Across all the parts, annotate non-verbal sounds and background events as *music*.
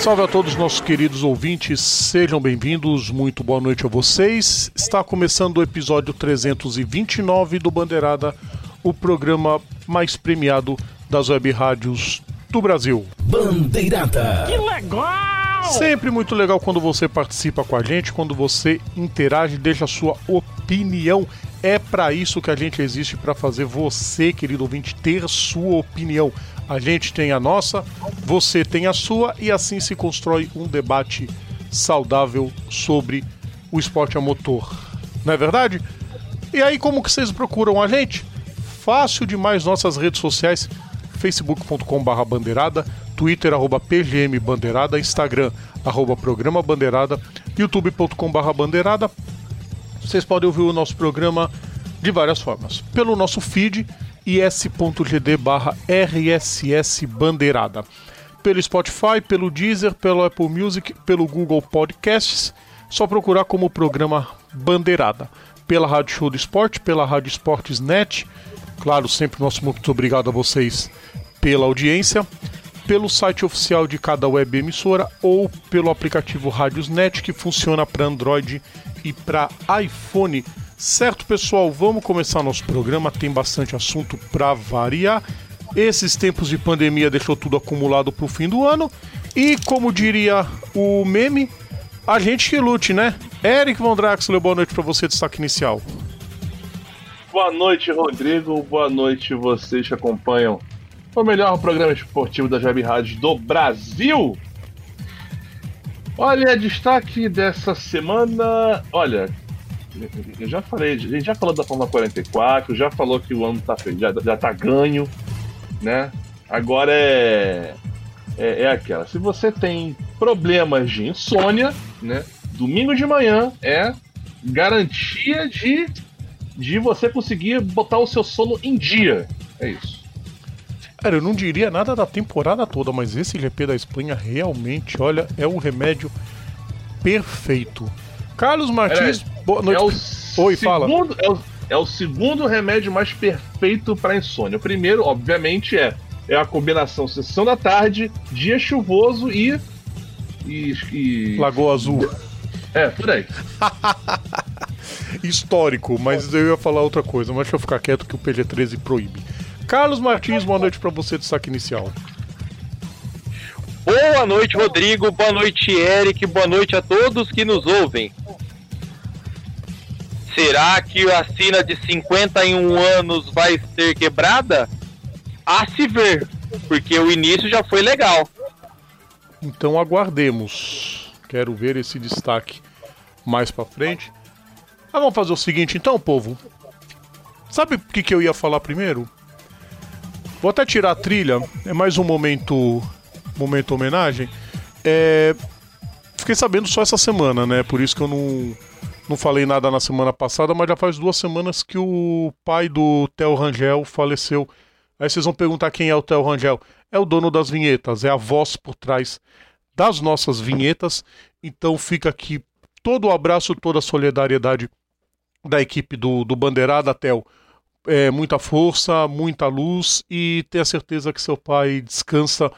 Salve a todos nossos queridos ouvintes, sejam bem-vindos, muito boa noite a vocês. Está começando o episódio 329 do Bandeirada, o programa mais premiado das web rádios do Brasil. Bandeirada. Que legal! Sempre muito legal quando você participa com a gente, quando você interage, deixa a sua opinião. É para isso que a gente existe, para fazer você, querido ouvinte, ter sua opinião. A gente tem a nossa, você tem a sua e assim se constrói um debate saudável sobre o esporte a motor. Não é verdade? E aí como que vocês procuram a gente? Fácil demais nossas redes sociais, facebook.com.br bandeirada, twitter arroba pgm bandeirada, instagram arroba programa bandeirada, youtube.com.br bandeirada. Vocês podem ouvir o nosso programa de várias formas. Pelo nosso feed, is.gd barra rss bandeirada. Pelo Spotify, pelo Deezer, pelo Apple Music, pelo Google Podcasts, só procurar como programa Bandeirada. Pela Rádio Show do Esporte, pela Rádio Esportes Net, claro, sempre nosso muito obrigado a vocês pela audiência, pelo site oficial de cada web emissora ou pelo aplicativo Rádiosnet que funciona para Android e para iPhone. Certo, pessoal, vamos começar nosso programa. Tem bastante assunto para variar. Esses tempos de pandemia deixou tudo acumulado para o fim do ano. E como diria o meme, a gente que lute, né? Eric Von boa noite para você, destaque inicial. Boa noite, Rodrigo. Boa noite, vocês que acompanham o melhor programa esportivo da Jab Rádio do Brasil. Olha, destaque dessa semana. Olha, eu já falei, a gente já falou da Fórmula 44, já falou que o ano tá, já, já tá ganho, né? Agora é, é, é aquela. Se você tem problemas de insônia, né? Domingo de manhã é garantia de, de você conseguir botar o seu sono em dia. É isso. Cara, eu não diria nada da temporada toda, mas esse GP da Espanha realmente, olha, é um remédio perfeito. Carlos Martins, É, boa noite. é o Oi, fala. segundo, É o, é o segundo remédio mais perfeito para insônia. O primeiro, obviamente, é, é a combinação sessão da tarde, dia chuvoso e. e, e Lagoa Azul. é, por aí. *laughs* Histórico, mas eu ia falar outra coisa, mas deixa eu ficar quieto que o PG-13 proíbe. Carlos Martins, boa noite pra você, destaque inicial. Boa noite, Rodrigo. Boa noite, Eric. Boa noite a todos que nos ouvem. Será que a sina de 51 anos vai ser quebrada? A se ver, porque o início já foi legal. Então aguardemos. Quero ver esse destaque mais pra frente. Mas vamos fazer o seguinte então, povo. Sabe o que, que eu ia falar primeiro? Vou até tirar a trilha, é mais um momento momento homenagem. É, fiquei sabendo só essa semana, né? Por isso que eu não, não falei nada na semana passada, mas já faz duas semanas que o pai do Theo Rangel faleceu. Aí vocês vão perguntar quem é o Theo Rangel. É o dono das vinhetas, é a voz por trás das nossas vinhetas. Então fica aqui todo o abraço, toda a solidariedade da equipe do, do Bandeirada, Theo. É, muita força, muita luz e tenha certeza que seu pai descansa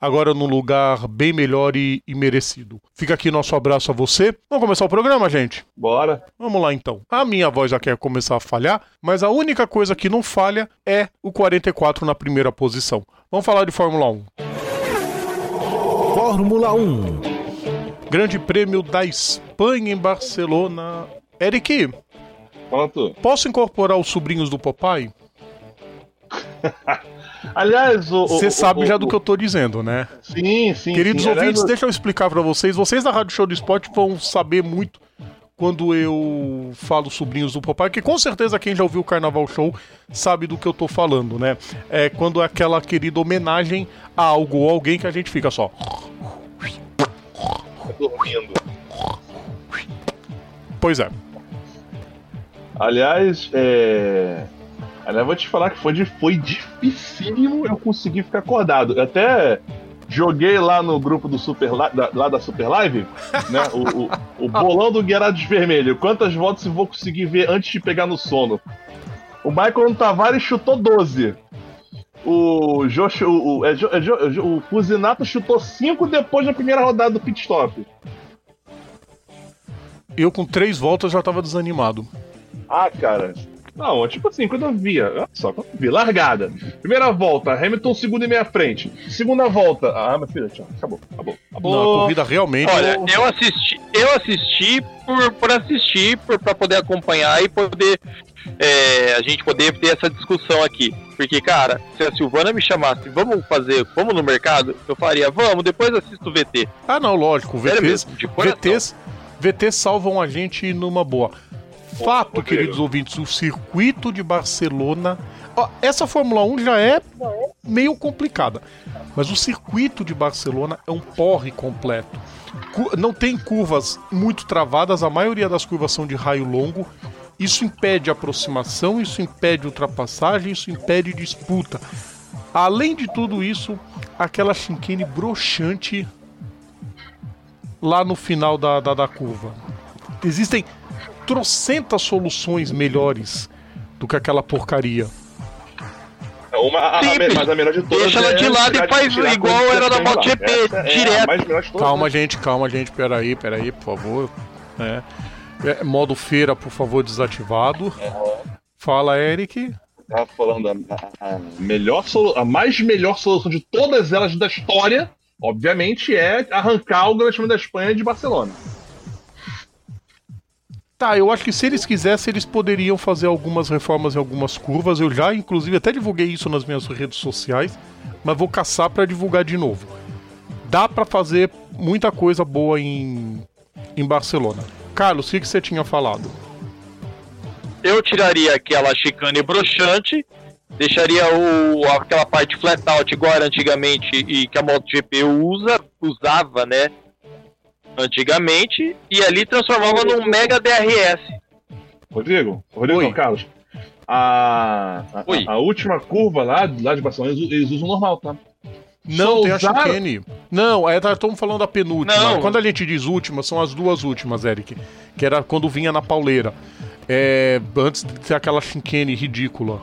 agora num lugar bem melhor e, e merecido. Fica aqui nosso abraço a você. Vamos começar o programa, gente? Bora. Vamos lá então. A minha voz já quer começar a falhar, mas a única coisa que não falha é o 44 na primeira posição. Vamos falar de Fórmula 1. Fórmula 1. Grande Prêmio da Espanha em Barcelona. Eric, Fala tu. posso incorporar os sobrinhos do Popeye? *laughs* Aliás, o. Você sabe o- já do o- que eu tô dizendo, né? Sim, sim. Queridos sim. Aliás, ouvintes, o- deixa eu explicar pra vocês. Vocês da Rádio Show do Esporte vão saber muito quando eu falo sobrinhos do Popeye, que com certeza quem já ouviu o Carnaval Show sabe do que eu tô falando, né? É quando é aquela querida homenagem a algo ou alguém que a gente fica só. dormindo. Pois é. Aliás, é. Aliás, vou te falar que foi, foi dificílimo eu conseguir ficar acordado. Eu até joguei lá no grupo do Super da, lá da Super Live, né? O, o, o bolão do Guerrados Vermelho. Quantas voltas eu vou conseguir ver antes de pegar no sono? O Michael Tavares chutou 12. O Josh, o, o, é, é, o Fusinato chutou 5 depois da primeira rodada do pit stop. Eu com três voltas já tava desanimado. Ah, cara. Não, tipo assim, quando eu via, olha só, quando eu vi, largada. Primeira volta, Hamilton segundo e meia frente. Segunda volta, ah, meu filho, tchau, acabou, acabou, acabou. Não, a corrida realmente. Olha, eu assisti, eu assisti por, por assistir, por, pra poder acompanhar e poder. É, a gente poder ter essa discussão aqui. Porque, cara, se a Silvana me chamasse, vamos fazer, vamos no mercado, eu faria, vamos, depois assisto o VT. Ah, não, lógico, VTs, VTs, VTs salvam a gente numa boa. Fato, queridos ouvintes, o circuito de Barcelona. Ó, essa Fórmula 1 já é meio complicada, mas o circuito de Barcelona é um porre completo. Não tem curvas muito travadas, a maioria das curvas são de raio longo. Isso impede aproximação, isso impede ultrapassagem, isso impede disputa. Além de tudo isso, aquela chicane broxante lá no final da, da, da curva. Existem trocentas soluções melhores do que aquela porcaria. Uma, a, a, mas a melhor de todas Deixa ela de é lado e faz igual era da MotoGP, é direto. É calma, né? gente, calma, gente, peraí, peraí, por favor. É. É, modo feira, por favor, desativado. Fala, Eric. Tava falando a, a, melhor a mais melhor solução de todas elas da história, obviamente, é arrancar o Grande Prêmio da Espanha de Barcelona. Tá, eu acho que se eles quisessem, eles poderiam fazer algumas reformas em algumas curvas. Eu já, inclusive, até divulguei isso nas minhas redes sociais, mas vou caçar para divulgar de novo. Dá para fazer muita coisa boa em, em Barcelona. Carlos, o que, que você tinha falado? Eu tiraria aquela chicane broxante, deixaria o, aquela parte flat out igual era antigamente e que a MotoGP usa, usava, né? Antigamente e ali transformava num Mega DRS. Rodrigo, Rodrigo não, Carlos. A, a, a, última curva lá, lá de Barcelona, eles, eles usam normal, tá? Não, Só tem usaram... a chicane. Não, é, estamos falando da penúltima. Não. Quando a gente diz última, são as duas últimas, Eric. Que era quando vinha na pauleira. É, antes de ter aquela chicane ridícula.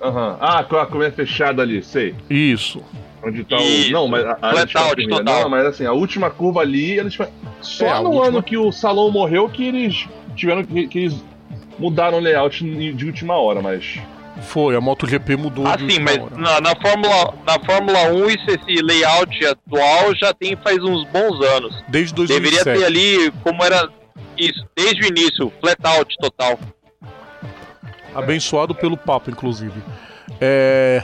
Aham. Uhum. Ah, com a curva fechada ali, sei. Isso. Onde tá o. Não, mas a, a total. Não, mas assim, a última curva ali, eles. Só é, no última... ano que o Salão morreu que eles tiveram que, que eles mudaram o layout de última hora, mas. Foi, a MotoGP mudou. Ah, sim, mas na, na, Fórmula, na Fórmula 1 isso, esse layout atual já tem faz uns bons anos. Desde 2007. Deveria ter ali como era isso, desde o início, flat out total. Abençoado pelo papo, inclusive. É.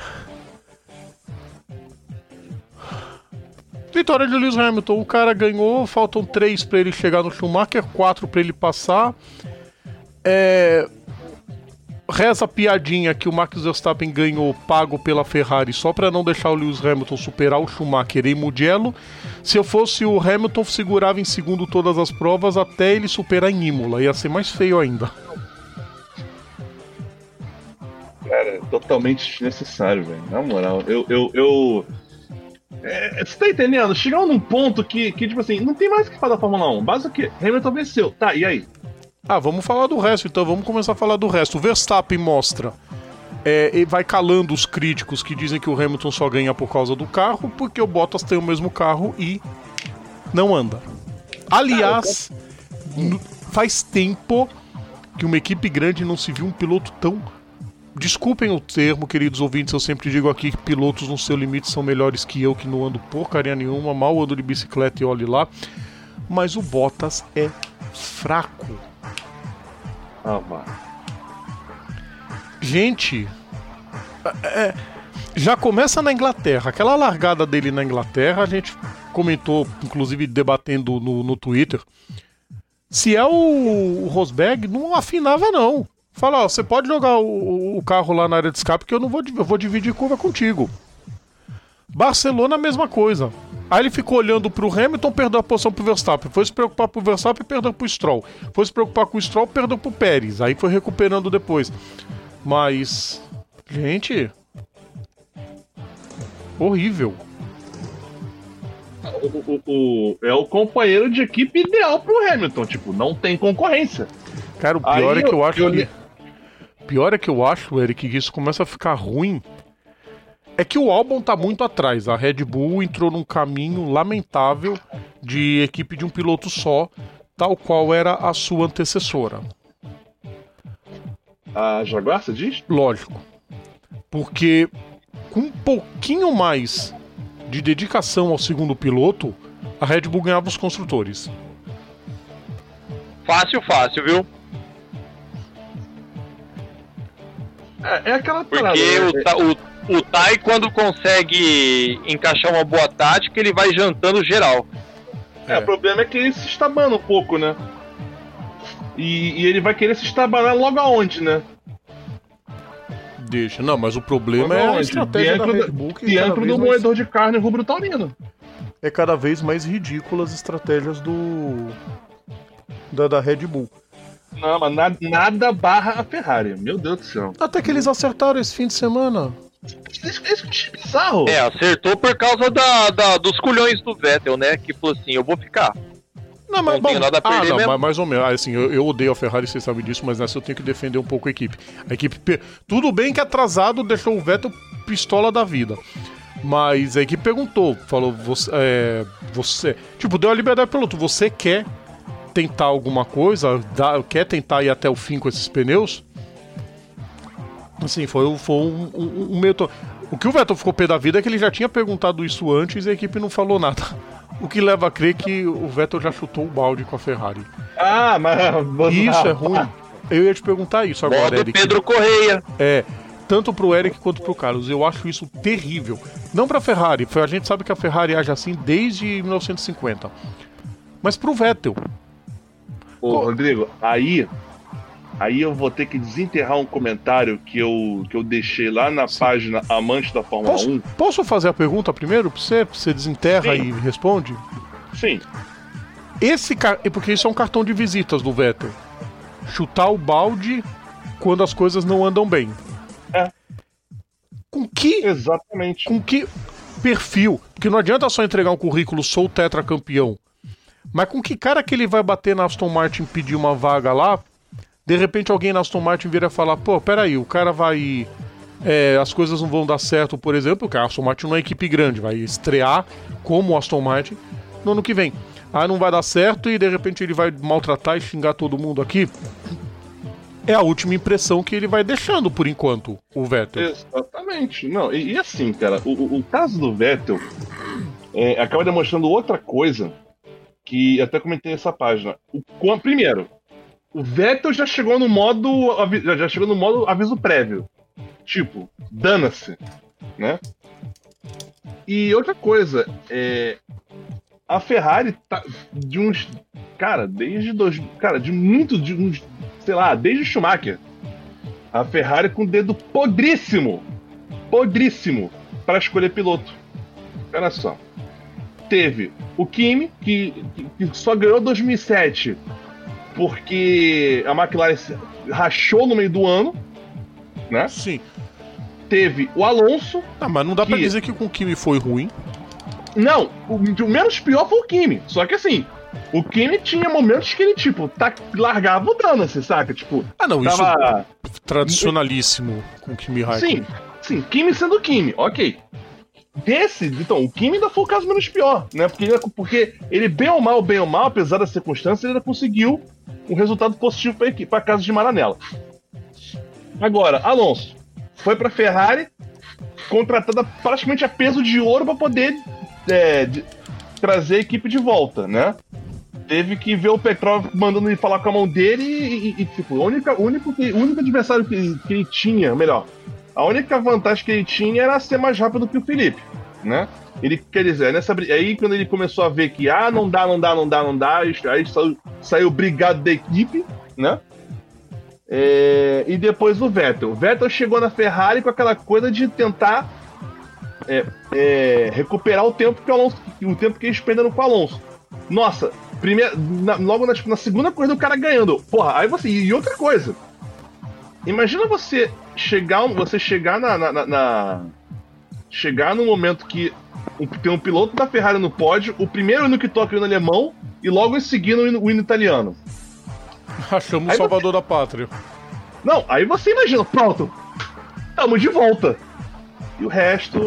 Vitória de Lewis Hamilton. O cara ganhou, faltam três para ele chegar no Schumacher, quatro para ele passar. É... Reza a piadinha que o Max Verstappen ganhou pago pela Ferrari só para não deixar o Lewis Hamilton superar o Schumacher em Mugello. Se eu fosse o Hamilton, segurava em segundo todas as provas até ele superar em Imola. Ia ser mais feio ainda. Cara, é totalmente desnecessário, velho. Na moral, eu, eu, eu, é, você tá entendendo? Chegou num ponto que, que, tipo assim, não tem mais o que falar da Fórmula 1. Basta que Hamilton venceu. Tá, e aí? Ah, vamos falar do resto então, vamos começar a falar do resto. O Verstappen mostra. É, vai calando os críticos que dizem que o Hamilton só ganha por causa do carro, porque o Bottas tem o mesmo carro e não anda. Aliás, faz tempo que uma equipe grande não se viu um piloto tão Desculpem o termo, queridos ouvintes, eu sempre digo aqui que pilotos no seu limite são melhores que eu, que não ando porcaria nenhuma, mal ando de bicicleta e olhe lá. Mas o Bottas é fraco. Ah, mano. Gente, é, é, já começa na Inglaterra. Aquela largada dele na Inglaterra, a gente comentou, inclusive debatendo no, no Twitter. Se é o, o Rosberg, não afinava, não. Fala, ó, você pode jogar o, o, carro lá na área de escape que eu não vou, eu vou dividir curva contigo. Barcelona, a mesma coisa. Aí ele ficou olhando pro Hamilton, perdeu a posição pro Verstappen. Foi se preocupar pro Verstappen, perdeu pro Stroll. Foi se preocupar com o Stroll, perdeu pro Pérez. Aí foi recuperando depois. Mas. Gente. Horrível. O, o- o- é o companheiro de equipe ideal pro Hamilton. Tipo, não tem concorrência. Cara, o pior Aí é que eu, eu- acho eu que. Pior é que eu acho, Eric, que isso começa a ficar ruim. É que o álbum tá muito atrás. A Red Bull entrou num caminho lamentável de equipe de um piloto só, tal qual era a sua antecessora. A Jaguar, você diz? Lógico. Porque com um pouquinho mais de dedicação ao segundo piloto, a Red Bull ganhava os construtores. Fácil, fácil, viu? É, é aquela. Porque né? o, o, o Tai, quando consegue encaixar uma boa tática, ele vai jantando geral. É, o problema é que ele se estabana um pouco, né? E, e ele vai querer se estabanar logo aonde, né? Deixa. Não, mas o problema Logo é a estratégia da Dentro Red do- Bull que Dentro vez do mais- moedor de carne rubro taurino. é cada vez mais ridículas as estratégias do da, da Red Bull. Não, mas nada, nada barra a Ferrari. Meu Deus do céu. Até que eles acertaram esse fim de semana. Isso, isso achei bizarro. É, acertou por causa da, da- dos culhões do Vettel, né? Que falou assim, eu vou ficar. Não, mas Não tenho nada a perder ah, não, mesmo. mas mais ou menos. Ah, Assim, eu, eu odeio a Ferrari, vocês sabem disso, mas nessa eu tenho que defender um pouco a equipe. A equipe. pe- Tudo bem que atrasado deixou o Vettel pistola da vida. Mas a equipe perguntou, falou, você. é, você tipo, deu a liberdade pro piloto, você quer tentar alguma coisa? Dá- quer tentar ir até o fim com esses pneus? Assim, foi, um- foi um, um, um meio. to- O que o Vettel ficou pé da vida é que ele já tinha perguntado isso antes e a equipe não falou nada. O que leva a crer que o Vettel já chutou o balde com a Ferrari. Ah, mas. Isso é ruim. Eu ia te perguntar isso agora, Modo Eric. Pedro Correia. É, tanto pro Eric quanto pro Carlos. Eu acho isso terrível. Não pra Ferrari, a gente sabe que a Ferrari age assim desde 1950. Mas pro Vettel. Ô, Rodrigo, aí. Aí eu vou ter que desenterrar um comentário que eu, que eu deixei lá na página Amante da Fórmula Posso, 1. posso fazer a pergunta primeiro pra você? Você desenterra Sim. e responde? Sim. Esse é porque isso é um cartão de visitas do Vettel. Chutar o balde quando as coisas não andam bem. É. Com que Exatamente. com que perfil? Porque não adianta só entregar um currículo, sou tetracampeão. Mas com que cara que ele vai bater na Aston Martin pedir uma vaga lá? De repente alguém na Aston Martin vira falar, pô, peraí, o cara vai. é, as coisas não vão dar certo, por exemplo, porque a Aston Martin não é equipe grande, vai estrear como Aston Martin no ano que vem. Aí não vai dar certo e de repente ele vai maltratar e xingar todo mundo aqui. É a última impressão que ele vai deixando por enquanto, o Vettel. Exatamente. Não, e, e assim, cara, o, o- o caso do Vettel é, acaba demonstrando outra coisa que até comentei nessa página. O, quan- primeiro, o Vettel já chegou no modo já chegou no modo aviso prévio. Tipo, dana-se, né? E outra coisa, é, a Ferrari tá de uns cara, desde dois, cara, de muito de uns, sei lá, desde Schumacher. A Ferrari com o dedo podríssimo, podríssimo para escolher piloto. Olha só. Teve o Kimi, que, que- só ganhou 2007 porque a McLaren rachou no meio do ano, né? Sim. Teve o Alonso. Ah, mas não dá pra Que- dizer que com o Kimi foi ruim. Não, o, o menos pior foi o Kimi. Só que assim, o Kimi tinha momentos que ele, tipo, tá, largava o dano, você saca? Tipo, Ah, não, isso tava. tradicionalíssimo com o Kimi Raikkonen. Sim, sim, Kimi sendo Kimi, ok. Desse, então, o Kimi ainda foi o caso menos pior, né? Porque ele, porque ele bem ou mal, bem ou mal, apesar das circunstâncias, ele ainda conseguiu um resultado positivo equipe, pra casa de Maranella. Agora, Alonso foi pra Ferrari, contratada praticamente a peso de ouro pra poder é, de- trazer a equipe de volta, né? Teve que ver o Petrov mandando ele falar com a mão dele e, e- e, tipo, o único, único, único adversário que, que ele tinha, melhor, a única vantagem que ele tinha era ser mais rápido que o Felipe, né? Ele, quer dizer, nessa, aí quando ele começou a ver que, ah, não dá, não dá, não dá, não dá, aí saiu, saiu brigado da equipe, né? É, e depois o Vettel. O Vettel chegou na Ferrari com aquela coisa de tentar é, é, recuperar o tempo que o Alonso, o tempo que eles perderam com o Alonso. Nossa, primeira, na, logo na, na, segunda corrida o cara ganhando. Porra, aí você. E outra coisa. Imagina você chegar, você chegar na, na, na chegar no momento que tem um piloto da Ferrari no pódio, o primeiro hino que toca o hino alemão e logo em seguida o hino, o hino italiano. *laughs* Achamos o salvador você... da pátria. Não, aí você imagina, pronto, tamo de volta. E o resto.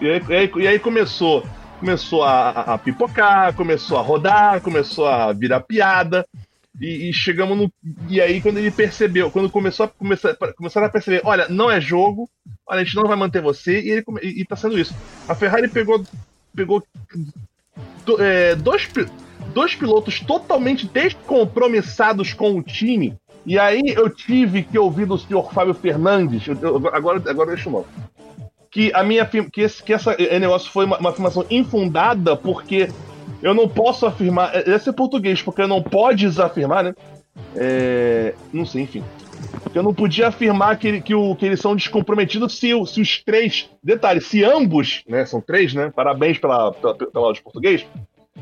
E, e, aí, e aí, começou. Começou a, a, pipocar, começou a rodar, começou a virar piada. E, e, chegamos no. E aí, quando ele percebeu, quando começou a começar, começaram a perceber, olha, não é jogo, olha, a gente não vai manter você, e ele e, e tá sendo isso. A Ferrari pegou. Pegou do, é, dois, dois pilotos totalmente descompromissados com o time. E aí eu tive que ouvir do senhor Fábio Fernandes. Eu, eu, agora, agora deixa eu mostrar que a minha que esse que essa esse negócio foi uma, uma, afirmação infundada porque eu não posso afirmar esse é português porque não podes afirmar né é, não sei enfim porque eu não podia afirmar que, que, o, que eles são descomprometidos se, se os três detalhe se ambos né são três né parabéns pela pela, pela de português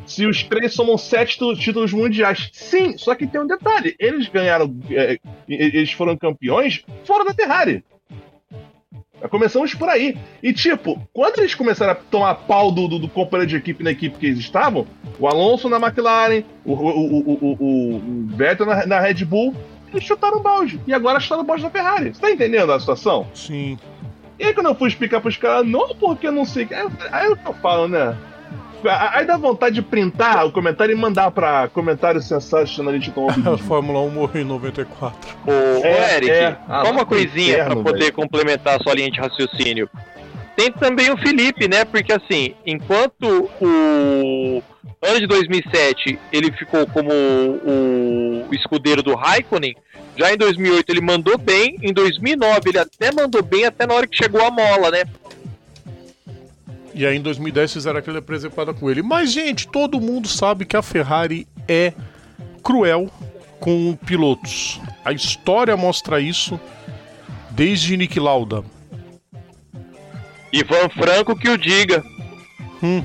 se os três somam sete títulos mundiais. Sim, só que tem um detalhe: eles ganharam, é, eles foram campeões fora da Ferrari. Começamos por aí. E, tipo, quando eles começaram a tomar pau do, do, do companheiro de equipe na equipe que eles estavam, o Alonso na McLaren, o, o, o, o, o Vettel na, na Red Bull, eles chutaram o balde. E agora chutaram o balde da Ferrari. Você tá entendendo a situação? Sim. E aí, quando eu fui explicar pros caras, não, porque eu não sei. Aí, aí é o que eu falo, né? Aí dá vontade de printar o comentário e mandar pra comentários sensacionalistas com *laughs* A Fórmula 1 morreu em 94. Ô, é, Eric, é. Ah, só uma coisinha para poder véio. complementar a sua linha de raciocínio. Tem também o Felipe, né? Porque assim, enquanto o ano de 2007 ele ficou como o escudeiro do Raikkonen, já em 2008 ele mandou bem, em 2009 ele até mandou bem até na hora que chegou a mola, né? E aí em 2010 fizeram aquela presepada com ele. Mas, gente, todo mundo sabe que a Ferrari é cruel com pilotos. A história mostra isso desde Nick Lauda. Ivan Franco que o diga. Hum,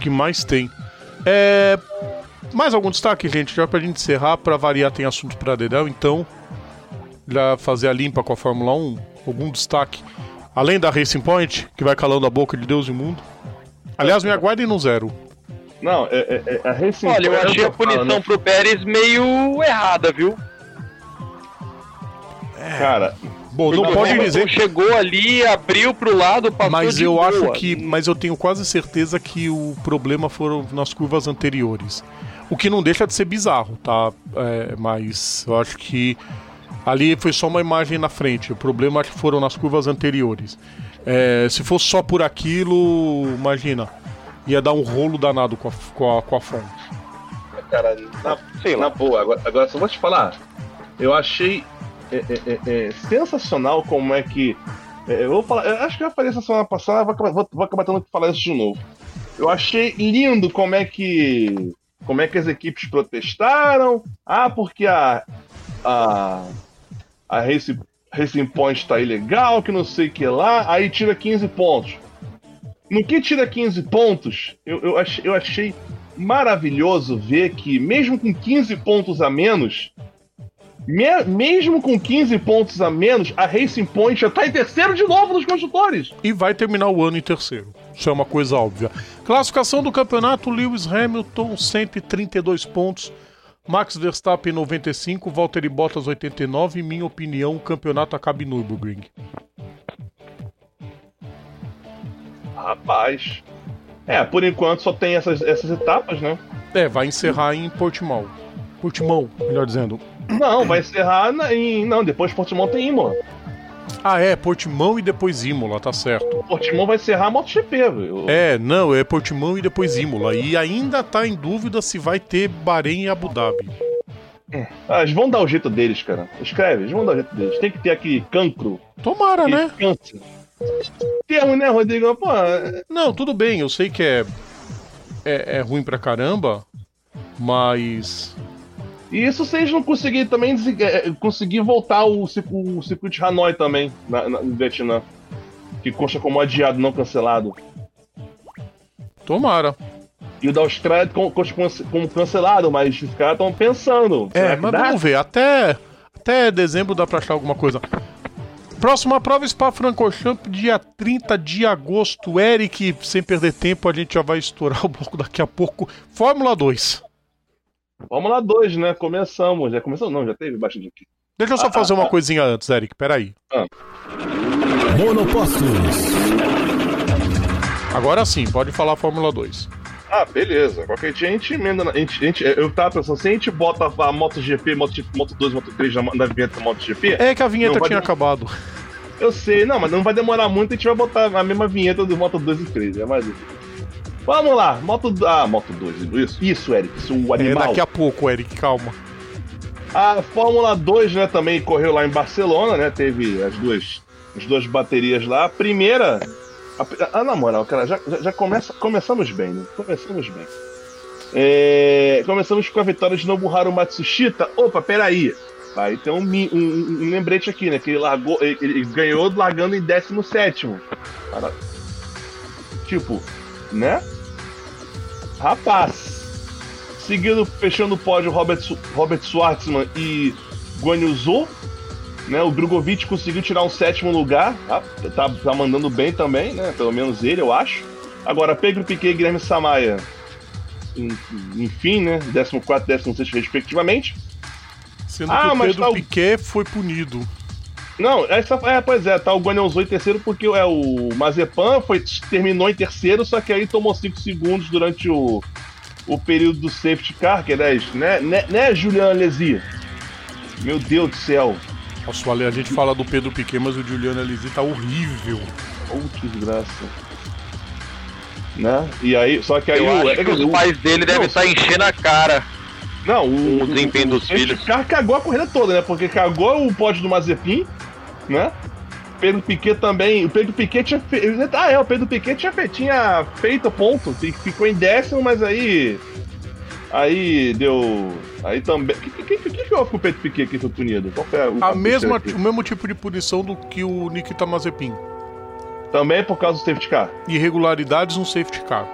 que mais tem? É... Mais algum destaque, gente? Já pra gente encerrar, pra variar tem assunto pra Dedel, então... Já fazer a limpa com a Fórmula 1, algum destaque? Além da Racing Point, que vai calando a boca de Deus e mundo. Aliás, me aguardem no zero. Não, é, é, é a Racing Olha, eu achei a punição né? pro Pérez meio errada, viu? É. Cara, Bom, não pode dizer chegou ali, abriu pro lado, passou Mas eu boa. acho que, mas eu tenho quase certeza que o problema foram nas curvas anteriores. O que não deixa de ser bizarro, tá? É, mas eu acho que Ali foi só uma imagem na frente. O problema acho que foram nas curvas anteriores. É, se fosse só por aquilo, imagina, ia dar um rolo danado com a, com a, com a fonte. Cara, na, sei na boa, agora, agora só vou te falar. Eu achei é, é, é, é sensacional como é que. É, eu vou falar, eu acho que eu falei essa semana passada, vou acabar, vou, vou acabar tendo que falar isso de novo. Eu achei lindo como é que. Como é que as equipes protestaram. Ah, porque a. a a Racing, Racing Point tá ilegal, que não sei o que lá, aí tira 15 pontos. No que tira 15 pontos, eu, eu, achei, eu achei maravilhoso ver que, mesmo com 15 pontos a menos, me, mesmo com 15 pontos a menos, a Racing Point já tá em terceiro de novo nos construtores. E vai terminar o ano em terceiro. Isso é uma coisa óbvia. Classificação do campeonato: Lewis Hamilton, 132 pontos. Max Verstappen 95, Valtteri Bottas 89. Em minha opinião, o campeonato acaba em Nürburgring. Rapaz. É, por enquanto só tem essas, essas etapas, né? É, vai encerrar em Portimão. Portimão, melhor dizendo. Não, vai encerrar na, em. Não, depois Portimão tem Imola. Ah, é, Portimão e depois Imola, tá certo. Portimão vai encerrar a MotoGP, viu? É, não, é Portimão e depois Imola. E ainda tá em dúvida se vai ter Bahrein e Abu Dhabi. É. Ah, eles vão dar o jeito deles, cara. Escreve, eles vão dar o jeito deles. Tem que ter aquele cancro. Tomara, né? Câncer. Termo, né, Rodrigo? Pô, não, tudo bem, eu sei que é, é, é ruim pra caramba, mas e isso se eles não conseguirem também é, conseguir voltar o, o circuito de Hanoi também, na, na, no Vietnã. que consta como adiado, não cancelado. Tomara. E o da Austrália consta como cancelado, mas os caras estão pensando. É, mas dá? vamos ver. Até, até dezembro dá pra achar alguma coisa. Próxima prova Spa Francorchamps, dia 30 de agosto. Eric, sem perder tempo, a gente já vai estourar o bloco daqui a pouco. Fórmula 2. Fórmula 2, né? Começamos. Já começou? Não, já teve bastante aqui. Deixa eu só ah, fazer ah, uma ah. coisinha antes, Eric. Peraí. Ah. Monopostos. Agora sim, pode falar Fórmula 2. Ah, beleza. Qualquer dia a gente emenda. A gente, a gente, eu tava pensando, se a gente bota a MotoGP, Moto, Moto 2, Moto 3 na, na vinheta da MotoGP. É que a vinheta tinha acabado. Eu sei, não, mas não vai demorar muito, a gente vai botar a mesma vinheta do Moto 2 e 3, é mais isso. Vamos lá, Moto. Ah, Moto 2, isso, isso, Eric, isso, o é, animal. É daqui a pouco, Eric, calma. A Fórmula 2, né, também correu lá em Barcelona, né? Teve as duas, as duas baterias lá. A primeira ah, na moral, cara, já, já, começa, começamos bem, né? Começamos bem. É, começamos com a vitória de Nobuharu Matsushita. Opa, peraí. Aí tem um, um, um, lembrete aqui, né? Que ele, largou, ele, ele ganhou largando em 17. Cara, tipo, né? Rapaz. Seguindo, fechando o pódio, Robert, Robert Schwartzman e Guan Yu Zhou né, o Drogovic conseguiu tirar um sétimo lugar, tá, tá, tá, mandando bem também, né? Pelo menos ele, eu acho. Agora, Pedro Piquet e Guilherme Samaia, enfim, né? 14 e 16, respectivamente. Sendo ah, que o Pedro tá o... Piquet foi punido. Não, essa, é, pois é, tá o Guanelzou em terceiro porque é, o Mazepan foi, terminou em terceiro, só que aí tomou 5 segundos durante o, o período do safety car, que é 10, né, né, né Julian Alesi? Meu Deus do céu. Nossa, a gente fala do Pedro Piquet, mas o Juliano Alesi tá horrível. Oh, que desgraça. Né? E aí, só que aí Eu o, acho que os pais dele devem estar tá enchendo a cara. Não, o, o desempenho dos filhos. O cara cagou a corrida toda, né? Porque cagou o pódio do Mazepin, né? Pedro Piquet também. O Pedro Piquet tinha feito. Ah, é, o Pedro Piquet tinha, fe... tinha feito ponto. Ficou em décimo, mas aí. Aí deu. Aí também. O que, que, que, que houve com o Pedro Piquet que foi punido? Qual foi o, a mesma, o mesmo tipo de punição do que o Nikita Mazepin. Também por causa do safety car? Irregularidades no safety car.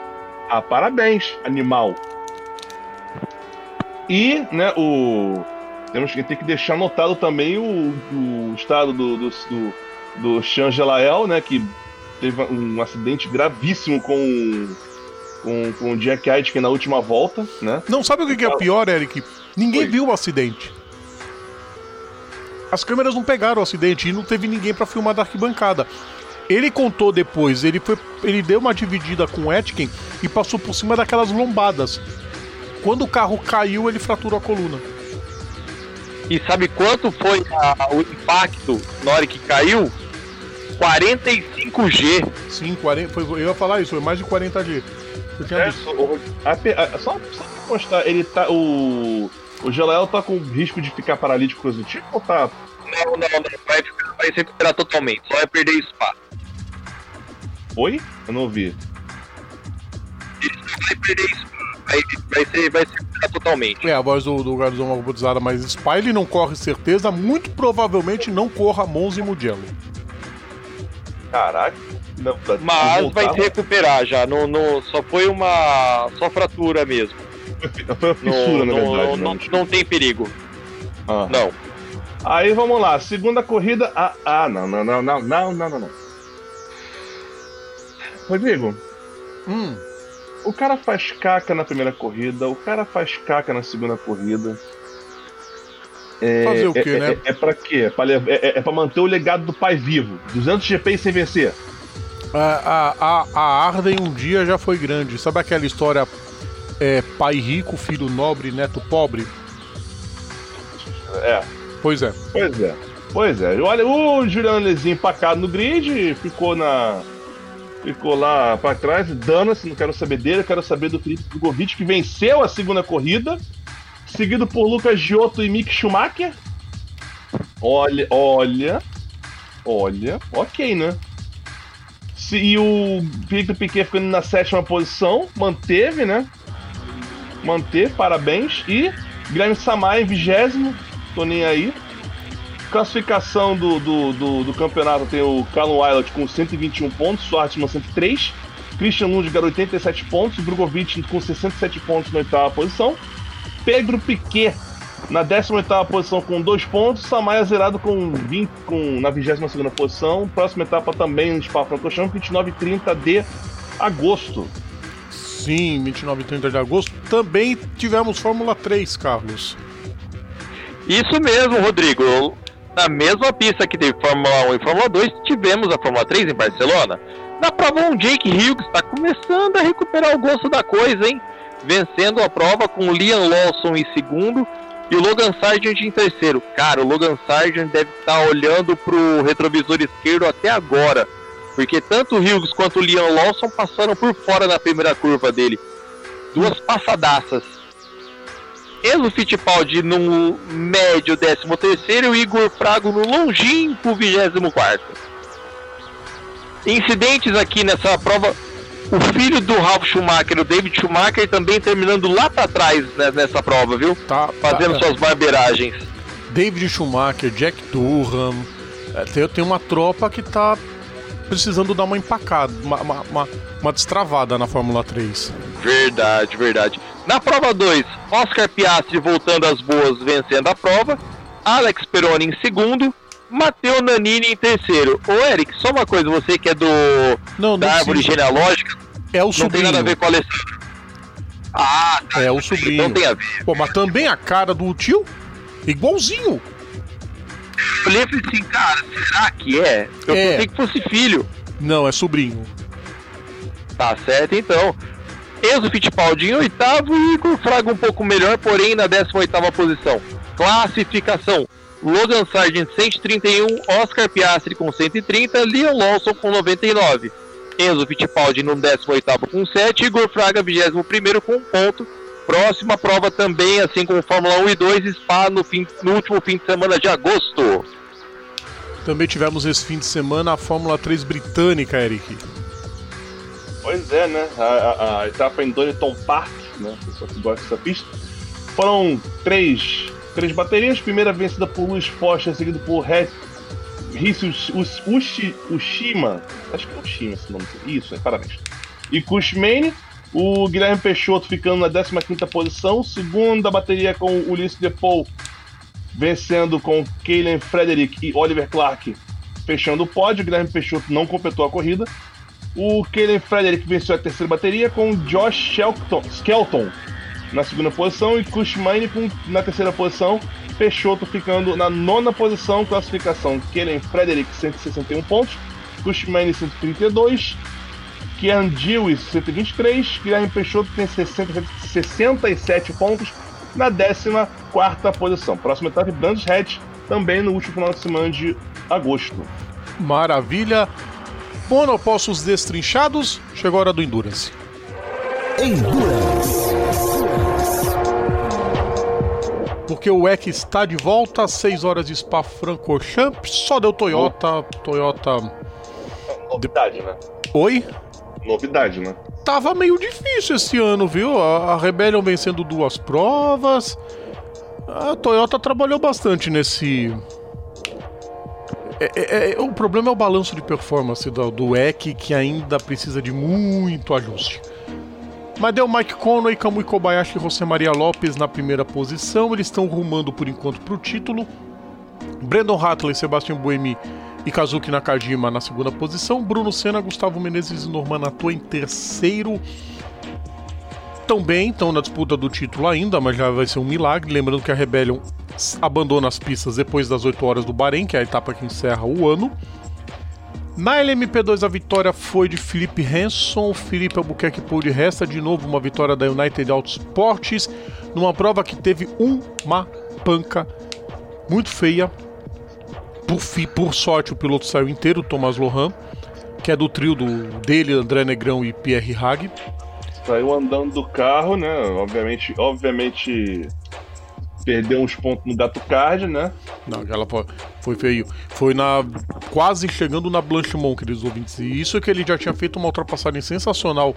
Ah, parabéns, animal. E, né, o. Temos que ter que deixar anotado também o, o estado do, do, do, do Chan Gelael, né? Que teve um acidente gravíssimo com com, com o Jack Aitken na última volta, né? Não, sabe o que, que é pior, Eric? Ninguém viu o acidente. As câmeras não pegaram o acidente e não teve ninguém para filmar da arquibancada. Ele contou depois, ele foi, ele deu uma dividida com o Etkin e passou por cima daquelas lombadas. Quando o carro caiu, ele fraturou a coluna. E sabe quanto foi a, o impacto na hora que caiu? 45G. Sim, 40, foi, eu ia falar isso, foi mais de 40G. Eu tinha é, só, a, a, só, só pra constar, ele tá. O. O Gelael tá com risco de ficar paralítico coisa do tipo ou tá. Não, não, não. Vai, vai se recuperar totalmente. Só vai perder espaço. Oi? Eu não ouvi. Ele vai perder espaço. Vai, vai, ser, vai se recuperar totalmente. É, a voz do, do Garzão uma robotizada, mas Spa ele não corre certeza, muito provavelmente não corra Monza e Mugello. Caraca. Não, tá Mas vai se recuperar já. No, no, só foi uma. Só fratura mesmo. *laughs* Foi uma fissura, no, na verdade. Não, não, não tem perigo. Ah. Não. Aí vamos lá, segunda corrida. Ah, ah não, não, não, não, não, não, não, não. Rodrigo. Hum. O cara faz caca na primeira corrida, o cara faz caca na segunda corrida. É, Fazer o quê, é, né? É, é pra quê? É pra, é, é pra manter o legado do pai vivo. 200 GP sem vencer. A, a, a Arden um dia já foi grande. Sabe aquela história é, pai rico, filho nobre, neto pobre? É. Pois é. Pois é. Pois é. Olha, o Juliano Lezinho empacado no grid, ficou na. Ficou lá para trás, dana-se, não quero saber dele, quero saber do Felipe Drogovic, que venceu a segunda corrida, seguido por Lucas Giotto e Mick Schumacher. Olha, olha, olha, ok, né? E o Felipe Piquet ficando na sétima posição, manteve, né? Manteve, parabéns. E Guilherme Samar em vigésimo, tô nem aí. Classificação do, do, do, do campeonato tem o Callum Wilde com 121 pontos, Swartman 103, Christian Lundgaard 87 pontos, Drogovic com 67 pontos na oitava posição, Pedro Piquet na 18ª posição com 2 pontos, Samaya zerado com 20, com, na 22ª posição, próxima etapa também no Spa-Francorchamps, 29 e 30 de agosto. Sim, 29 e 30 de agosto. Também tivemos Fórmula 3, Carlos. Isso mesmo, Rodrigo. Na mesma pista que teve Fórmula 1 e Fórmula 2, tivemos a Fórmula 3 em Barcelona. Na prova 1, Jake Hughes está começando a recuperar o gosto da coisa, hein? Vencendo a prova com o Liam Lawson em segundo e o Logan Sargent em terceiro. Cara, o Logan Sargent deve estar tá olhando pro retrovisor esquerdo até agora. Porque tanto o Hughes quanto o Liam Lawson passaram por fora na primeira curva dele. Duas passadaças. Enzo Fittipaldi no médio 13 terceiro e o Igor Frago no longínquo 24 Incidentes aqui nessa prova o filho do Ralf Schumacher, o David Schumacher, também terminando lá para trás né, nessa prova, viu? Tá, Fazendo tá. suas barbeiragens. David Schumacher, Jack Durham. É, tem, tem uma tropa que tá precisando dar uma empacada, uma, uma, uma, uma destravada na Fórmula 3. Verdade, verdade. Na prova 2, Oscar Piastri voltando às boas, vencendo a prova. Alex Peroni em segundo. Matteo Nanini em terceiro. Ô, Eric, só uma coisa, você que é do não, da árvore genealógica, é o sobrinho. não tem nada a ver com o Alessandro. Ah, tá, é o sobrinho. Não tem a ver. Pô, mas também a cara do tio, igualzinho. Eu falei assim, cara, será que é? Eu é. pensei que fosse filho. Não, é sobrinho. Tá certo, então. Enzo Fittipaldi em oitavo e Igor Fraga um pouco melhor, porém na 18 oitava posição. Classificação. Logan Sargent 131, Oscar Piastri com 130, Leon Lawson com 99. Enzo Fittipaldi no 18º com 7, Igor Fraga 21º com 1 ponto. Próxima prova também, assim como Fórmula 1 e 2, Spa no, fim, no último fim de semana de agosto. Também tivemos esse fim de semana a Fórmula 3 britânica, Eric. Pois é, né? A, a, a etapa em Donington Park, né? Pessoal que gosta dessa pista. Foram três três baterias. Primeira vencida por Luiz Foster, seguido por Hissu Ushima. Acho que é Ushima esse nome. Isso, é, parabéns. E Kushmane. O Guilherme Peixoto ficando na 15 posição. Segunda bateria com Ulisses Depou vencendo com Kaylen Frederick e Oliver Clark fechando o pódio. O Guilherme Peixoto não completou a corrida. O Kaylen Frederick venceu a terceira bateria com Josh Shelton, Skelton na segunda posição e Kushmine na terceira posição. Peixoto ficando na nona posição, classificação Kellen Frederick 161 pontos, Kushmine 132, Kian Dewis 123, Guilherme Peixoto tem 60, 67 pontos na 14 posição. Próxima etapa Brands Hatch, também no último final de semana de agosto. Maravilha! Monopostos destrinchados, chegou a hora do Endurance. Endurance. Porque o EC está de volta às 6 horas de Spa-Francorchamps. Só deu Toyota. Oh. Toyota. Novidade, né? Oi? Novidade, né? Tava meio difícil esse ano, viu? A, a Rebellion vencendo duas provas. A Toyota trabalhou bastante nesse. É, é, é, o problema é o balanço de performance do, do EC, que ainda precisa de muito ajuste. Mas deu Mike Conway, Kamui Kobayashi e José Maria Lopes na primeira posição. Eles estão rumando por enquanto para o título. Brandon Hatley, Sebastian Buemi e Kazuki Nakajima na segunda posição. Bruno Senna, Gustavo Menezes e Norman Nato em terceiro. Também estão na disputa do título ainda, mas já vai ser um milagre. Lembrando que a Rebellion abandona as pistas depois das 8 horas do Bahrein, que é a etapa que encerra o ano. Na LMP2 a vitória foi de Felipe Hanson, Felipe Albuquerque pôde resta de novo uma vitória da United Autosports numa prova que teve uma panca muito feia. Por, por sorte o piloto saiu inteiro, Thomas Lohan, que é do trio do, dele, André Negrão e Pierre Hag. Saiu andando do carro, né? Obviamente, obviamente perdeu uns pontos no Gato Card, né? Não, aquela foi feio. Foi na quase chegando na Blanchimont, queridos ouvintes. E isso é que ele já tinha feito uma ultrapassagem sensacional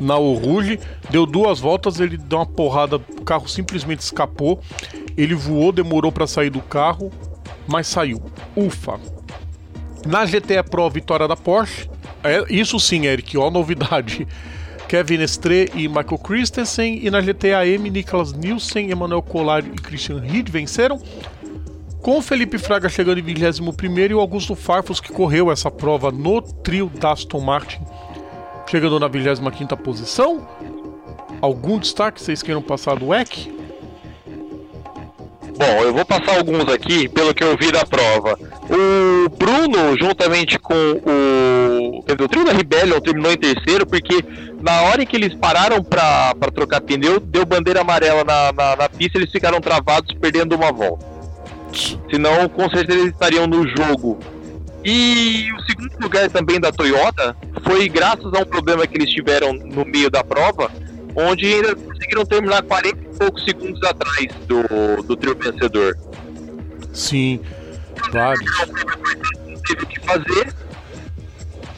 na Oruge, deu duas voltas, ele deu uma porrada, o carro simplesmente escapou. Ele voou, demorou para sair do carro, mas saiu. Ufa. Na GTE Pro, vitória da Porsche. É, isso sim, Eric, ó, novidade. *laughs* Kevin Estre e Michael Christensen. E na GTA M, Nicholas Nielsen, Emmanuel Collard e Christian Reed venceram. Com Felipe Fraga chegando em 21 e o Augusto Farfus, que correu essa prova no trio da Aston Martin, chegando na 25 posição. Algum destaque vocês queiram passar do WEC? Bom, eu vou passar alguns aqui pelo que eu vi da prova. O Bruno, juntamente com o. o trio da Rebellion terminou em terceiro, porque na hora que eles pararam para trocar pneu, deu bandeira amarela na, na, na pista eles ficaram travados, perdendo uma volta. Senão, com certeza, eles estariam no jogo. E o segundo lugar também da Toyota foi graças a um problema que eles tiveram no meio da prova, onde ainda conseguiram terminar 40 e poucos segundos atrás do, do trio vencedor. Sim, claro. Teve que fazer.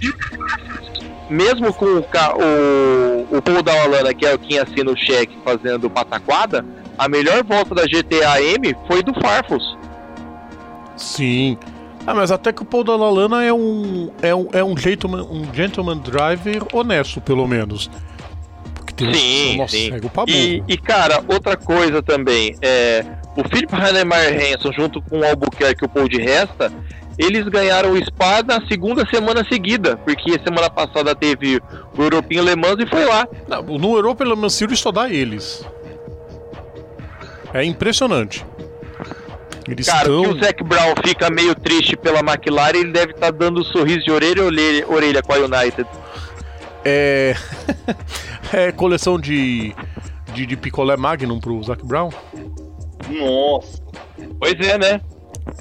E mesmo com o, o, o Paul Dallana, que é quem assina o cheque fazendo pataquada, a melhor volta da GTA M foi do Farfus. Sim. Ah, mas até que o Paul Dallalana é um é um, é um, gentleman, um gentleman driver honesto, pelo menos. Sim, nossa, sim. E, e, cara, outra coisa também, é, o Philip Heinemeier Hanson junto com o Albuquerque e o Paul de Resta, eles ganharam o Spa na segunda semana seguida, porque semana passada teve o European Le Mans e foi lá. Não, no European Le Mans Series só dá eles. É impressionante. Eles Cara, que o Zac Brown fica meio triste pela McLaren, ele deve estar tá dando sorriso de orelha orelha, orelha com a United. É. *laughs* é coleção de, de, de picolé Magnum pro Zac Brown? Nossa. Pois é, né?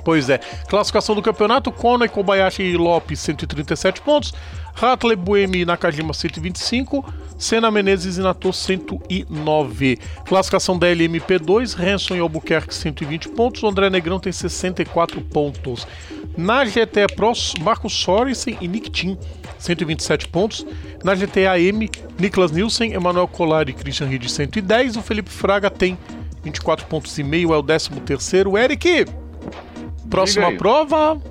Pois é. Classificação do campeonato: Kona e Kobayashi e Lopes 137 pontos. Hatley, Buemi e Nakajima 125. Senna Menezes e Nato 109. Classificação da LMP2, Hanson e Albuquerque 120 pontos, André Negrão tem 64 pontos. Na GT Pro, Marcos Sorensen e Nick Tim 127 pontos. Na GTA M, Niklas Nielsen, Emanuel Collard e Christian Ried 110. O Felipe Fraga tem 24 pontos e meio, é o 13 terceiro. Eric, próxima prova.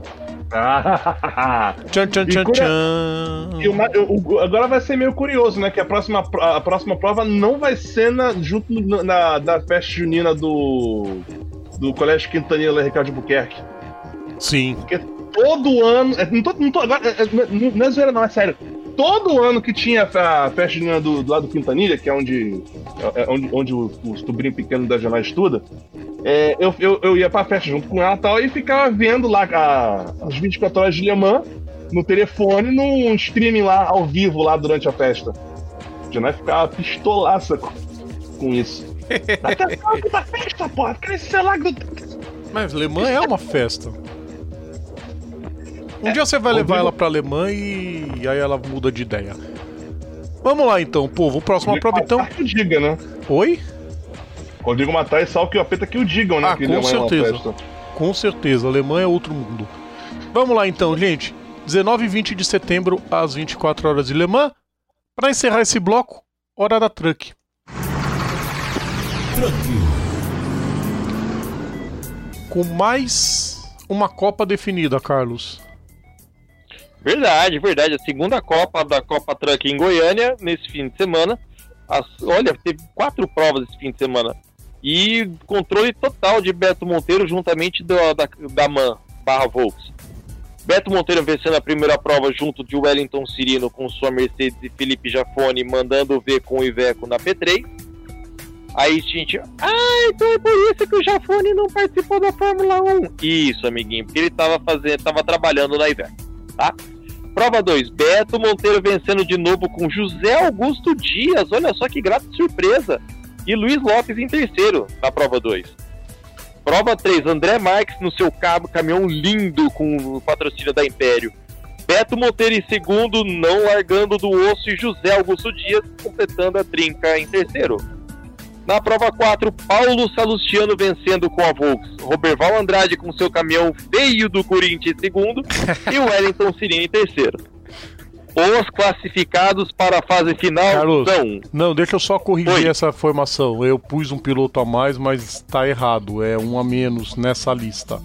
*laughs* tchan, tchan, tchan, tchan. E uma, eu, agora vai ser meio curioso, né? Que a próxima, a próxima prova não vai ser na, junto na, da festa junina do, do Colégio Quintanilha Ricardo Buquerque. Sim. Porque todo ano. É, não tô, não tô, agora, é, é, não é zoeira, não, é sério. Todo ano que tinha a festa junina do, do lado do Quintanilha, que é onde, é, onde, onde o, sobrinho pequeno da Janela estuda, é, eu, eu, eu ia pra festa junto com ela e tal, e ficava vendo lá a, as 24 horas de Le Mans no telefone, num streaming lá ao vivo lá durante a festa. Já ficava pistolaça com, com isso. *laughs* Até da festa, porra, crescer lá do. Mas Le Mans é uma festa. Um é, dia você vai levar ela pra Alemanha e... e aí ela muda de ideia. Vamos lá então, povo. Próxima prova então. Que diga, né? Oi? Rodrigo Matar e Sal que o apeta que o digam, né? Ah, com certeza. Com certeza. A Alemanha é outro mundo. Vamos lá então, gente. 19 e 20 de setembro, às 24 horas de Le Mans. Para encerrar esse bloco, hora da truck. Truck. Com mais uma Copa definida, Carlos. Verdade, verdade. A segunda Copa da Copa Truck em Goiânia, nesse fim de semana. As, olha, teve quatro provas esse fim de semana. E controle total de Beto Monteiro juntamente do, da, da MAN barra Volks. Beto Monteiro vencendo a primeira prova junto de Wellington Cirino com sua Mercedes e Felipe Jafone mandando ver com o Iveco na P3. Aí gente, ah, então é por isso que o Jafone não participou da Fórmula 1. Isso, amiguinho, porque ele estava fazendo, tava trabalhando na Iveco tá? Prova 2, Beto Monteiro vencendo de novo com José Augusto Dias, olha só que grata surpresa. E Luiz Lopes em terceiro na prova 2. Prova 3, André Marques no seu cabo, caminhão lindo com o patrocínio da Império. Beto Monteiro em segundo, não largando do osso, e José Augusto Dias completando a trinca em terceiro. Na prova 4, Paulo Salustiano vencendo com a Volks. Roberval Andrade com seu caminhão feio do Corinthians em segundo. e o Wellington Sirene em terceiro. Os classificados para a fase final Carlos, são. Não, deixa eu só corrigir Oi. essa informação. Eu pus um piloto a mais, mas está errado. É um a menos nessa lista.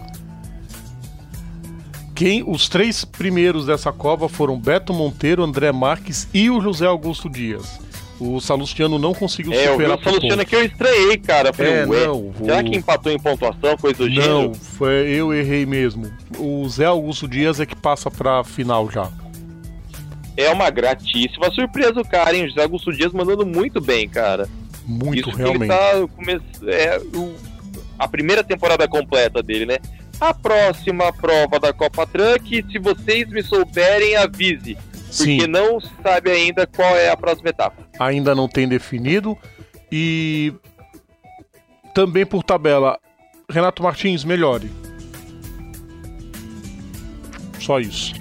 Quem os três primeiros dessa cova foram Beto Monteiro, André Marques e o José Augusto Dias. O Salustiano não conseguiu É, superar o Salustiano é que eu estranhei, cara. Falei, É, não, será que empatou em pontuação, coisa do Não, gênero? foi, eu errei mesmo. O Zé Augusto Dias é que passa pra final já. É uma gratíssima surpresa o cara, hein? O José Augusto Dias mandando muito bem, cara. Muito, Isso realmente. tá come... é, o... a primeira temporada completa dele, né? A próxima prova da Copa Truck, se vocês me souberem, avise. Sim. Porque não sabe ainda qual é a próxima etapa. ainda não tem definido. E também por tabela, Renato Martins, melhore. Só isso.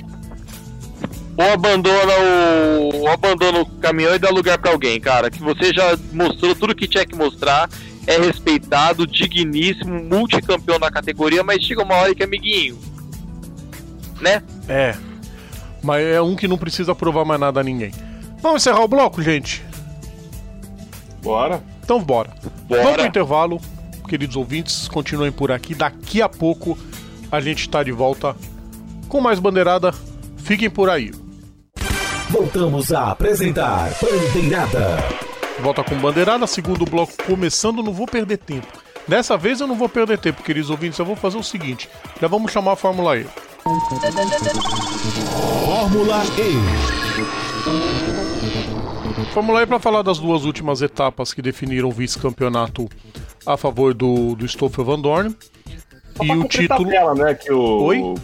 Ou abandona o. Ou abandona o caminhão e dá lugar pra alguém, cara. Que você já mostrou tudo que tinha que mostrar. É respeitado, digníssimo, multicampeão na categoria, mas chega uma hora que é amiguinho. Né? É. Mas é um que não precisa provar mais nada a ninguém. Vamos encerrar o bloco, gente? Bora. Então bora. Bora. Vamos pro intervalo, queridos ouvintes. Continuem por aqui. Daqui a pouco a gente tá de volta com mais bandeirada. Fiquem por aí. Voltamos a apresentar Bandeirada. Volta com bandeirada, segundo bloco começando, não vou perder tempo. Dessa vez eu não vou perder tempo, queridos ouvintes, eu vou fazer o seguinte, já vamos chamar a Fórmula E. Fórmula E. Fórmula E para falar das duas últimas etapas que definiram o vice-campeonato a favor do, do Stoffel Van Dorn. Só E o título... tabela, né? Que o... Oi?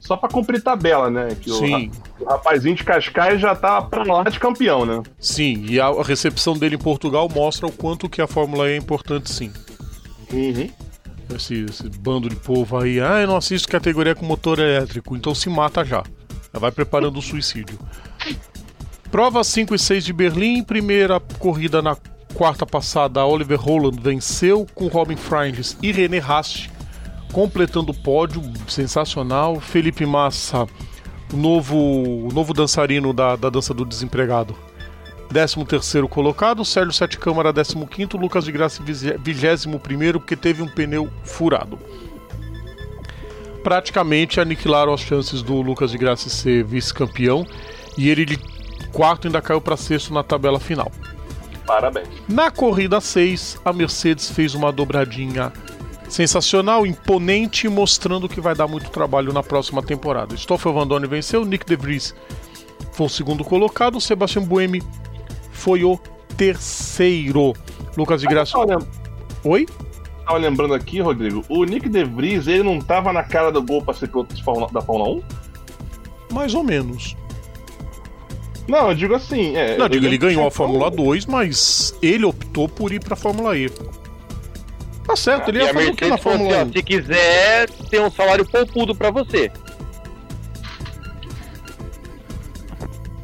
Só pra cumprir tabela, né? Que o, Sim. ra- o rapazinho de Cascais já tá pra lá de campeão, né? Sim, e a recepção dele em Portugal mostra o quanto que a Fórmula E é importante sim. Uhum. Esse, esse bando de povo aí, ah, eu não assisto categoria com motor elétrico, então se mata já. Vai preparando o suicídio. Prova 5 e 6 de Berlim, primeira corrida na quarta passada, Oliver Roland venceu com Robin Freindlis e René Rast completando o pódio, sensacional. Felipe Massa, novo, novo dançarino da, da dança do desempregado. 13 terceiro colocado, Sérgio Sete Câmara 15 quinto, Lucas de Graça 21 primeiro porque teve um pneu furado. Praticamente aniquilaram as chances do Lucas de Graça ser vice-campeão e ele de quarto ainda caiu para sexto na tabela final. Parabéns. Na corrida 6, a Mercedes fez uma dobradinha sensacional, imponente, mostrando que vai dar muito trabalho na próxima temporada. Stoffel Van Dorn venceu, Nick De Vries foi o segundo colocado, Sebastian Buemi foi o terceiro. Lucas de Graça. Lem- Oi? Tava lembrando aqui, Rodrigo, o Nick De Vries, ele não tava na cara do gol pra ser piloto da Fórmula 1? Mais ou menos. Não, eu digo assim. É, Não, digo, ele ganhou a Fórmula 2, mas ele optou por ir pra Fórmula E. Tá certo, ele e ia fazer o que na falou assim, Fórmula ó, 1? se quiser, tem um salário poupudo pra você.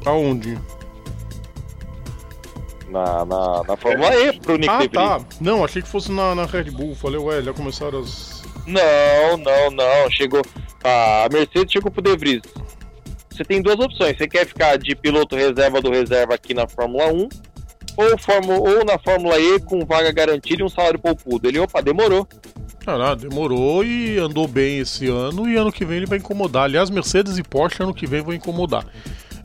Aonde? Na, na, na Fórmula E pro Nick Ah, tá. Não, achei que fosse na, na Red Bull. Falei, ué, já começaram as. Não, não, não. Chegou. A Mercedes chegou pro De Vries. Você tem duas opções. Você quer ficar de piloto reserva do reserva aqui na Fórmula 1, ou, Fórmula, ou na Fórmula E com vaga garantida e um salário poupudo. Ele, opa, demorou. Não, demorou e andou bem esse ano e ano que vem ele vai incomodar. Aliás, Mercedes e Porsche ano que vem vão incomodar.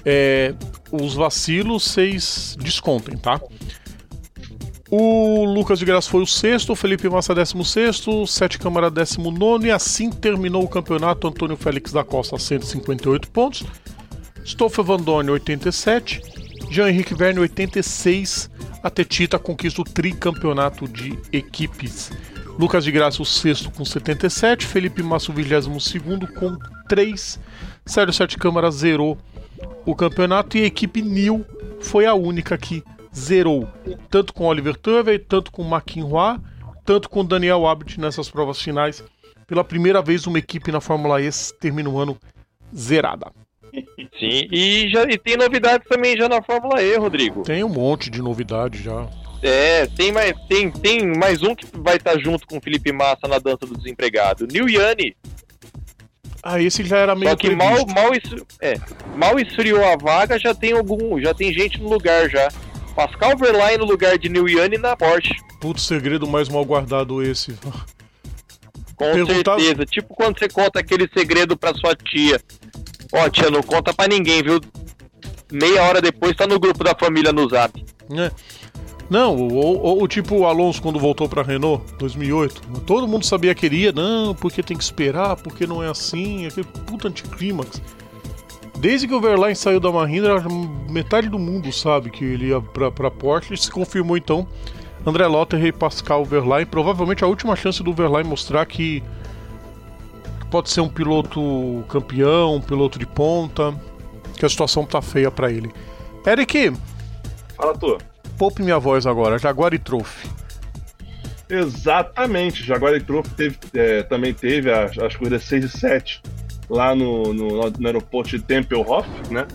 É, os vacilos vocês descontem, tá? O Lucas de Graça foi o sexto, o Felipe Massa décimo sexto, Sete Câmara décimo nono e assim terminou o campeonato. Antônio Félix da Costa 158 pontos, Stoffel Van Dorn 87, Jean-Henrique Verne 86, a Tetita conquista o tricampeonato de equipes. Lucas de Graça o sexto com 77, Felipe Massa o 22 segundo com 3, Sérgio Sete Câmara zerou o campeonato e a equipe New foi a única que zerou, tanto com Oliver Turvey, tanto com McInroy, tanto com Daniel Abt nessas provas finais. Pela primeira vez uma equipe na Fórmula E termina o ano zerada. Sim, e, já, e tem novidades também já na Fórmula E, Rodrigo. Tem um monte de novidade já. É, tem mais, tem, tem mais um que vai estar junto com o Felipe Massa na dança do desempregado. Nil Yanni. Ah, esse já era meio Só que mal, mal, es- é, mal esfriou a vaga, já tem algum, já tem gente no lugar já. Pascal Verlaine no lugar de Nil Yanni na Porsche. Putz, segredo mais mal guardado esse. Com Perguntar... certeza. Tipo quando você conta aquele segredo pra sua tia. Ó, oh, tia, não conta pra ninguém, viu? Meia hora depois tá no grupo da família no zap. É. Não, o, o, tipo o Alonso quando voltou pra Renault, 2008. Todo mundo sabia que queria, não, porque tem que esperar, porque não é assim, aquele puta anticlímax. Desde que o Verlaine saiu da Mahindra, metade do mundo sabe que ele ia pra Porsche e se confirmou então André Lotter e Pascal Verlaine. Provavelmente a última chance do Verlaine mostrar que pode ser um piloto campeão, um piloto de ponta, que a situação tá feia para ele. Eric, fala tu. Poupe minha voz agora, Jaguar e Trophy. Exatamente, Jaguar e Trophy teve, é, também teve as, as corridas 6 e 7 lá no, no, no aeroporto de Tempelhof, né?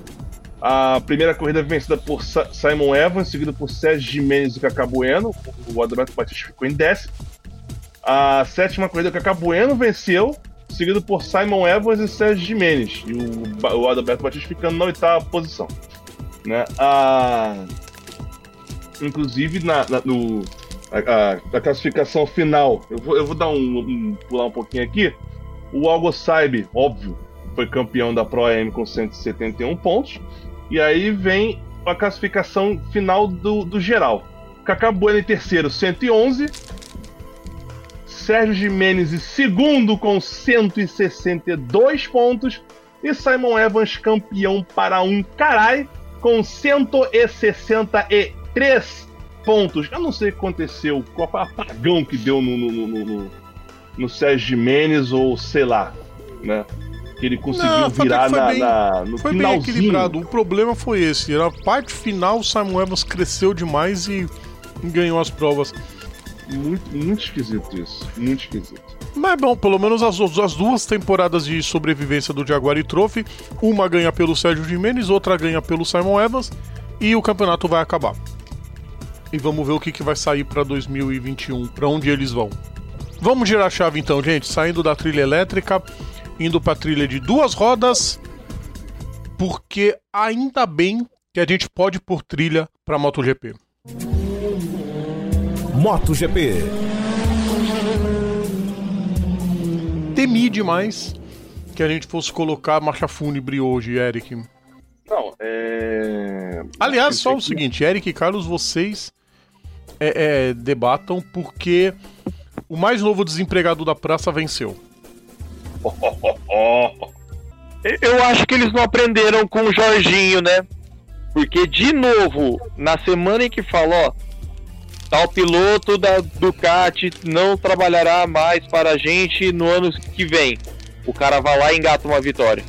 A primeira corrida vencida por Simon Evans, seguido por Sérgio Jimenez e Cacá Bueno. O Adalberto Batista ficou em décimo. A sétima corrida, Cacá Bueno venceu, seguido por Simon Evans e Sérgio Jimenez. E o, o Adalberto Batista ficando na oitava posição. Né? A, inclusive, na, na no, a, a, classificação final, eu vou, eu vou dar um, um, pular um pouquinho aqui. O Algo Saib, óbvio, foi campeão da Pro AM com 171 pontos. E aí vem a classificação final do, do geral. Cacá Bueno em terceiro, 111. Sérgio Jimenez em segundo com 162 pontos. E Simon Evans campeão para um carai com 163 pontos. Eu não sei o que aconteceu, qual foi o apagão que deu no, no, no, no, no Sérgio Jimenez ou sei lá, né? que ele conseguiu não, virar na, bem, na, no foi finalzinho. bem equilibrado. O problema foi esse. Na parte final, o Simon Evans cresceu demais e ganhou as provas. Muito, muito esquisito isso. Muito esquisito. Mas bom, pelo menos as, as duas temporadas de sobrevivência do Jaguar e Trophy, uma ganha pelo Sérgio Jimenez, outra ganha pelo Simon Evans e o campeonato vai acabar. E vamos ver o que, que vai sair para 2021, para onde eles vão. Vamos girar a chave então, gente, saindo da trilha elétrica indo para trilha de duas rodas, porque ainda bem que a gente pode pôr trilha para MotoGP. MotoGP. Temi demais que a gente fosse colocar marcha fúnebre hoje, Eric. Não, é. Aliás, só o seguinte, Eric e Carlos, vocês é, é, debatam porque o mais novo desempregado da praça venceu. *laughs* Eu acho que eles não aprenderam com o Jorginho, né? Porque, de novo, na semana em que falou, tal piloto da Ducati não trabalhará mais para a gente no ano que vem. O cara vai lá e engata uma vitória.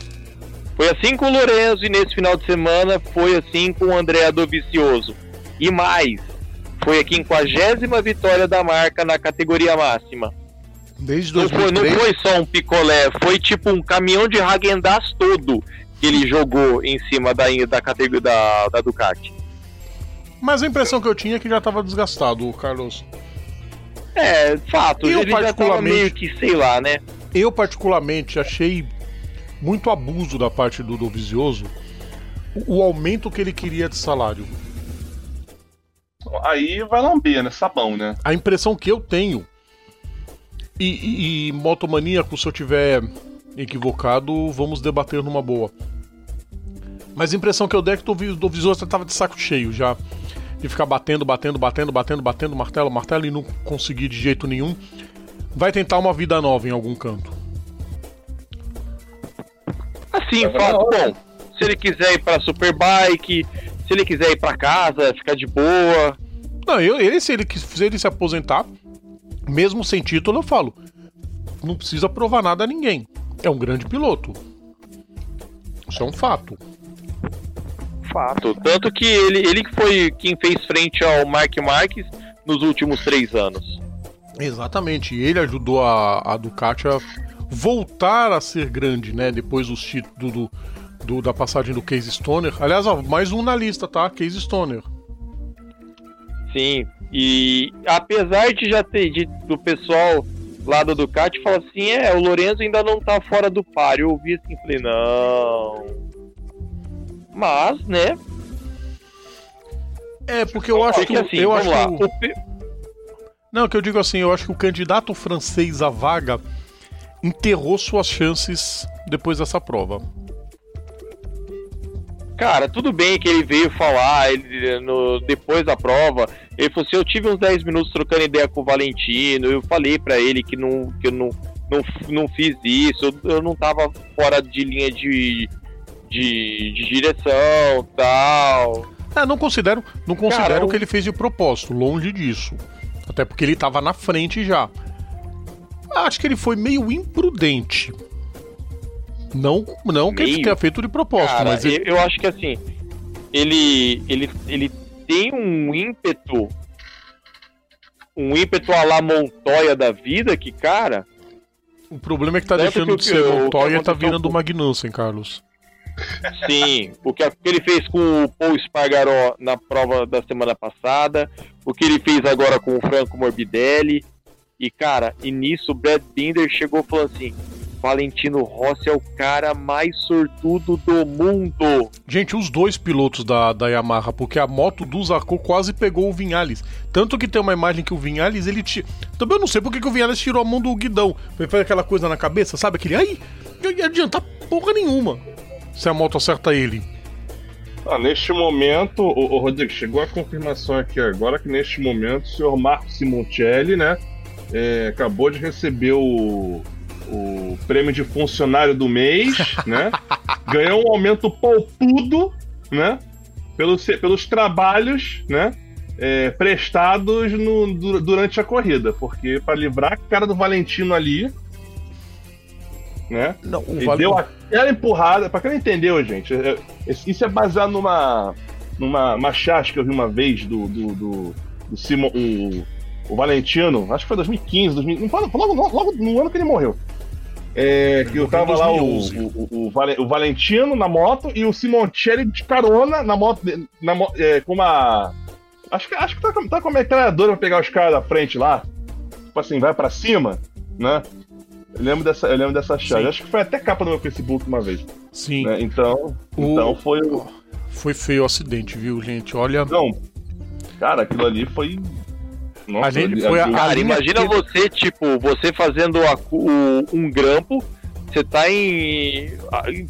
Foi assim com o Lorenzo e nesse final de semana foi assim com o André Dovizioso. E mais, foi a 50 vitória da marca na categoria máxima. Desde 2003... não, foi, não foi só um picolé, foi tipo um caminhão de Hagendaz todo que ele jogou em cima da, da categoria da, da Ducati. Mas a impressão que eu tinha é que já estava desgastado, Carlos. É, fato, eu ele particularmente, meio que, sei lá, né? Eu particularmente achei muito abuso da parte do Dovizioso o, o aumento que ele queria de salário. Aí vai lamber, né? Sabão, né? A impressão que eu tenho e, e, e motomaníaco, se eu tiver equivocado, vamos debater numa boa. Mas a impressão que eu dei é que o visor estava de saco cheio já. De ficar batendo, batendo, batendo, batendo, batendo, martelo, martelo e não conseguir de jeito nenhum. Vai tentar uma vida nova em algum canto. Assim, fato, bom, se ele quiser ir pra Superbike, se ele quiser ir pra casa, ficar de boa. Não, eu, ele, se ele, se ele se aposentar, mesmo sem título, eu falo, não precisa provar nada a ninguém. É um grande piloto. Isso é um fato. Fato. Tanto que ele, ele foi quem fez frente ao Mark Marques nos últimos três anos. Exatamente. Ele ajudou a, a Ducati a voltar a ser grande, né? Depois dos títulos do, do, da passagem do Case Stoner. Aliás, ó, mais um na lista, tá? Case Stoner. Sim, e apesar de já ter de, do pessoal lá do Ducati falar assim, é, o Lorenzo ainda não tá fora do par. Eu ouvi assim, falei, não. Mas, né? É, porque eu acho que, assim, eu acho lá. Que o... Não, que eu digo assim, eu acho que o candidato francês à vaga enterrou suas chances depois dessa prova. Cara, tudo bem que ele veio falar ele, no, depois da prova. Ele falou assim: Eu tive uns 10 minutos trocando ideia com o Valentino. Eu falei para ele que, não, que eu não, não, não fiz isso. Eu, eu não tava fora de linha de, de, de direção tal. É, não considero, não considero Cara, que ele fez de propósito, longe disso. Até porque ele tava na frente já. Acho que ele foi meio imprudente. Não, não meio... que ele tenha feito de propósito, Cara, mas. Ele... Eu acho que assim. Ele, ele, ele tem um ímpeto. Um ímpeto à la Montoya da vida que, cara. O problema é que tá deixando que de ser Montoya e tá virando o Magnussen, Carlos. Sim, o que ele fez com o Paul Spargaró na prova da semana passada, o que ele fez agora com o Franco Morbidelli. E, cara, e nisso o Brad Binder chegou falando assim: Valentino Rossi é o cara mais sortudo do mundo. Gente, os dois pilotos da, da Yamaha, porque a moto do Zarco quase pegou o Vinhales. Tanto que tem uma imagem que o Vinhales, ele tira. Também eu não sei porque que o Vinhales tirou a mão do guidão. Ele faz aquela coisa na cabeça, sabe? Aquele. Ai, não ia adiantar porra nenhuma se a moto acerta ele. Ah, neste momento, o, o, Rodrigo, chegou a confirmação aqui agora que neste momento o senhor Marco Simoncelli, né, é, acabou de receber o, o prêmio de funcionário do mês, né, *laughs* ganhou um aumento palpudo, né, pelos, pelos trabalhos, né, é, prestados no, durante a corrida, porque para livrar a cara do Valentino ali, né? Não, o Ele deu aquela empurrada, pra quem não entendeu, gente, é, é, isso é baseado numa numa uma que eu vi uma vez do, do, do, do Simon, o, o, Valentino, acho que foi 2015, 2000, logo, logo, logo no ano que ele morreu. É, que eu tava lá o, o, o, Valentino na moto e o Simoncelli de carona na moto, na, é, com uma. Acho que, acho que tá, tá com a metralhadora pra pegar os caras da frente lá. Tipo assim, vai pra cima, né? Eu lembro dessa, eu lembro dessa charge. Acho que foi até capa no meu Facebook uma vez. Sim. Né? Então, o... então foi. Foi feio o acidente, viu, gente? Olha. Não. Cara, aquilo ali foi. Nossa, a gente foi a, Cara, imagina que... você, tipo, você fazendo a, o, um grampo, você tá em.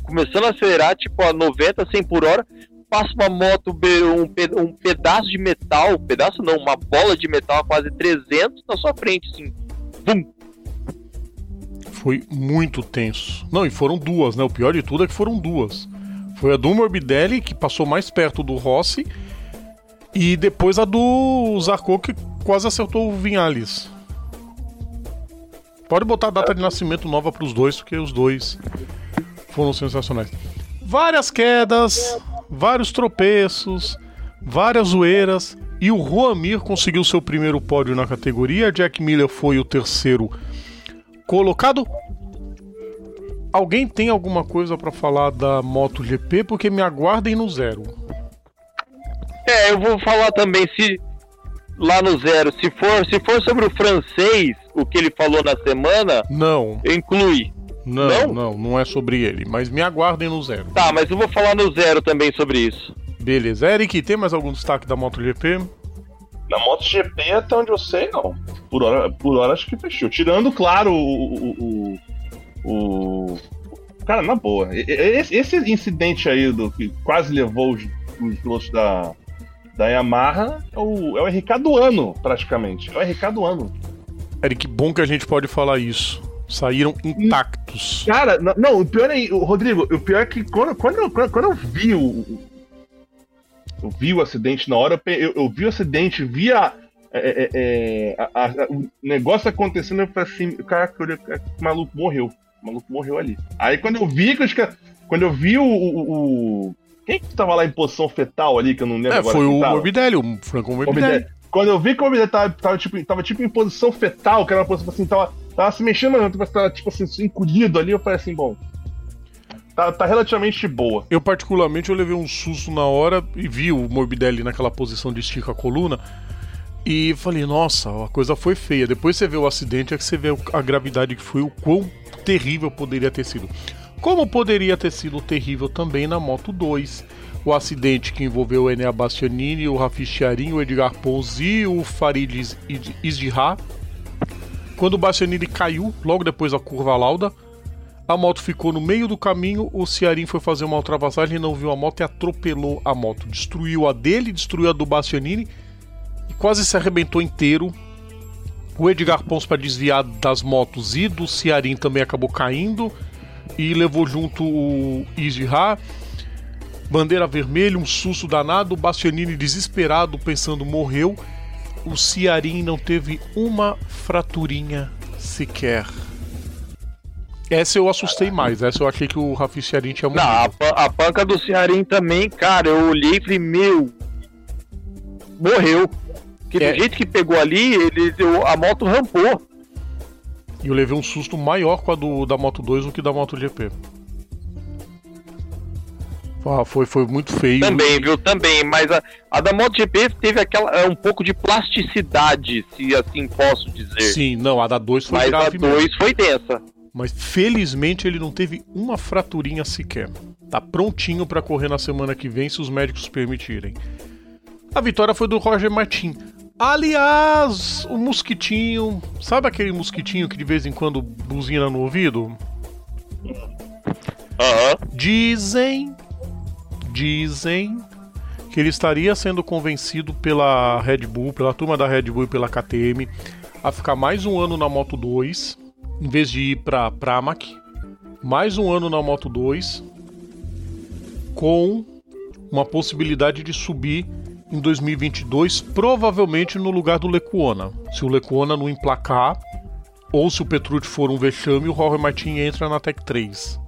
começando a acelerar, tipo, a 90, 100 por hora, passa uma moto, um, um pedaço de metal, pedaço não, uma bola de metal a quase 300 na sua frente, assim. Bum! foi muito tenso. Não, e foram duas, né? O pior de tudo é que foram duas. Foi a do Morbidelli, que passou mais perto do Rossi, e depois a do Zarco, que quase acertou o Vinhales. Pode botar a data de nascimento nova para os dois, porque os dois foram sensacionais. Várias quedas, vários tropeços, várias zoeiras. E o Juan Mir conseguiu seu primeiro pódio na categoria. Jack Miller foi o terceiro colocado. Alguém tem alguma coisa para falar da MotoGP? Porque me aguardem no zero. É, eu vou falar também se lá no zero, se for, se for sobre o francês, o que ele falou na semana, não. Inclui. Não, não, não, não é sobre ele, mas me aguardem no zero. Tá, mas eu vou falar no zero também sobre isso. Beleza. Eric, tem mais algum destaque da MotoGP? Na MotoGP, até onde eu sei, não. Por hora, por hora acho que fechou. Tirando, claro, o. o, o, o... Cara, na boa. Esse, esse, incidente aí do que quase levou os, os pilotos da, da Yamaha é o, é o RK do ano, praticamente. É o RK do ano. Eric, bom que a gente pode falar isso. Saíram intactos. Cara, não, o pior é. Rodrigo, o pior é que quando, quando, eu, quando eu vi o, eu vi o acidente na hora, eu, eu vi o acidente, vi a, é, é, é a, a, o negócio acontecendo, eu falei assim, cara, o maluco morreu. O maluco morreu ali. Aí quando eu vi que os Quando eu vi o, o, o. Quem que tava lá em posição fetal ali, que eu não lembro é, agora? Foi o tava? Morbidelli, o Franco Morbidelli. Quando eu vi que o Morbidelli tava, tava, tipo, tava tipo em posição fetal, que era uma posição assim, tava, tava se mexendo, mas tava tipo assim, encolhido ali, eu falei assim, bom, tá, tá relativamente boa. Eu, particularmente, eu levei um susto na hora e vi o Morbidelli naquela posição de estica a coluna. E falei, nossa, a coisa foi feia. Depois você vê o acidente, é que você vê a gravidade que foi, o quão terrível poderia ter sido. Como poderia ter sido terrível também na Moto 2. O acidente que envolveu o Enea Bastianini, o Rafi Chiarin, o Edgar Pons e o Farid Isdihar. Quando o Bastianini caiu, logo depois da curva lauda, a moto ficou no meio do caminho, o Ciarim foi fazer uma ultrapassagem, não viu a moto e atropelou a moto. Destruiu a dele, destruiu a do Bastianini e quase se arrebentou inteiro. O Edgar Pons para desviar das motos e do Ciarim também acabou caindo e levou junto o Ha. Bandeira vermelha, um susto danado, o Bastianini desesperado, pensando morreu. O Ciarim não teve uma fraturinha sequer. Essa eu assustei mais, essa eu achei que o Rafi Ciarim tinha morrido. Não, a, a panca do Ciarim também, cara, eu olhei e falei, meu, morreu. Que é. do jeito que pegou ali, ele, a moto rampou. E eu levei um susto maior com a do, da Moto 2 do que da Moto GP. Ah, foi, foi muito feio. Também, viu? Também, mas a, a da MotoGP teve aquela é, um pouco de plasticidade, se assim posso dizer. Sim, não, a da 2 foi Mas a 2 foi densa. Mas felizmente ele não teve uma fraturinha sequer. Tá prontinho para correr na semana que vem, se os médicos permitirem. A vitória foi do Roger Martin. Aliás, o mosquitinho. Sabe aquele mosquitinho que de vez em quando buzina no ouvido? Uhum. Dizem dizem que ele estaria sendo convencido pela Red Bull, pela turma da Red Bull e pela KTM, a ficar mais um ano na Moto 2, em vez de ir para Pramac, mais um ano na Moto 2, com uma possibilidade de subir em 2022, provavelmente no lugar do Lecuona. Se o Lecuona não emplacar, ou se o Petrucci for um vexame, o Jorge Martin entra na Tech 3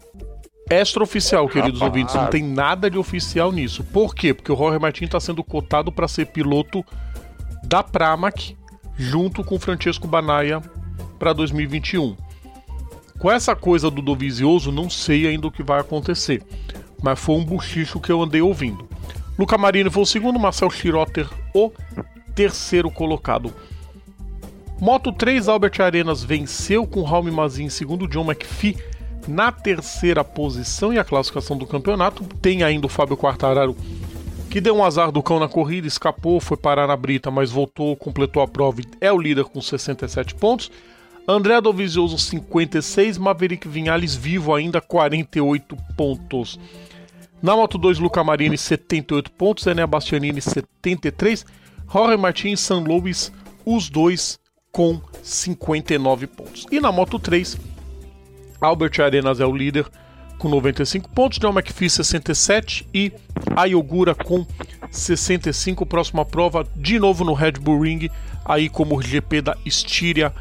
extraoficial, queridos Rapaz. ouvintes. Não tem nada de oficial nisso. Por quê? Porque o Jorge Martin está sendo cotado para ser piloto da Pramac junto com Francesco Banaia para 2021. Com essa coisa do Dovizioso, não sei ainda o que vai acontecer, mas foi um buchicho que eu andei ouvindo. Luca Marini foi o segundo, Marcel Schrotter o terceiro colocado. Moto 3 Albert Arenas venceu com Raul Mazin em segundo, John McPhee na terceira posição e a classificação do campeonato. Tem ainda o Fábio Quartararo que deu um azar do cão na corrida, escapou, foi parar na brita, mas voltou, completou a prova e é o líder com 67 pontos. André Dovizioso 56, Maverick Vinhales vivo ainda 48 pontos. Na Moto 2, Luca Marini 78 pontos, Ené Bastianini 73, Jorge Martins e San Luis, os dois com 59 pontos. E na Moto 3, Albert Arenas é o líder com 95 pontos, John McPhee 67 e Ayogura com 65. Próxima prova de novo no Red Bull Ring, aí como GP da Estíria.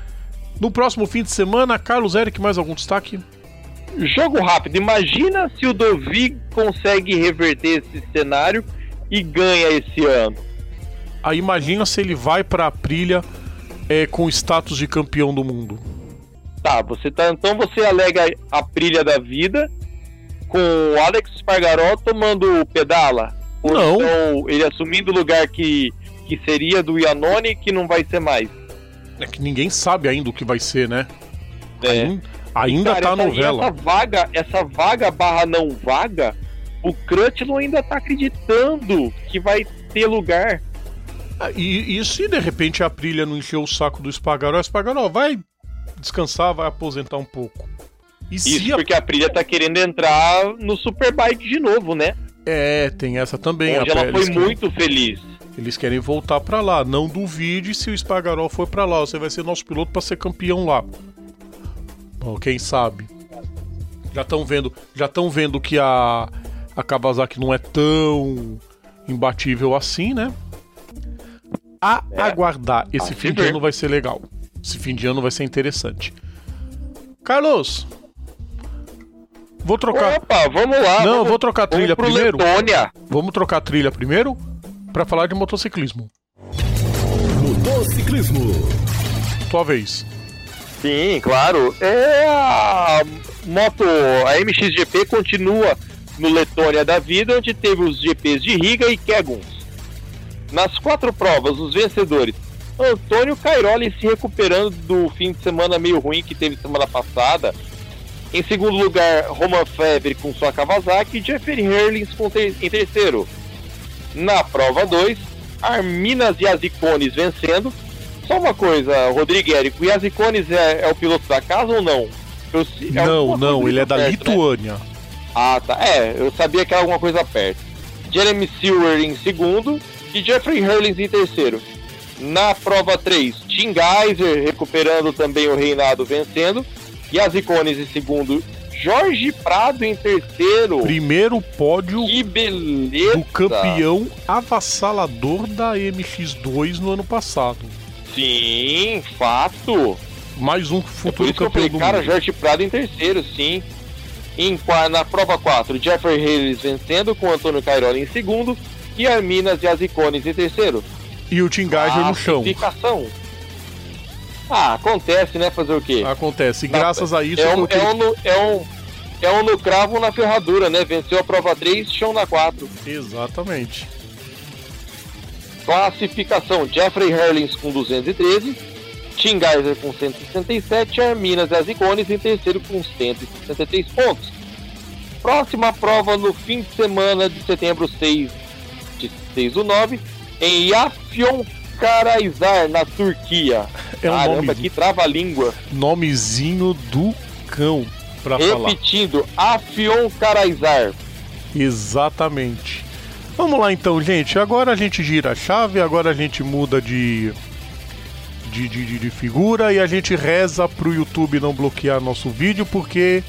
No próximo fim de semana, Carlos Eric, mais algum destaque? Jogo rápido. Imagina se o Dovi consegue reverter esse cenário e ganha esse ano. Aí imagina se ele vai para a Aprilia é, com status de campeão do mundo. Tá, você tá. Então você alega a trilha da vida com o Alex Spargaró tomando o pedala? Ou não. Então ele assumindo o lugar que, que seria do Iannone que não vai ser mais? É que ninguém sabe ainda o que vai ser, né? É. Ainda, ainda Cara, tá a novela. Essa vaga, essa vaga barra não vaga, o Crutchlow ainda tá acreditando que vai ter lugar. Ah, e, e se de repente a Prilha não encheu o saco do Spagaró, Spagaró vai descansar, vai aposentar um pouco. E Isso porque a Prilha tá querendo entrar no Superbike de novo, né? É, tem essa também. Onde ela foi muito feliz. Eles querem voltar para lá. Não duvide se o Spagarol for para lá. Você vai ser nosso piloto para ser campeão lá. Bom, quem sabe? Já estão vendo, já estão vendo que a a Kawasaki não é tão imbatível assim, né? A é. aguardar. Esse fim de ano vai ser legal. Esse fim de ano vai ser interessante. Carlos, vou trocar. Opa, vamos lá. Não, vamos, vou trocar a trilha primeiro. Letônia. Vamos trocar a trilha primeiro para falar de motociclismo. Motociclismo. Tua vez. Sim, claro. É a moto, a MXGP continua no Letônia da vida, onde teve os GPs de Riga e Keguns. Nas quatro provas, os vencedores Antônio Cairoli se recuperando do fim de semana meio ruim que teve semana passada. Em segundo lugar, Roman Febre com sua Kawasaki e Jeffrey Herlings em terceiro. Na prova 2, Arminas e Azicones vencendo. Só uma coisa, Rodrigo e Érico, o Yazicones é, é o piloto da casa ou não? Eu, é não, não, ele é da perto, né? Lituânia. Né? Ah, tá. É, eu sabia que era alguma coisa perto. Jeremy Silver em segundo e Jeffrey Hurlings em terceiro. Na prova 3, Tim Geiser recuperando também o reinado vencendo. E as Icones em segundo, Jorge Prado em terceiro. Primeiro pódio que beleza. do campeão avassalador da MX2 no ano passado. Sim, fato. Mais um futuro é campeão falei, do cara, mundo. Jorge Prado em terceiro, sim. Em, na prova 4, Jeffrey Hayes vencendo com Antônio Cairoli em segundo e Arminas e Azicones em terceiro. E o Tingager no chão. Classificação. Ah, acontece, né? Fazer o quê? Acontece. E graças a isso. É um, é, um, é, um, é um no cravo na ferradura, né? Venceu a prova 3, chão na 4. Exatamente. Classificação: Jeffrey Herlings com 213, Tim Geiser com 167, Arminas e Azicones em terceiro com 163 pontos. Próxima prova no fim de semana de setembro 6, de 6 do 9, em Afyon Karaizar, na Turquia. É um Caramba, nome... que trava a língua. Nomezinho do cão, Repetindo, falar. Repetindo, Afyon Karaizar. Exatamente. Vamos lá então, gente. Agora a gente gira a chave, agora a gente muda de, de, de, de figura e a gente reza pro YouTube não bloquear nosso vídeo, porque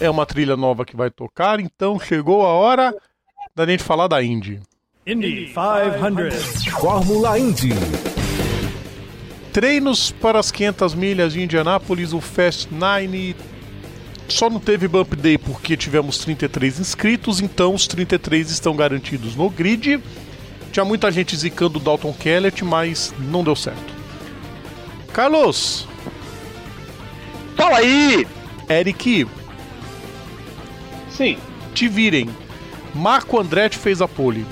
é uma trilha nova que vai tocar. Então chegou a hora da gente falar da Indy. Indy 500. Fórmula Indy. Treinos para as 500 milhas de Indianápolis, o Fast Nine só não teve Bump Day porque tivemos 33 inscritos, então os 33 estão garantidos no grid. Tinha muita gente zicando o Dalton Kellett, mas não deu certo. Carlos! Fala aí! Eric! Sim. Te virem. Marco Andretti fez a pole.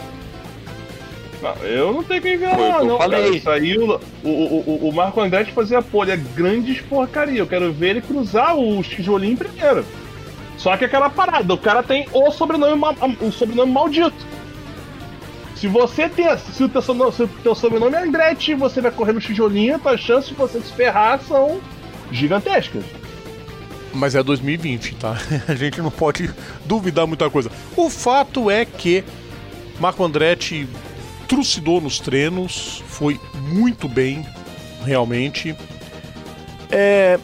Não, eu não tenho quem ver lá, não. Falei. saiu o, o, o Marco Andretti fazia polha grandes porcaria. Eu quero ver ele cruzar o tijolinho primeiro. Só que aquela parada, o cara tem o sobrenome, o sobrenome maldito. Se você tem. Se o teu, se o teu sobrenome é Andretti você vai correr no tijolinho, as chances de você se ferrar são gigantescas. Mas é 2020, tá? *laughs* A gente não pode duvidar muita coisa. O fato é que Marco Andretti trucidou nos treinos, foi muito bem, realmente. É,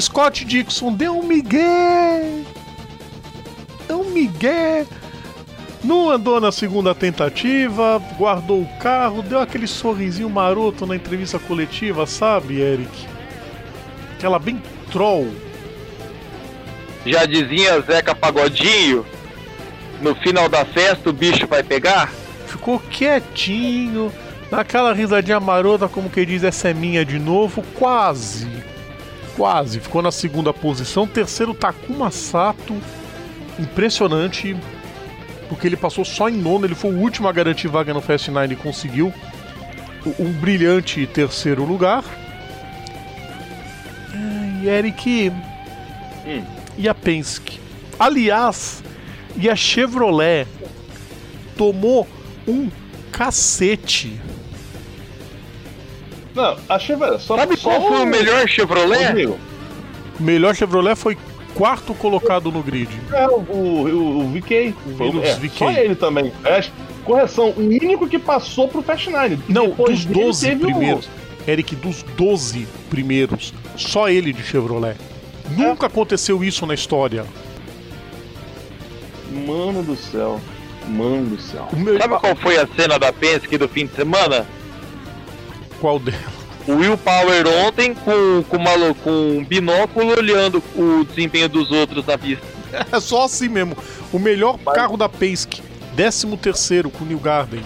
Scott Dixon deu um migué. Deu um migué. Não andou na segunda tentativa, guardou o carro, deu aquele sorrisinho maroto na entrevista coletiva, sabe, Eric? Aquela bem troll. Já dizia Zeca Pagodinho, no final da festa o bicho vai pegar? Ficou quietinho, naquela risadinha marota, como que diz, essa é minha de novo, quase. Quase, ficou na segunda posição. Terceiro, Takuma Sato, impressionante, porque ele passou só em nono, ele foi o último a garantir vaga no Fast Nine e conseguiu um brilhante terceiro lugar. E Eric. Hum. E a Penske. Aliás, e a Chevrolet tomou um cacete. Não, a Chevrolet. Só, Sabe só qual foi o melhor Chevrolet? O melhor Chevrolet foi quarto colocado no grid. É, o, o, o VK. Foi, é, VK. Só ele também. É, correção, o único que passou pro Fast Nine. Não, dos 12 primeiros. O... Eric, dos 12 primeiros, só ele de Chevrolet. É. Nunca aconteceu isso na história. Mano do céu. Mano do céu. Sabe qual foi a cena da Penske do fim de semana? Qual dela? O Will Power ontem com, com, uma, com um binóculo olhando o desempenho dos outros na pista. É só assim mesmo. O melhor Mas... carro da Penske, 13 terceiro com o New Garden.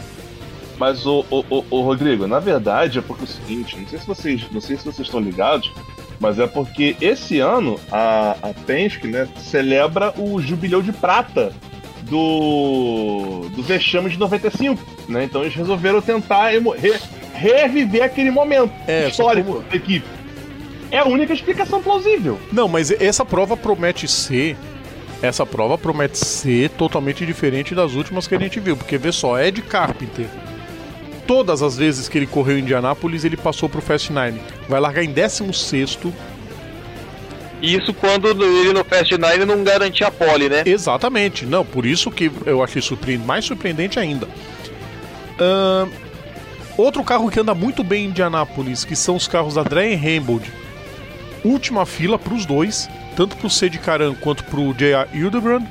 Mas o, o, o, o, Rodrigo, na verdade é porque é o seguinte, não sei se vocês, não sei se vocês estão ligados, mas é porque esse ano a, a Penske, né, celebra o jubileu de prata do, do vexame de 95, né? Então eles resolveram tentar re, reviver aquele momento é, histórico como... da equipe. É a única explicação plausível. Não, mas essa prova promete ser. Essa prova promete ser totalmente diferente das últimas que a gente viu. Porque vê só, Ed Carpenter. todas as vezes que ele correu em Indianápolis, ele passou pro Fast Nine. Vai largar em 16 Isso quando ele no Fast Nine não garantia a pole, né? Exatamente. Não, por isso que eu achei mais surpreendente ainda. Ahn, outro carro que anda muito bem em Indianápolis, que são os carros da Dreyer Hambold. Última fila para os dois, tanto para o Cedi Caran quanto para o J.R. Hildebrand.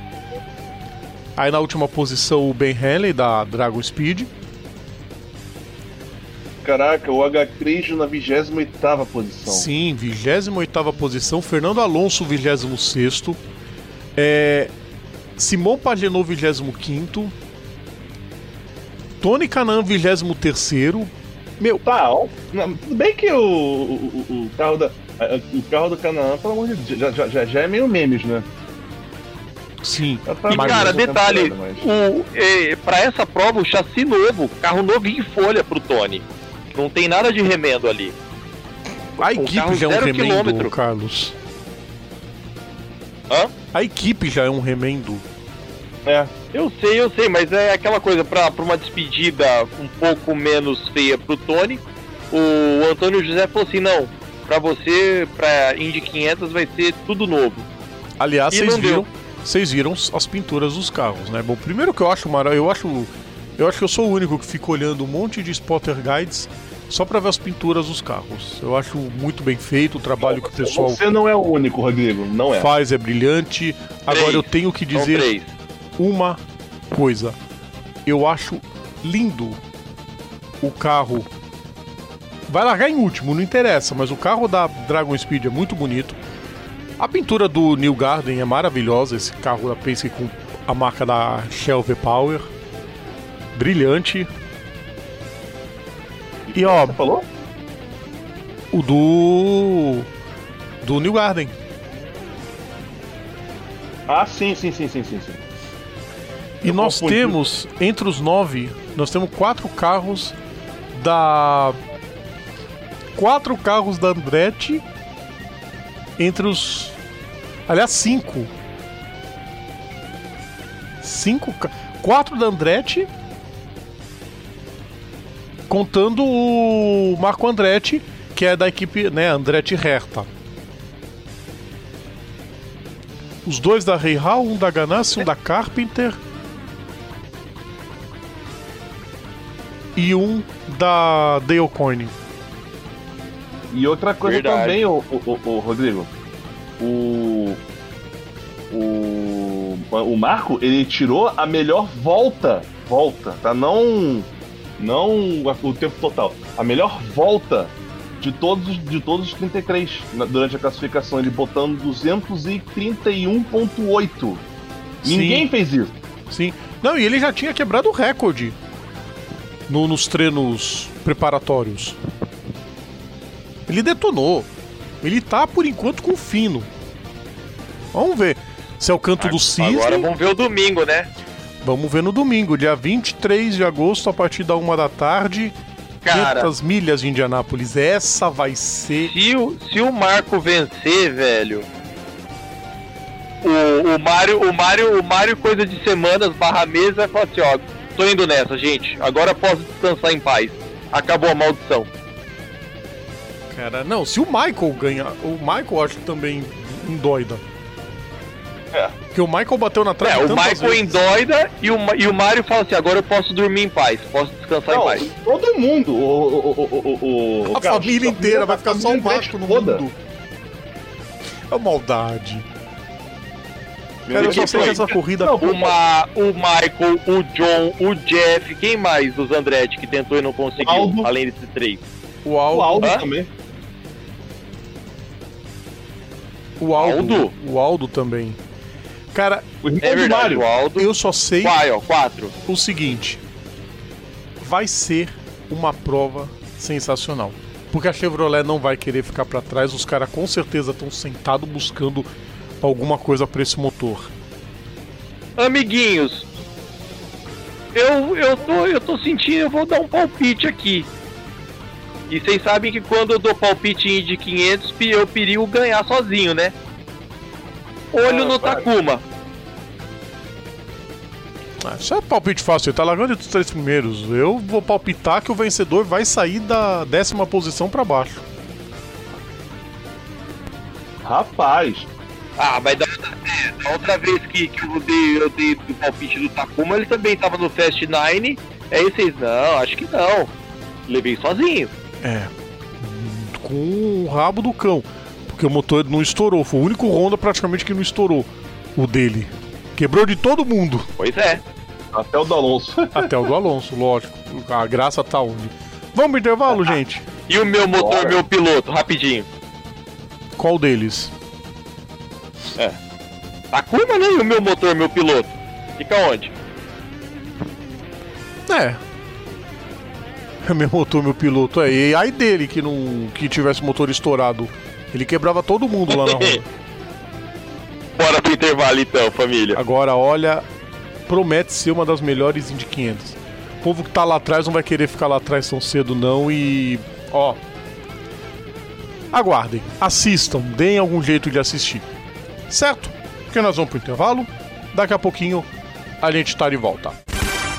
Aí na última posição o Ben Hanley da Dragon Speed. Caraca, o H3 na 28 posição. Sim, 28 posição. Fernando Alonso, 26. É, Simon Pagenaud, 25. Tony Canan, 23. Meu, Tá, ó, tudo bem que o, o, o- carro da. O carro do Canaã, pelo amor de Deus, já, já, já, já é meio memes, né? sim. Tá E cara, detalhe, temporada, mas- o, eh, pra essa prova o chassi novo, carro novinho em folha pro Tony. Não tem nada de remendo ali. A equipe já é um remendo, quilômetro. Carlos. Hã? A equipe já é um remendo. É, Eu sei, eu sei, mas é aquela coisa, pra, pra uma despedida um pouco menos feia pro Tony, o Antônio José falou assim, não, pra você, pra Indy 500 vai ser tudo novo. Aliás, vocês viram, vocês viram as pinturas dos carros, né? Bom, primeiro que eu acho mara- eu acho eu acho que eu sou o único que fica olhando um monte de spotter guides só pra ver as pinturas dos carros. Eu acho muito bem feito o trabalho que o pessoal Você não é o único, Rodrigo, não é. faz é brilhante. Agora Três. eu tenho que dizer uma coisa. Eu acho lindo o carro. Vai largar em último, não interessa, mas o carro da Dragon Speed é muito bonito. A pintura do New Garden é maravilhosa, esse carro da Penske com a marca da Shell V-Power. Brilhante. E ó, Você falou? o do. do New Garden. Ah, sim, sim, sim, sim, sim, sim. E Eu nós confundi. temos, entre os nove, nós temos quatro carros da. Quatro carros da Andretti. Entre os. Aliás, cinco. Cinco. Quatro da Andretti. Contando o Marco Andretti, que é da equipe, né, Andretti Herta. Os dois da Reihal, um da Ganassi, um da Carpenter. E um da Dale Coyne. E outra coisa Verdade. também, o, o, o, Rodrigo. O. O. O Marco, ele tirou a melhor volta. Volta, tá? Não. Não o tempo total. A melhor volta de todos, os- de todos os 33 na- durante a classificação. Ele botando 231,8. Sim. Ninguém fez isso. Sim. Não, e ele já tinha quebrado o recorde no- nos treinos preparatórios. Ele detonou. Ele tá, por enquanto, com fino. Vamos ver se é o canto do cisne. Agora vamos ver o domingo, né? Vamos ver no domingo, dia 23 de agosto, a partir da uma da tarde. Cara, 500 milhas de Indianápolis. Essa vai ser. se o, se o Marco vencer, velho. O, o Mário, o Mário, o Mário, coisa de semanas barra meses, vai falar assim, ó, tô indo nessa, gente. Agora posso descansar em paz. Acabou a maldição. Cara, não, se o Michael ganhar. O Michael acho que também endoida. É. Porque o Michael bateu na trave É, o Michael vezes. endoida e o, e o Mário fala assim, agora eu posso dormir em paz, posso descansar em Não, paz. todo mundo. O, o, o, o, o, o A família inteira vai ficar só o família Marco no toda. mundo. É maldade. Meu Cara, eu só sei que essa corrida. Não, O, Ma, o Michael, o John, o Jeff, quem mais dos Andretti que tentou e não conseguiu, Aldo. além desses três? O Aldo. O Aldo também. O Aldo. Aldo? O Aldo também. Cara, O É verdade, Mário. Aldo. eu só sei Vai, ó, quatro. o seguinte: vai ser uma prova sensacional. Porque a Chevrolet não vai querer ficar pra trás, os caras com certeza estão sentados buscando alguma coisa pra esse motor. Amiguinhos, eu, eu, tô, eu tô sentindo, eu vou dar um palpite aqui. E vocês sabem que quando eu dou palpite de 500, pi- eu perigo ganhar sozinho, né? Olho Ah, no vai. Takuma. Ah, Isso é palpite fácil, ele tá largando entre os três primeiros. Eu vou palpitar que o vencedor vai sair da décima posição pra baixo. Rapaz, Ah, mas da outra, é, da outra vez que, que eu, dei, eu dei o palpite do Takuma, ele também tava no Fast Nine. É isso aí, não, acho que não. Levei sozinho. É. Com o rabo do cão. Porque o motor não estourou. Foi o único Honda praticamente que não estourou. O dele. Quebrou de todo mundo. Pois é. até o do Alonso. *laughs* Até o do Alonso, lógico. A graça tá onde? Vamos pro intervalo, gente? E o meu motor, Bora. meu piloto, rapidinho. Qual deles? Takuma, né? E o meu motor, meu piloto. Fica onde? É. *laughs* Meu motor, meu piloto. É, e aí dele que não que tivesse motor estourado. Ele quebrava todo mundo lá na rua. *laughs* Bora pro intervalo então, família. Agora, olha, promete ser uma das melhores Indy 500. O povo que tá lá atrás não vai querer ficar lá atrás tão cedo, não. E. Ó. Aguardem, assistam, deem algum jeito de assistir. Certo? Porque nós vamos pro intervalo. Daqui a pouquinho a gente tá de volta.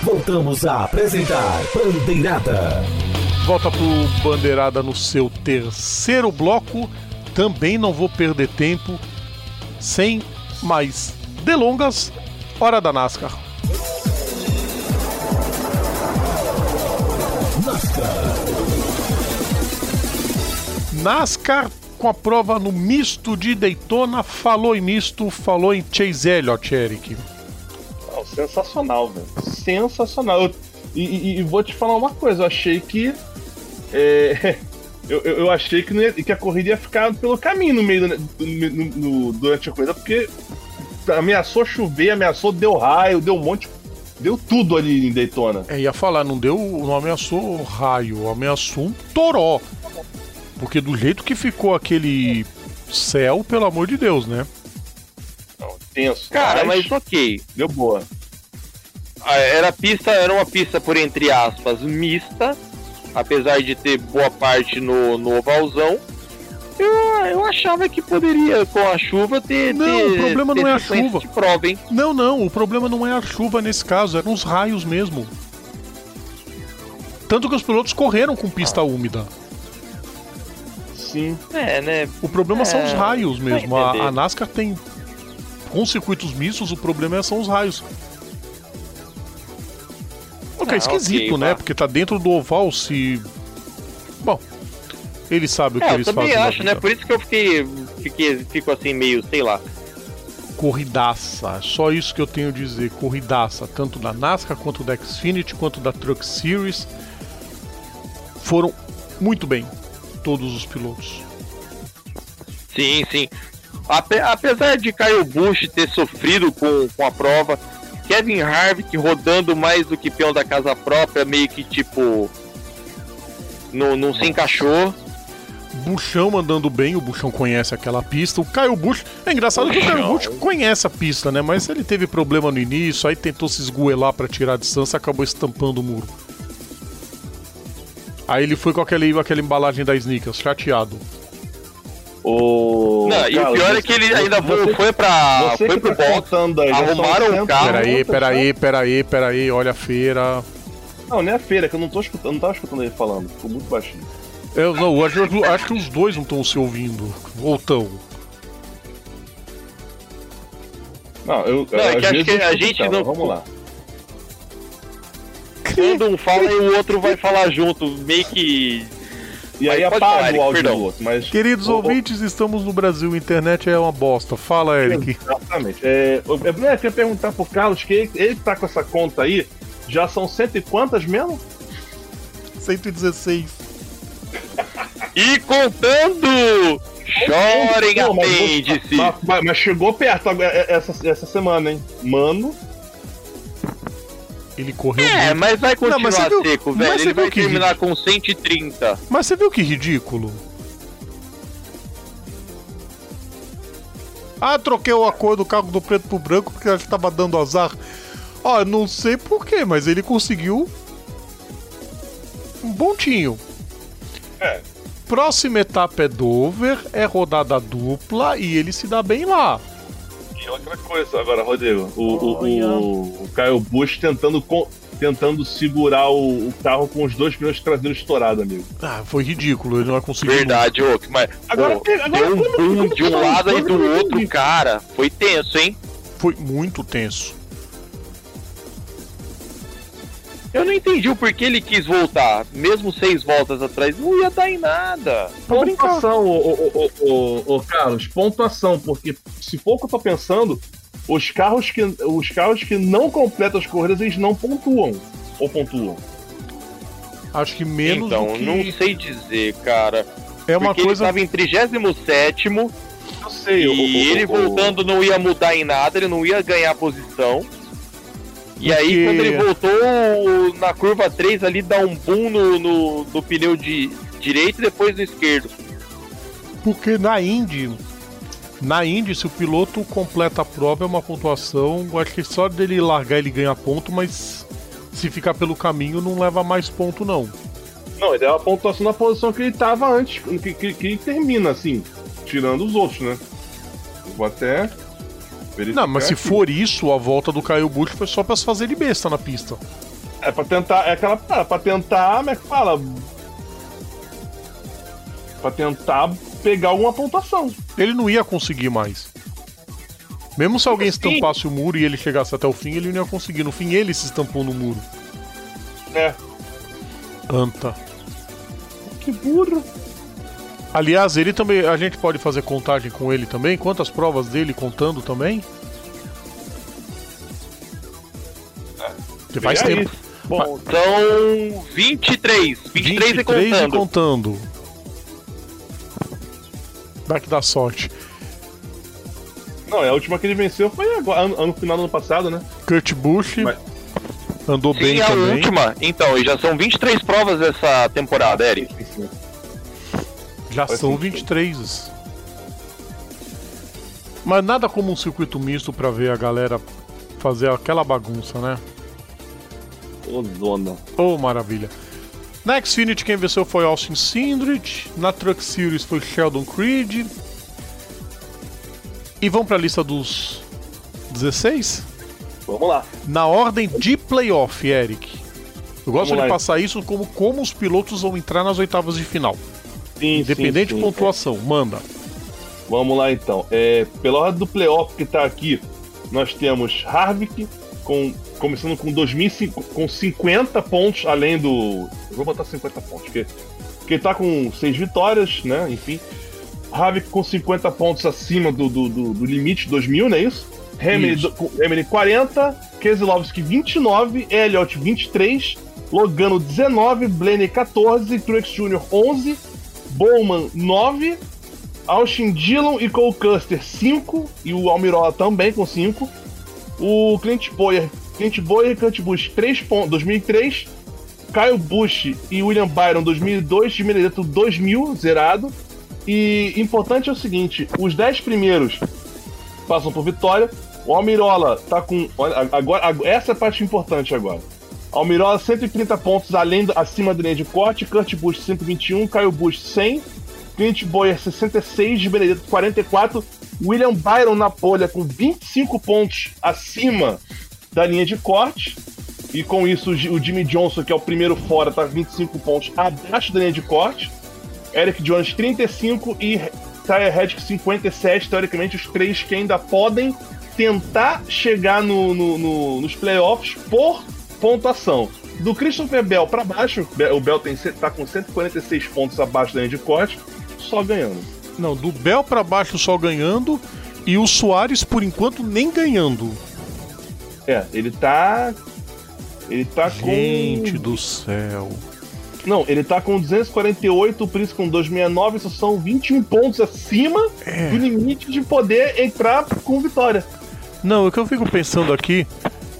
Voltamos a apresentar Bandeirada. Volta pro Bandeirada no seu terceiro bloco. Também não vou perder tempo. Sem mais delongas, hora da NASCAR. NASCAR com a prova no misto de Daytona. Falou em misto, falou em Chase Elliott, Eric. Não, sensacional, velho. Sensacional. E, e- e vou te falar uma coisa, eu achei que. é, *laughs* eu, eu eu achei que, não ia- que a corrida ia ficar pelo caminho no meio do, do- no- no- durante a corrida, porque ameaçou chover, ameaçou, deu raio, deu um monte. Deu tudo ali em Daytona. É, ia falar, não deu, não ameaçou raio, ameaçou um toró. Porque do jeito que ficou aquele céu, pelo amor de Deus, né? Não, tenso. Cara, mas ok. Deu boa. Ah, Era pista, era uma pista por entre aspas mista, apesar de ter boa parte no, no ovalzão. Eu, eu achava que poderia, com a chuva, ter. Não, ter- o problema ter não é a chuva. De prova, hein? Não, não, o problema não é a chuva nesse caso, eram os raios mesmo. Tanto que os pilotos correram com pista úmida. Sim. É, né? O problema são os É, raios mesmo. A, a NASCAR tem. Com circuitos mistos, o problema é- são os raios. Que é esquisito, ok, né? vá. Porque tá dentro do oval se. Bom, eles sabem o que É, eu eles também fazem. na acho, né? Por isso que eu fiquei, fiquei. Fico assim, meio, sei lá. Corridaça, só isso que eu tenho a dizer. Corridaça, tanto da NASCAR quanto da Xfinity, quanto da Truck Series. Foram muito bem, todos os pilotos. Sim, sim. Ape- apesar de Kyle Busch ter sofrido com, com a prova, Kevin Harvick rodando mais do que peão da casa própria, meio que tipo. Não, não se encaixou. Buchão mandando bem, o Buchão conhece aquela pista. O Caio Busch. É engraçado que o Caio. Busch conhece a pista, né? Mas ele teve problema no início, aí tentou se esgoelar pra tirar a distância acabou estampando o muro. Aí ele foi com aquele, aquela embalagem da Snickers, chateado. O... Não, e o pior é você- que ele ainda foi, você- foi pra. Você foi pro tá box. aí, arrumaram o 100, carro. Peraí, peraí, peraí, peraí, olha a feira. Não, nem a feira, que eu não tô escutando, não tava escutando ele falando, ficou muito baixinho. Eu não, acho, acho que os dois não estão se ouvindo. Ou tão. Não, eu. Não, é às que acho vezes que a gente ela, não- Vamos lá. Quando um fala e o outro vai falar junto, meio que. E aí Mas pode apaga falar, o áudio perdão. do outro, mas. Queridos o- o- ouvintes, estamos no Brasil, a internet é uma bosta. Fala, Eric. Exatamente. É, eu, eu queria perguntar pro Carlos que ele, ele tá com essa conta aí, já são cento e quantas mesmo? 116. E contando! Chorem Pô, mas apêndice! Mas, mas- chegou perto é- essa, essa semana, hein? Mano, Ele correu É, muito. mas vai continuar mas você viu- seco, mas velho. você Ele viu vai que terminar com 130. Mas você viu que ridículo? Ah, troquei a cor do carro do preto pro branco porque ele tava dando azar. Ó, não sei porquê, mas ele conseguiu um pontinho. É. Próxima etapa é Dover, é rodada dupla e ele se dá bem lá. E outra coisa, agora, Rodrigo, o, o, o, o Caio Bush tentando, tentando segurar o, o, carro com os dois pneus traseiros estourados, amigo. Ah, foi ridículo, ele não vai conseguir. Verdade, ô, mas. Agora, agora um boom de um lado e do outro, cara. Foi tenso, hein? Foi muito tenso. Eu não entendi o porquê ele quis voltar. Mesmo seis voltas atrás, não ia dar em nada. Pontuação, ô, ô, ô, ô, Carlos, pontuação, porque se for o que eu tô pensando, os carros que, os carros que não completam as corridas, eles não pontuam. Ou pontuam. Acho que menos então, do que... não sei dizer, cara. É uma porque coisa... ele tava em 37 eu sei, e o, ele voltando não ia mudar em nada, ele não ia ganhar posição. E aí, quando ele voltou na curva 3 ali, dá um boom no, no, no pneu de direito e depois no esquerdo. Porque na Indy, na Indy, se o piloto completa a prova, é uma pontuação. Acho que só dele largar ele ganha ponto, mas se ficar pelo caminho não leva mais ponto, não. Não, ele é uma pontuação na posição que ele estava antes, que, que, que termina, assim, tirando os outros, né? Vou até não, mas se for isso, a volta do Caio Bush foi só pra se fazer de besta na pista. É pra tentar. É aquela. É pra tentar. Como é que fala? Pra tentar pegar alguma pontuação. Ele não ia conseguir mais. Mesmo se alguém assim? estampasse o muro e ele chegasse até o fim, ele não ia conseguir. No fim, ele se estampou no muro. É. Anta. Que burro. Aliás, ele também. A gente pode fazer contagem com ele também? Quantas provas dele contando também? É. faz tempo. Bom, então 23. 23, 23 e contando. E contando. Dá que dá sorte. Não, é a última que ele venceu foi agora, ano, ano final do ano passado, né? Kurt Busch. Mas... Andou sim, bem a também. última. Então, e já são 23 provas dessa temporada, Eric. Sim, sim. Já Faz são sentido. 23. Mas nada como um circuito misto para ver a galera fazer aquela bagunça, né? Ô, zona. Ô, oh, maravilha. Na Xfinity quem venceu foi Austin Sindrich. Na Truck Series foi Sheldon Creed. E vamos para a lista dos 16? Vamos lá. Na ordem de playoff, Eric. Eu gosto vamos de lá. passar isso como como os pilotos vão entrar nas oitavas de final. Sim, Independente sim, sim, de pontuação, é. manda. Vamos lá então. É, pela ordem do playoff que tá aqui, nós temos Harvick com, começando com 2005, com 50 pontos, além do. Eu vou botar 50 pontos, porque, porque ele tá com 6 vitórias, né? Enfim. Harvick com 50 pontos acima do, do, do, do limite 2000, não é isso? Hamilton 40, Keselowski 29, Elliott 23, Logano 19, Blaney 14, Truex Jr. 11, Bowman 9, Austin Dillon e Cole Custer 5, e o Almirola também com 5. O Clint Boyer, Clint Boyer e Kurt Busch 3 pontos, 2003. Kyle Busch e William Byron 2002, de Benedetto 2000, zerado. E importante é o seguinte, os 10 primeiros passam por vitória. O Almirola tá com. Agora, essa é a parte importante agora. Almirola 130 pontos além, acima da linha de corte, Kurt Busch 121, Caio Busch 100, Clint Boyer 66, de Benedetto 44, William Byron na polha com 25 pontos acima da linha de corte. E com isso o Jimmy Johnson, que é o primeiro fora, tá 25 pontos abaixo da linha de corte. Eric Jones 35 e Tyler Reddick 57, teoricamente os três que ainda podem tentar chegar no, no, no, nos playoffs por pontuação. Do Christopher Bell para baixo, o Bell tem, tá com 146 pontos abaixo da de corte, só ganhando. Não, do Bell para baixo só ganhando e o Soares por enquanto nem ganhando. É, ele tá ele tá Gente com Gente do céu. Não, ele tá com 248, o Prince com 269, isso são 21 pontos acima é. do limite de poder entrar com vitória. Não, o que eu fico pensando aqui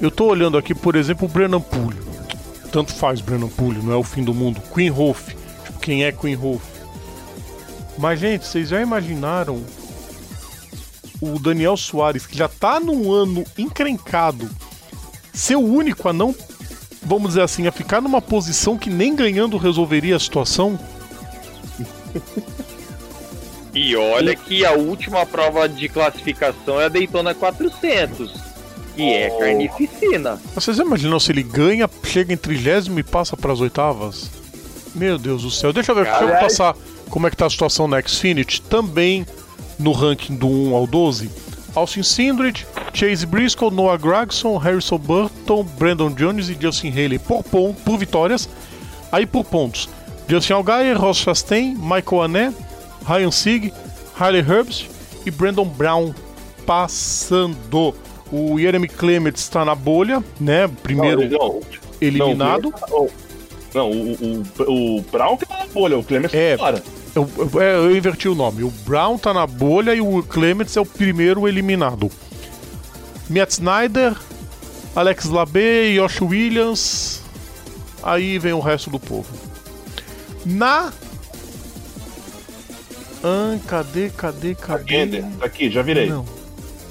eu tô olhando aqui, por exemplo, o Brennan Pulley. Tanto faz Brennan Pulley, não é o fim do mundo. Queen Rolf. Tipo, quem é Queen Rolf? Mas, gente, vocês já imaginaram o Daniel Soares, que já tá num ano encrencado, ser o único a não, vamos dizer assim, a ficar numa posição que nem ganhando resolveria a situação? E olha que a última prova de classificação é a Daytona 400, que é Oh. carnificina. Vocês imaginam se ele ganha, chega em trigésimo e passa para as oitavas? Meu Deus do céu. Deixa eu ver, deixa eu Aliás- passar como é que tá a situação na Xfinity. Também no ranking do 1 ao 12. Austin Sindrich, Chase Briscoe, Noah Gragson, Harrison Burton, Brandon Jones e Justin Haley por, pon- por vitórias. Aí por pontos. Justin Allgaier, Ross Chastain, Michael Ané, Ryan Sieg, Riley Herbst e Brandon Brown passando. O Jeremy Clements está na bolha, né? Primeiro Não, eliminado. Não, o, o, o Brown que tá na bolha, o Clemens É. tá fora. Eu, eu- é, eu inverti o nome. O Brown tá na bolha e o Clements é o primeiro eliminado. Matt Snyder, Alex Labé, Josh Williams. Aí vem o resto do povo. Na. Ah, cadê, cadê, cadê? Tá aqui, já virei. Não.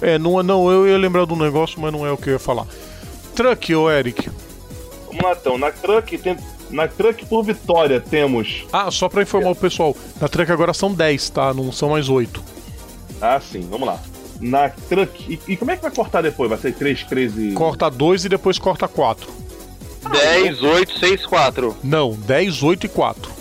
É, não, não, eu ia lembrar do negócio, mas não é o que eu ia falar. Truck, ô Eric. Vamos lá então, na Truck, tem, na truck por vitória temos. Ah, só pra informar o pessoal, na Truck agora são 10, tá? Não são mais 8. Ah, sim, vamos lá. Na Truck. E, e como é que vai cortar depois? Vai ser 3, 13. Corta 2 e depois corta 4. 10, 8, 6, 4. Não, 10, 8 e 4.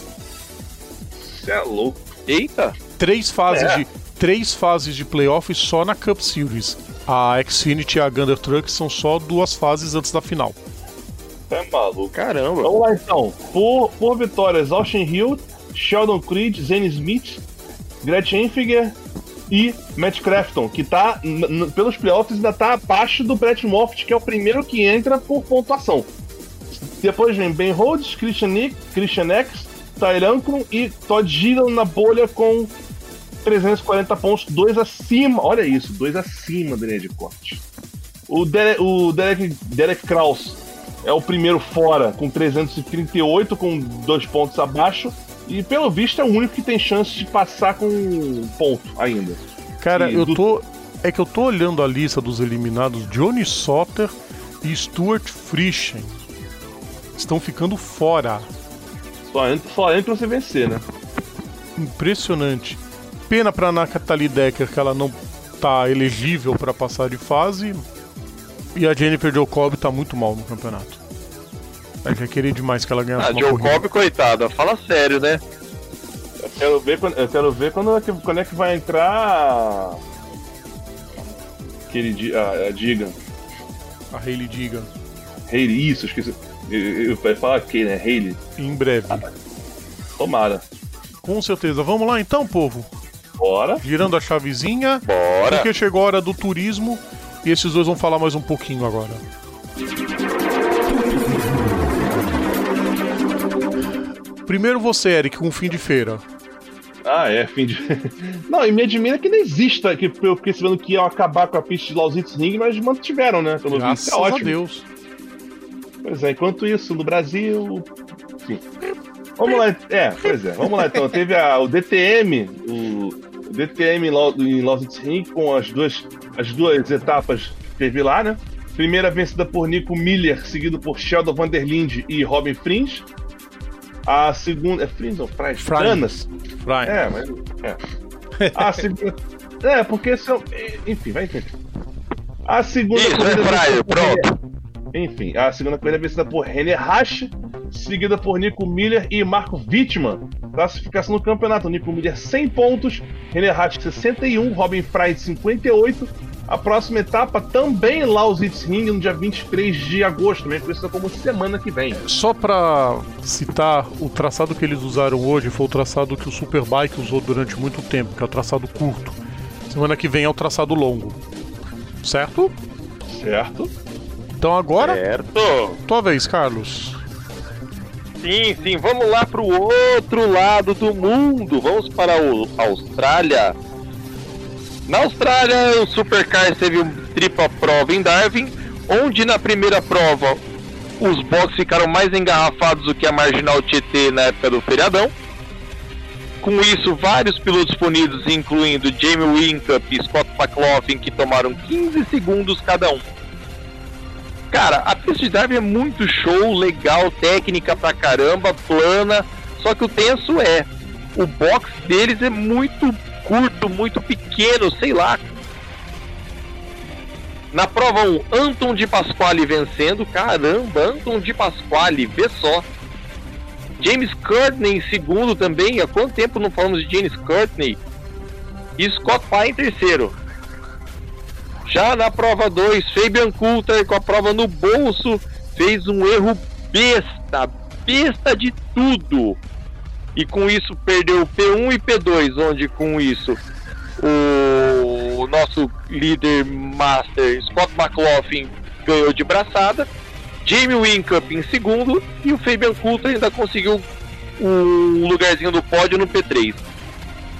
Você é louco. Eita! Três fases, É. de, três fases de playoffs só na Cup Series. A Xfinity e a Gander Truck são só duas fases antes da final. É maluco. Caramba! Vamos lá então. Por, por vitórias, Austin Hill, Sheldon Creed, Zane Smith, Gretchen Enfiger e Matt Crafton, que tá, pelos playoffs, ainda tá abaixo do Brett Moffitt, que é o primeiro que entra por pontuação. Depois vem Ben Rhodes, Christian Nick, Christian X, Tyrankron e Todd Gilliam na bolha com 340 pontos, dois acima. Olha isso, dois acima da linha de corte. O, Derek, o Derek, Derek Kraus é o primeiro fora com 338, com dois pontos abaixo. E pelo visto é o único que tem chance de passar com um ponto ainda. Cara, E eu do- tô. É que eu tô olhando a lista dos eliminados. Johnny Soter e Stuart Friesen estão ficando fora. Só entra, só entra você vencer, né? Impressionante. Pena pra Natalie Decker que ela não tá elegível pra passar de fase. E a Jennifer Jacob tá muito mal no campeonato. Eu já queria demais que ela ganhasse Ah, uma Joe corrida. Cobb, coitada, fala sério, né? Eu quero ver quando, eu quero ver quando, é que, quando é que vai entrar. Aquele. A, a Diga. A Hayley Diga. Hayley, isso, esqueci. Eu, eu, falar que, né? Hayley. Em breve. Tomara. Com certeza. Vamos lá então, povo. Bora. Girando a chavezinha. Bora! Porque chegou a hora do turismo. E esses dois vão falar mais um pouquinho agora. Primeiro você, Eric, com fim de feira. Ah, é, fim de. *laughs* Não, e me admira que não exista, que eu fiquei sabendo que iam acabar com a pista de Lausitz Ring, mas mantiveram, né? Pelo visto, é a ótimo. Deus. Pois é, enquanto isso, no Brasil. Enfim. Vamos lá, é, pois é, vamos lá então. Teve a, o DTM, o, o DTM em Lausitz Ring, com as duas, as duas etapas que teve lá, né? Primeira vencida por Nico Miller, seguido por Sheldon Vanderlinde e Robin Frins. A segunda. É Frins ou Fries? Frins. Franas. É, mas. É. A segunda. É, porque são. Enfim, vai entender. A segunda. Isso, é Fraio, pronto. Enfim, a segunda corrida é vencida por René Rasch, seguida por Nico Miller e Marco Wittmann. Classificação no campeonato: Nico Miller 100 pontos, René Rasch 61, Robin Frey 58. A próxima etapa também em Lausitz Ring, no dia 23 de agosto, também conhecida como semana que vem. Só pra citar, o traçado que eles usaram hoje foi o traçado que o Superbike usou durante muito tempo, que é o traçado curto. Semana que vem é o traçado longo. Certo? Certo? Então agora, Certo! tua vez, Carlos. Sim, sim, vamos lá pro outro lado do mundo. Vamos para a Austrália. Na Austrália, o Supercars teve uma tripla prova em Darwin, onde na primeira prova os boxes ficaram mais engarrafados do que a Marginal TT na época do feriadão. Com isso, vários pilotos punidos, incluindo Jamie Whincup e Scott McLaughlin, que tomaram 15 segundos cada um. Cara, a pista de Darwin é muito show, legal, técnica pra caramba, plana. Só que o tenso é, o box deles é muito curto, muito pequeno, sei lá. Na prova 1, Anton de Pasquale vencendo. Caramba, Anton de Pasquale, vê só. James Courtney em segundo também. Há quanto tempo não falamos de James Courtney? E Scott Pye em terceiro. Já na prova 2, Fabian Coulter com a prova no bolso fez um erro besta, besta de tudo. E com isso perdeu P1 e P2, onde com isso o nosso líder master Scott McLaughlin ganhou de braçada. Jamie Winkup em segundo e o Fabian Coulter ainda conseguiu um lugarzinho no pódio no P3.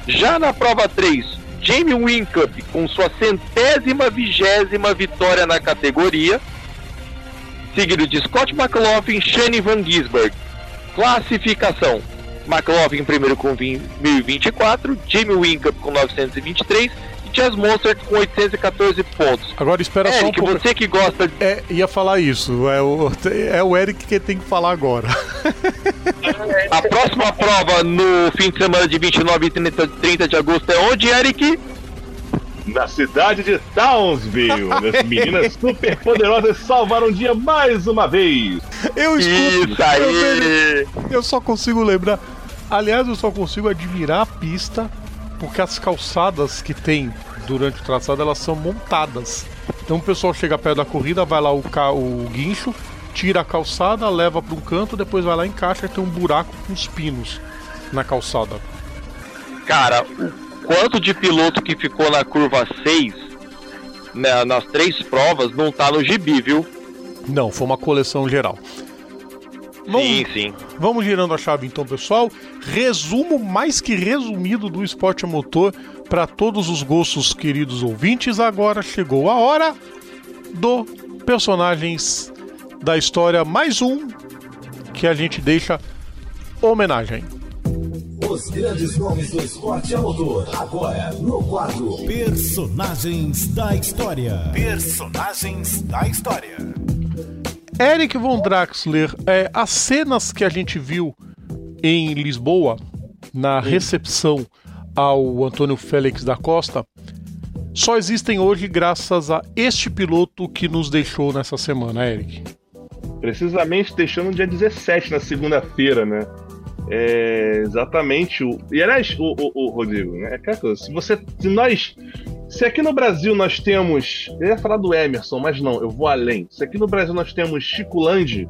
Já na prova 3, Jamie Winkup com sua centésima vigésima vitória na categoria, seguido de Scott McLaughlin, Shane Van Gisberg. Classificação: McLaughlin primeiro com 1024, Jamie Winkup com 923 Chess Monster com 814 pontos. Agora espera Eric, só um pouco. você que gosta. É, ia falar isso. É o, é o Eric que tem que falar agora. *laughs* A próxima prova no fim de semana de 29 e 30, 30 de agosto é onde, Eric? Na cidade de Townsville. *laughs* As meninas super poderosas salvaram o dia mais uma vez. Eu escuto. Isso aí. Eu, eu só consigo lembrar. Aliás, eu só consigo admirar a pista porque as calçadas que tem durante o traçado elas são montadas. Então o pessoal chega perto da corrida, vai lá o, ca... o guincho, tira a calçada, leva para um canto, depois vai lá encaixa e tem um buraco com os pinos na calçada. Cara, o quanto de piloto que ficou na curva 6 né, nas três provas não tá no gibi, viu? Não, foi uma coleção geral. Vamos, sim, sim. Vamos girando a chave então, pessoal. Resumo mais que resumido do esporte a motor para todos os gostos, queridos ouvintes. Agora chegou a hora do personagens da história, mais um que a gente deixa homenagem. Os grandes nomes do esporte a motor. Agora no quadro Personagens da História. Personagens da História. Eric von Draxler, é, as cenas que a gente viu em Lisboa, na recepção ao Antônio Félix da Costa, só existem hoje graças a este piloto que nos deixou nessa semana, Eric. Precisamente deixou no dia 17, na segunda-feira, né? É exatamente o. E aliás, o, o, o Rodrigo, né? É se você. Se nós se aqui no Brasil nós temos. Eu ia falar do Emerson, mas não, eu vou além. Se aqui no Brasil nós temos Chico Landi,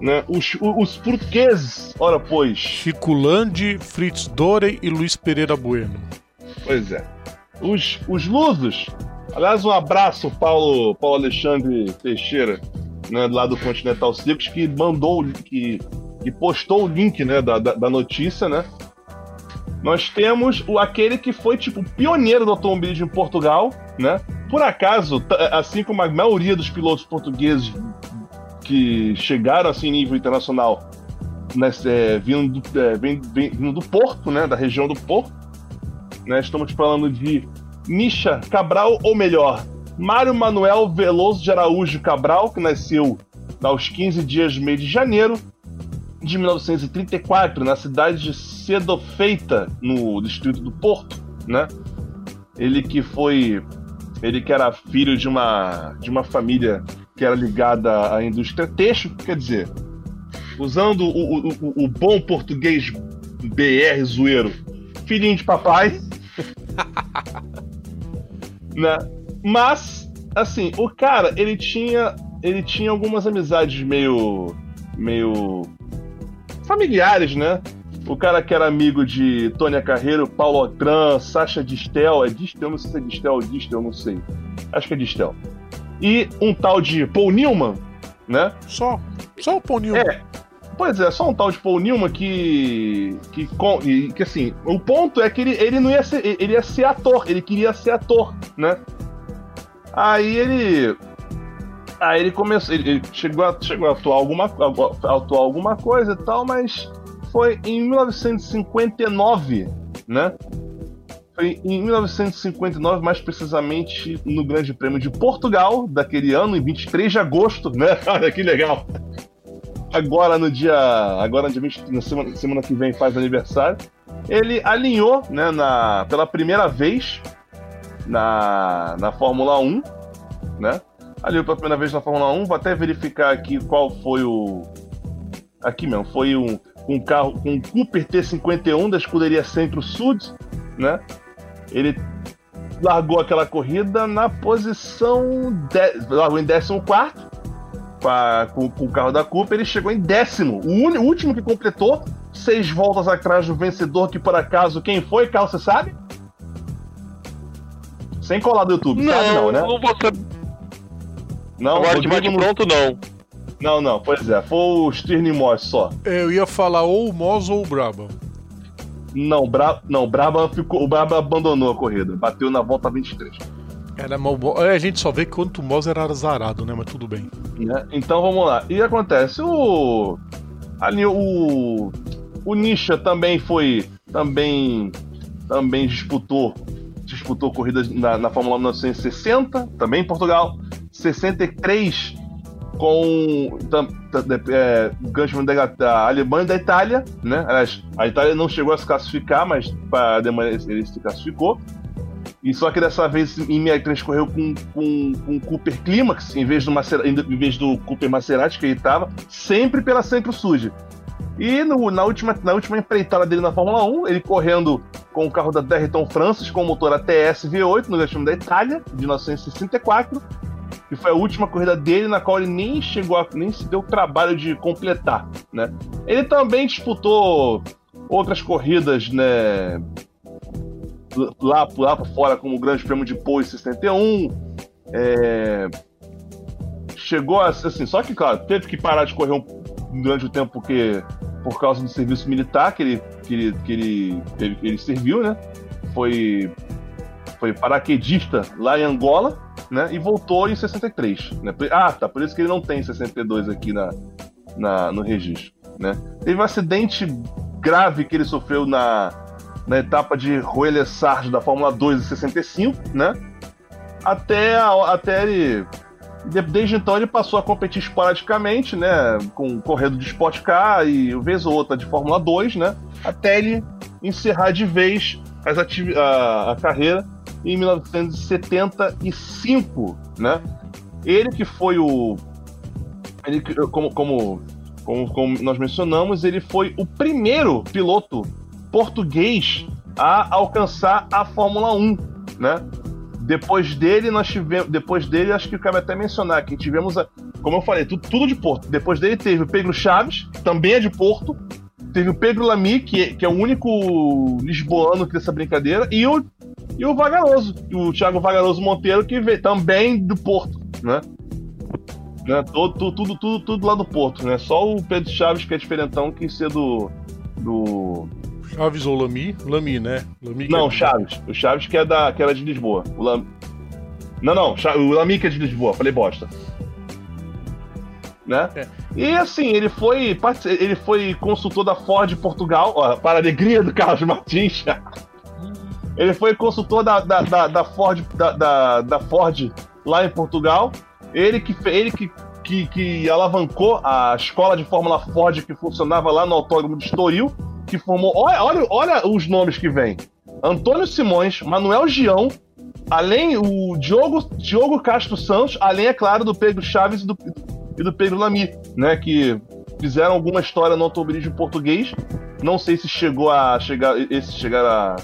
né, os, os portugueses, ora pois. Chico Landi, Fritz Dore e Luiz Pereira Bueno. Pois é. Os, os lusos. Aliás, um abraço, Paulo, Paulo Alexandre Teixeira, né, lá do Continental Circus, que mandou, que, que postou o link né, da, da, da notícia, né? Nós temos o, aquele que foi, tipo, pioneiro do automobilismo em Portugal, né? Por acaso, assim como a maioria dos pilotos portugueses que chegaram assim nível internacional, é, vindo, do, é, vindo do Porto, né? Da região do Porto. Né, estamos falando de Misha Cabral, ou melhor, Mário Manuel Veloso de Araújo Cabral, que nasceu aos 15 dias do mês de janeiro, de 1934, na cidade de Cedofeita, no distrito do Porto, né? Ele que foi ele que era filho de uma de uma família que era ligada à indústria têxtil, quer dizer, usando o, o, o bom português BR zoeiro, filhinho de papai, *laughs* né? Mas assim, o cara, ele tinha ele tinha algumas amizades meio meio familiares, né? O cara que era amigo de Tônia Carreiro, Paulo Otran, Sasha Distel, é Distel, não sei se é Distel ou Distel, não sei. Acho que é Distel. E um tal de Paul Newman, né? Só, só o Paul Newman. É, Pois é, só um tal de Paul Newman que. que, que assim, o ponto é que ele, ele não ia ser. Ele ia ser ator, ele queria ser ator, né? Aí ele. Aí ele começou. Ele chegou a, chegou a atuar alguma, atuar alguma coisa e tal, mas foi em 1959, né? Foi em 1959, mais precisamente no Grande Prêmio de Portugal, daquele ano, em 23 de agosto, né? *laughs* Olha que legal! Agora no dia. Agora no dia 20, na semana, semana que vem faz aniversário. ele alinhou, né, na, pela primeira vez na, na Fórmula 1, né? Alinhou pela primeira vez na Fórmula 1. Vou até verificar aqui qual foi o. Aqui mesmo, foi um, um carro com um Cooper T51 da escuderia Centro-Sud, né? Ele largou aquela corrida na posição. De... largou em 14 com, com o carro da Cooper, ele chegou em décimo. O, un... o último que completou, seis voltas atrás do vencedor, que por acaso quem foi, Carlos, você sabe? Sem colar do YouTube, não, sabe não, né? Não vou saber. Não, Agora de bate pronto, não. Não, não, pois é, foi o Stirne Moss só. Eu ia falar ou o Moss ou o Braba. Não, Bra... não Braba ficou... o Braba abandonou a corrida, bateu na volta 23. Era mal... É, a gente só vê quanto o Moss era azarado, né? Mas tudo bem. É, então vamos lá. E acontece, o. Ali o. O Nisha também foi. Também. Também disputou. Disputou corridas na, na Fórmula 1960, também em Portugal. 63 com é, da, Alemanha e da Itália, né? A Itália não chegou a se classificar, mas para a Alemanha ele se classificou. E só que dessa vez em 63 correu com, com, com Cooper Climax, em vez, do Macer, em vez do Cooper Maserati que ele estava, sempre pela Sempre Suja. E no, na, última, na última empreitada dele na Fórmula 1, ele correndo com o carro da Derriton Francis com o motor ATS V8 no Grande da Itália, de 1964, que foi a última corrida dele na qual ele nem chegou a, nem se deu o trabalho de completar, né? Ele também disputou outras corridas, né, lá, lá para fora, como o Grande Prêmio de Pau em 61. É... Chegou a, assim, só que, claro, teve que parar de correr um, durante o tempo porque, por causa do serviço militar que ele, que ele, que ele, ele, ele serviu, né? Foi, foi paraquedista lá em Angola, né? E voltou em 63. Né? Ah, tá, por isso que ele não tem 62 aqui na, na, no registro. Né? Teve um acidente grave que ele sofreu na, na etapa de Roelle Sarge da Fórmula 2 de 65, né? Até, até ele. Desde então ele passou a competir esporadicamente, né? Com correndo de Sport Car e vez ou outra de Fórmula 2, né? Até ele encerrar de vez as a, a carreira em 1975, né? Ele que foi o. Ele, como, como, como, como nós mencionamos, ele foi o primeiro piloto português a alcançar a Fórmula 1, né? Depois dele, nós tivemos. Depois dele, acho que cabe até mencionar que tivemos, a, como eu falei, tudo, tudo de Porto. Depois dele teve o Pedro Chaves, também é de Porto. Teve o Pedro Lamy, que, que é o único lisboano dessa brincadeira, e o, e o Vagaroso, o Thiago Vagaroso Monteiro, que veio também do Porto, né? né? Todo, tudo, tudo, tudo, lá do Porto, né? Só o Pedro Chaves, que é diferentão, que ser do, do, Chaves ou Lami? Lami, né? Lamy não, é Chaves. O Chaves que, é da, que era de Lisboa. O Lam... Não, não. O Lami que é de Lisboa. Falei bosta. Né? É. E assim, ele foi ele foi consultor da Ford Portugal, ó, para a alegria do Carlos Martins. *laughs* ele foi consultor da, da, da, da Ford da, da, Ford lá em Portugal. Ele que ele que, que, que alavancou a escola de Fórmula Ford que funcionava lá no Autódromo de Estoril que formou. Olha, olha, olha os nomes que vem: Antônio Simões, Manuel Gião, além o Diogo, Diogo Castro Santos, além, é claro, do Pedro Chaves e do, e do Pedro Lamy, né? Que fizeram alguma história no automobilismo português. Não sei se chegou a chegar. Esse chegar a.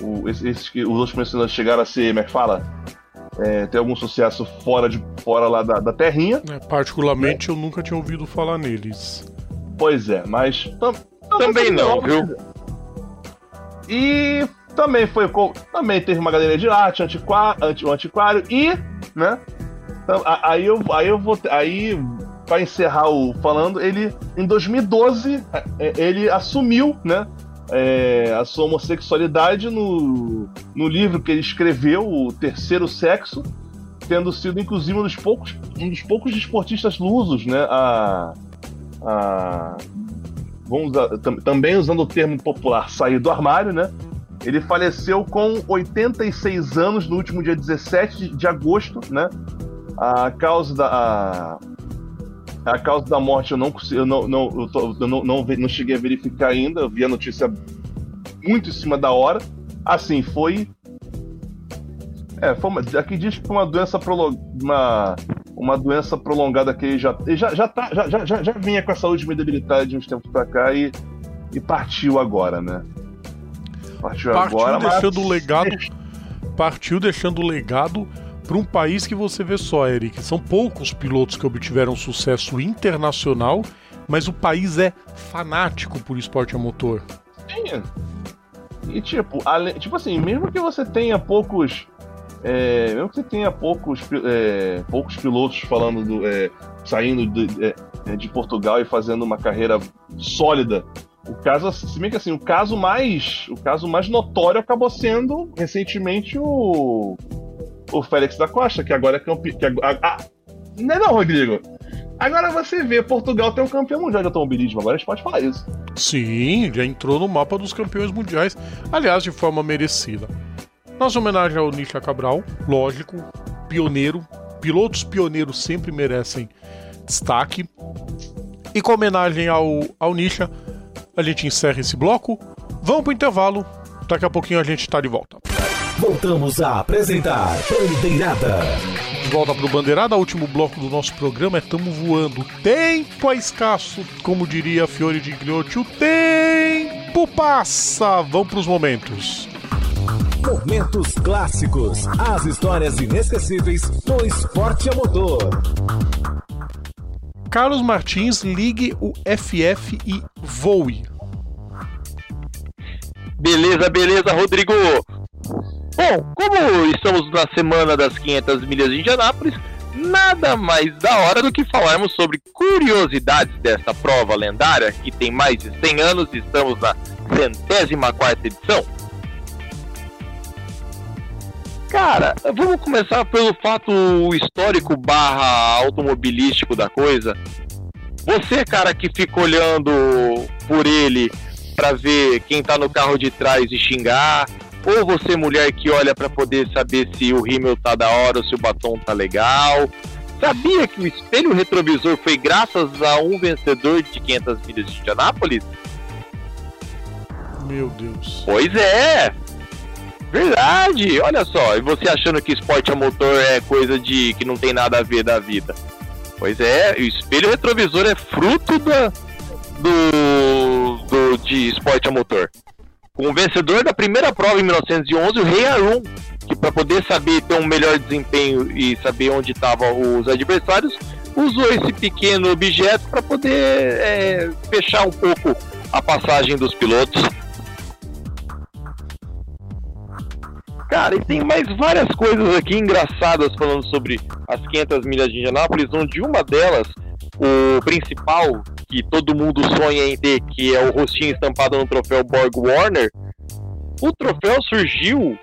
O, esses que os outros mencionados chegaram a ser, como é que fala? É, ter algum sucesso fora, de, fora lá da, da terrinha. É, particularmente, é. eu nunca tinha ouvido falar neles. Pois é, mas também não, viu? E também foi também teve uma galeria de arte, antiquário, anti, antiquário e, né? Então, aí eu aí eu vou aí para encerrar o falando, ele em 2012 é, é, ele assumiu, né? É, a sua homossexualidade no, no livro que ele escreveu, O Terceiro Sexo, tendo sido inclusive um dos poucos, um dos poucos esportistas lusos né, a, a vamos usar, também usando o termo popular, sair do armário, né? Ele faleceu com 86 anos no último dia 17 de agosto, né? A causa da a, a causa da morte eu não eu não não, eu, tô, eu não, não, não cheguei a verificar ainda, eu vi a notícia muito em cima da hora. Assim, foi. É, foi uma, aqui diz que foi uma doença prolongada. Uma, uma doença prolongada que ele já, ele já, já, tá, já, já, já, já vinha com a saúde meio debilitada de uns tempos pra cá e, e partiu agora, né? Partiu, partiu agora, deixando mas... legado. *laughs* Partiu deixando o legado para um país que você vê só, Eric. São poucos pilotos que obtiveram sucesso internacional, mas o país é fanático por esporte a motor. Sim. E tipo, ale... tipo assim, mesmo que você tenha poucos. É... mesmo que você tenha poucos, é... poucos pilotos falando do, é... saindo de, é, é, de Portugal e fazendo uma carreira sólida o caso, se bem que assim, o caso mais, o caso mais notório acabou sendo recentemente o o Félix da Costa, que agora é campeão. Ah, não é não, Rodrigo. Agora você vê, Portugal tem um campeão mundial de automobilismo, agora a gente pode falar isso. Sim, já entrou no mapa dos campeões mundiais, aliás, de forma merecida. Nossa homenagem ao Nisha Cabral, lógico, pioneiro. Pilotos pioneiros sempre merecem destaque. E com homenagem ao, ao Nisha, a gente encerra esse bloco. Vamos pro intervalo. Daqui a pouquinho a gente tá de volta. Voltamos a apresentar Bandeirada. De volta pro Bandeirada, último bloco do nosso programa é Tamo Voando. Tempo é escasso, como diria Fiore de Gliotti. O tempo passa. Vamos pros momentos. Momentos clássicos. As histórias inesquecíveis do esporte a motor. Carlos Martins, ligue o FF e voe. Beleza, beleza, Rodrigo. Bom, como estamos na semana das 500 milhas de Indianápolis, nada mais da hora do que falarmos sobre curiosidades desta prova lendária que tem mais de 100 anos e estamos na centésima quarta edição. Cara, vamos começar pelo fato histórico barra automobilístico da coisa. Você, cara, que fica olhando por ele para ver quem tá no carro de trás e xingar, ou você, mulher, que olha para poder saber se o rímel tá da hora ou se o batom tá legal. Sabia que o espelho retrovisor foi graças a um vencedor de 500 milhas de Indianápolis? Meu Deus. Pois é. Verdade. Olha só, e você achando que esporte a motor é coisa de que não tem nada a ver da vida? Pois é, o espelho retrovisor é fruto da, do, do de esporte a motor com o vencedor da primeira prova em 1911, o Rei Arun, que para poder saber ter um melhor desempenho e saber onde estavam os adversários, usou esse pequeno objeto para poder é, fechar um pouco a passagem dos pilotos. Cara, e tem mais várias coisas aqui engraçadas falando sobre as 500 milhas de Indianápolis, onde uma delas, o principal, que todo mundo sonha em ter, que é o rostinho estampado no troféu Borg Warner, o troféu surgiu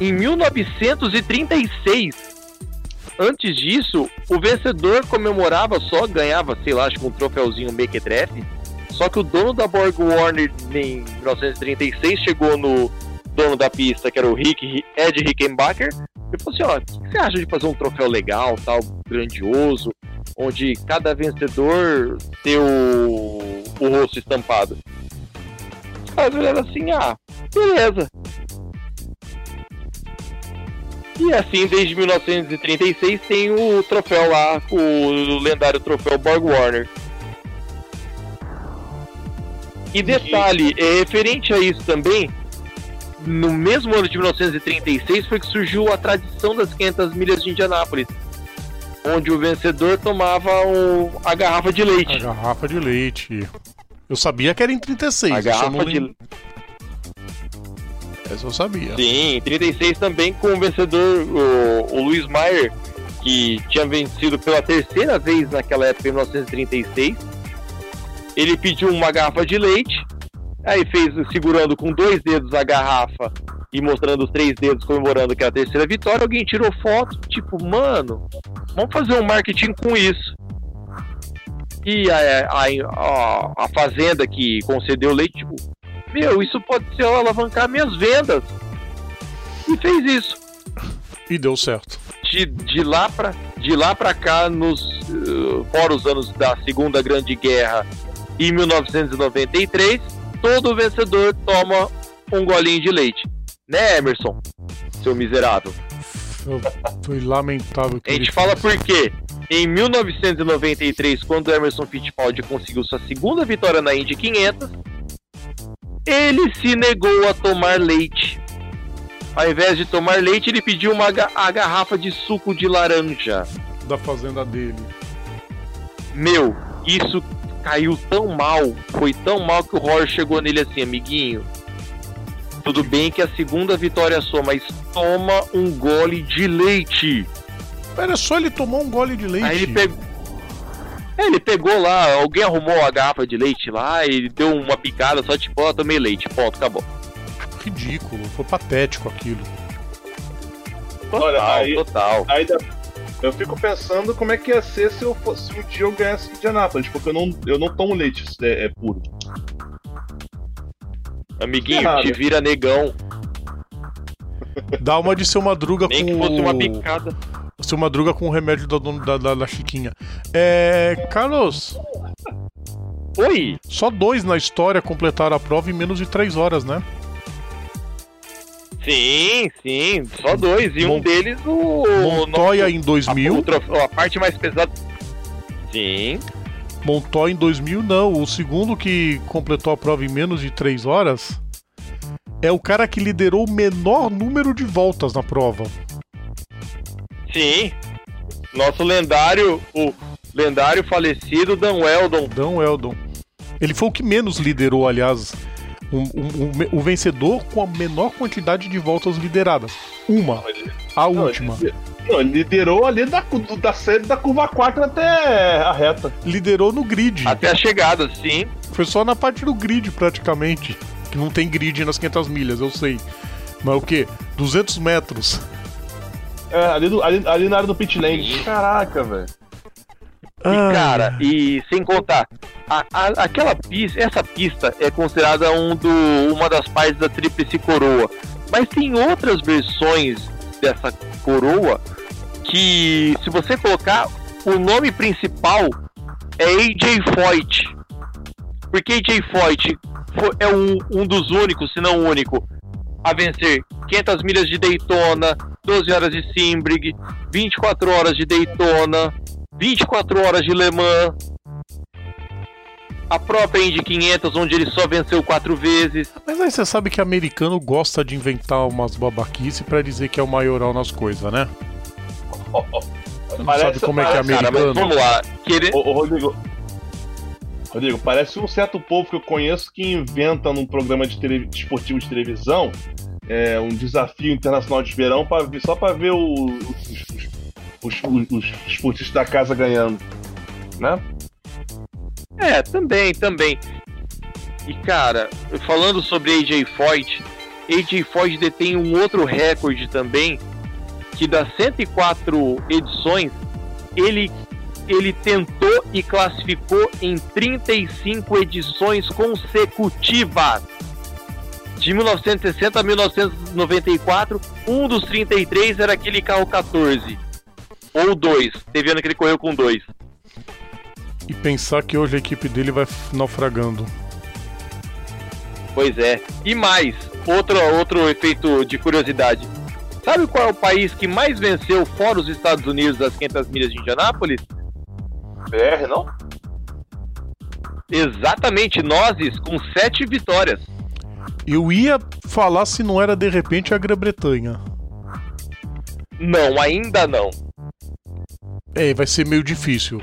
em 1936. Antes disso, o vencedor comemorava só, ganhava, sei lá, acho que um troféuzinho Mequetrefe. Só que o dono da Borg Warner em 1936 chegou no dono da pista, que era o Rick, Ed Rickenbacker, e falou assim: ó, o que você acha de fazer um troféu legal, tal, grandioso? Onde cada vencedor tem o, o rosto estampado. Os caras olharam assim, ah, beleza. E assim, desde 1936 tem o troféu lá, o lendário troféu Borg Warner. E detalhe, é referente a isso também, no mesmo ano de 1936 foi que surgiu a tradição das 500 milhas de Indianápolis onde o vencedor tomava o, a garrafa de leite. A garrafa de leite. Eu sabia que era em 36. A garrafa de Essa eu sabia. Sim, em 36 também com o vencedor, o, o Luiz Maier, que tinha vencido pela terceira vez naquela época, em 1936. Ele pediu uma garrafa de leite, aí fez segurando com dois dedos a garrafa e mostrando os três dedos comemorando que é a terceira vitória, alguém tirou foto, tipo, mano, vamos fazer um marketing com isso. E a, a, a, a fazenda que concedeu o leite, tipo, meu, isso pode ser alavancar minhas vendas. E fez isso. E deu certo. De, de lá para de lá para cá, nos uh, fora os anos da Segunda Grande Guerra, em 1993, todo vencedor toma um golinho de leite. Né, Emerson? Seu miserável. Foi lamentável. A gente fala por quê? Em 1993, quando Emerson Fittipaldi conseguiu sua segunda vitória na Indy 500, ele se negou a tomar leite. Ao invés de tomar leite, ele pediu uma a garrafa de suco de laranja. Da fazenda dele. Meu, isso caiu tão mal, foi tão mal que o Roger chegou nele assim, amiguinho. Tudo bem que a segunda vitória é sua, mas toma um gole de leite. Era só ele tomar um gole de leite. Aí ele pegou. É, ele pegou lá, alguém arrumou a garrafa de leite lá e deu uma picada só tipo, ó, oh, tomei leite, ponto, acabou. Ridículo, foi patético aquilo. Total, Olha, aí, total. Aí eu fico pensando como é que ia ser se, eu fosse, se um dia eu ganhasse Indianápolis, porque eu não, eu não tomo leite é, é puro. Amiguinho, te vira negão. Dá uma de seu madruga Nem com. que fosse uma picada. Seu Madruga com o remédio da, da, da, da Chiquinha. É. Carlos. Oi! Só dois na história completaram a prova em menos de três horas, né? Sim, sim, só dois. E um deles o. Montoya nosso, em 2000. A, a, parte mais pesada. Sim. Montoya em 2000, não. O segundo que completou a prova em menos de três horas é o cara que liderou o menor número de voltas na prova. Sim. Nosso lendário, o lendário falecido Dan Weldon. Dan Weldon. Ele foi o que menos liderou, aliás, o vencedor com a menor quantidade de voltas lideradas. Uma. A não, última. Ele, não, liderou ali da, da série da curva 4 até a reta. Liderou no grid. Até a chegada, sim. Foi só na parte do grid, praticamente. Que não tem grid nas 500 milhas, eu sei. Mas o que? 200 metros. É, ali, do, ali, ali na área do pit lane. Caraca, velho. E cara, e sem contar, a, a, aquela pista, essa pista é considerada um do, uma das partes da Tríplice Coroa. Mas tem outras versões dessa coroa que, se você colocar, o nome principal é AJ Foyt. Porque AJ Foyt é um, um dos únicos, se não o único, a vencer 500 milhas de Daytona, 12 horas de Simbrig, 24 horas de Daytona, 24 horas de Le Mans, a própria Indy 500, onde ele só venceu quatro vezes. Mas aí você sabe que americano gosta de inventar umas babaquices para dizer que é o maioral nas coisas, né? Oh, oh. Parece, sabe como é que é americano? Cara, vamos lá. Querer... Ô, ô, Rodrigo, Rodrigo, parece um certo povo que eu conheço que inventa num programa de, tele... de esportivo de televisão é, um desafio internacional de verão pra, só para ver o, os, os, os, os esportistas da casa ganhando, né? É, também, também. E cara, falando sobre AJ Foyt, AJ Foyt detém um outro recorde também, que das 104 edições, ele ele tentou e classificou em 35 edições consecutivas de 1960 a 1994, um dos 33 era aquele carro 14. Ou dois. Teve ano que ele correu com dois. E pensar que hoje a equipe dele vai naufragando. Pois é. E mais, outro, outro efeito de curiosidade. Sabe qual é o país que mais venceu fora os Estados Unidos das 500 milhas de Indianápolis? BR, não? Exatamente, nós com sete vitórias. Eu ia falar se não era de repente a Grã-Bretanha. Não, ainda não. É, vai ser meio difícil.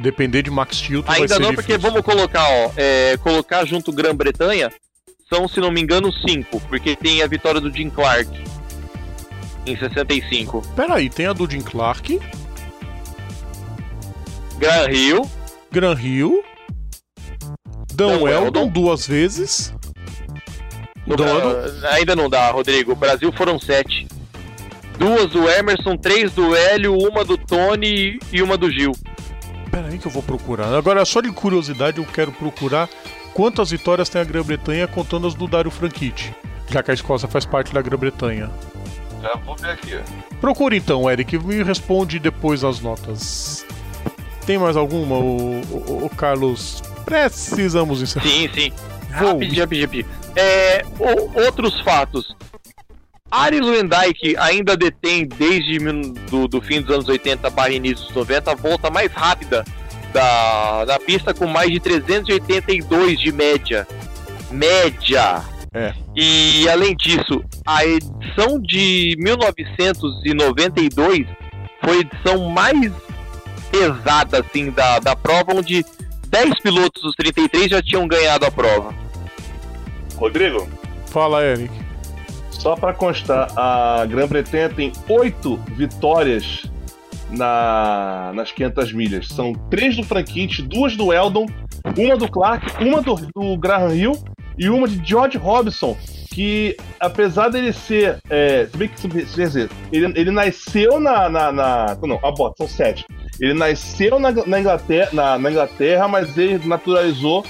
Depender de Max Chilton Ainda não, porque vamos colocar, ó, é, colocar junto Grã-Bretanha são, se não me engano, cinco, porque tem a vitória do Jim Clark em 65. Peraí, tem a do Jim Clark. Gran Rio. Gran Rio. Dan, Weldon duas vezes. No, ainda não dá, Rodrigo. Brasil foram sete. Duas do Emerson, três do Hélio, uma do Tony e uma do Gil. Pera aí que eu vou procurar. Agora, só de curiosidade, eu quero procurar quantas vitórias tem a Grã-Bretanha contando as do Dário Franchitti, já que a Escócia faz parte da Grã-Bretanha. Já vou ver aqui. Procure então, Eric, me responde depois as notas. Tem mais alguma, o, o, o Carlos? Precisamos encerrar. Sim, sim. Vou. Rapidinho, rapidinho, rapidinho. É, o- outros fatos. Aris Wendijk ainda detém, desde do, do fim dos anos 80 para início dos 90, a volta mais rápida da, da pista, com mais de 382 de média. Média! É. E além disso, a edição de 1992 foi a edição mais pesada assim, da, da prova, onde 10 pilotos dos 33 já tinham ganhado a prova. Rodrigo, Fala, Eric. Só pra constar, a Grã-Bretanha tem oito vitórias na, nas 500 milhas. São três do Franquite, duas do Eldon, uma do Clark, uma do, do Graham Hill e uma de George Robinson. Que apesar dele ser. É, se bem que quer dizer, ele, ele nasceu na, na, na- Não, a bota, são sete. Ele nasceu na, na Inglaterra, na, na Inglaterra, mas ele naturalizou.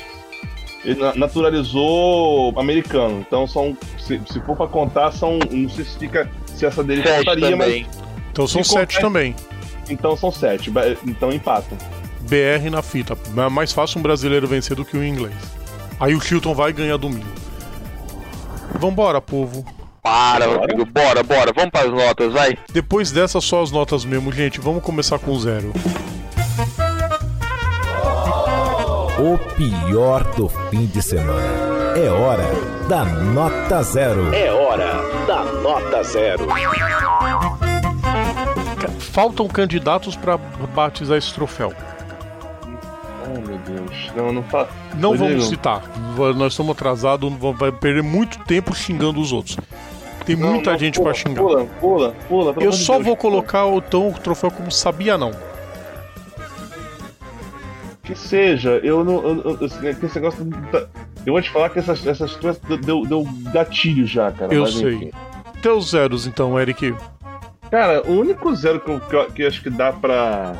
Ele na- naturalizou americano. Então são. Se, se for pra contar, são. Não sei se fica. Se essa dele Sete contaria, mas. também. Então são Se sete confere- também. Então são sete. Então empatam. BR na fita. É mais fácil um brasileiro vencer do que um inglês. Aí o Chilton vai ganhar domingo. Vambora, povo. Para, Rodrigo, bora, bora, vamos para as notas, vai. Depois dessas, só as notas mesmo, gente. Vamos começar com zero. O pior do fim de semana. É hora da nota zero. É hora da nota zero. Faltam candidatos pra batizar esse troféu. Oh meu Deus. Não, não. Não Rodrigo. vamos citar. Nós estamos atrasados, va- vai perder muito tempo xingando os outros. Tem Não, muita não, gente pula, pra xingar. Pula, pula, pula. Eu só Deus, vou pula. colocar o, então, o troféu como sabia não. Que seja, eu não. Eu, eu, eu- que esse negócio. tá- Eu vou te falar que essas, essas coisas deu, deu gatilho já, cara. Eu sei. enfim. Teus zeros, então, Eric. Cara, o único zero que eu, que eu, que eu acho que dá pra.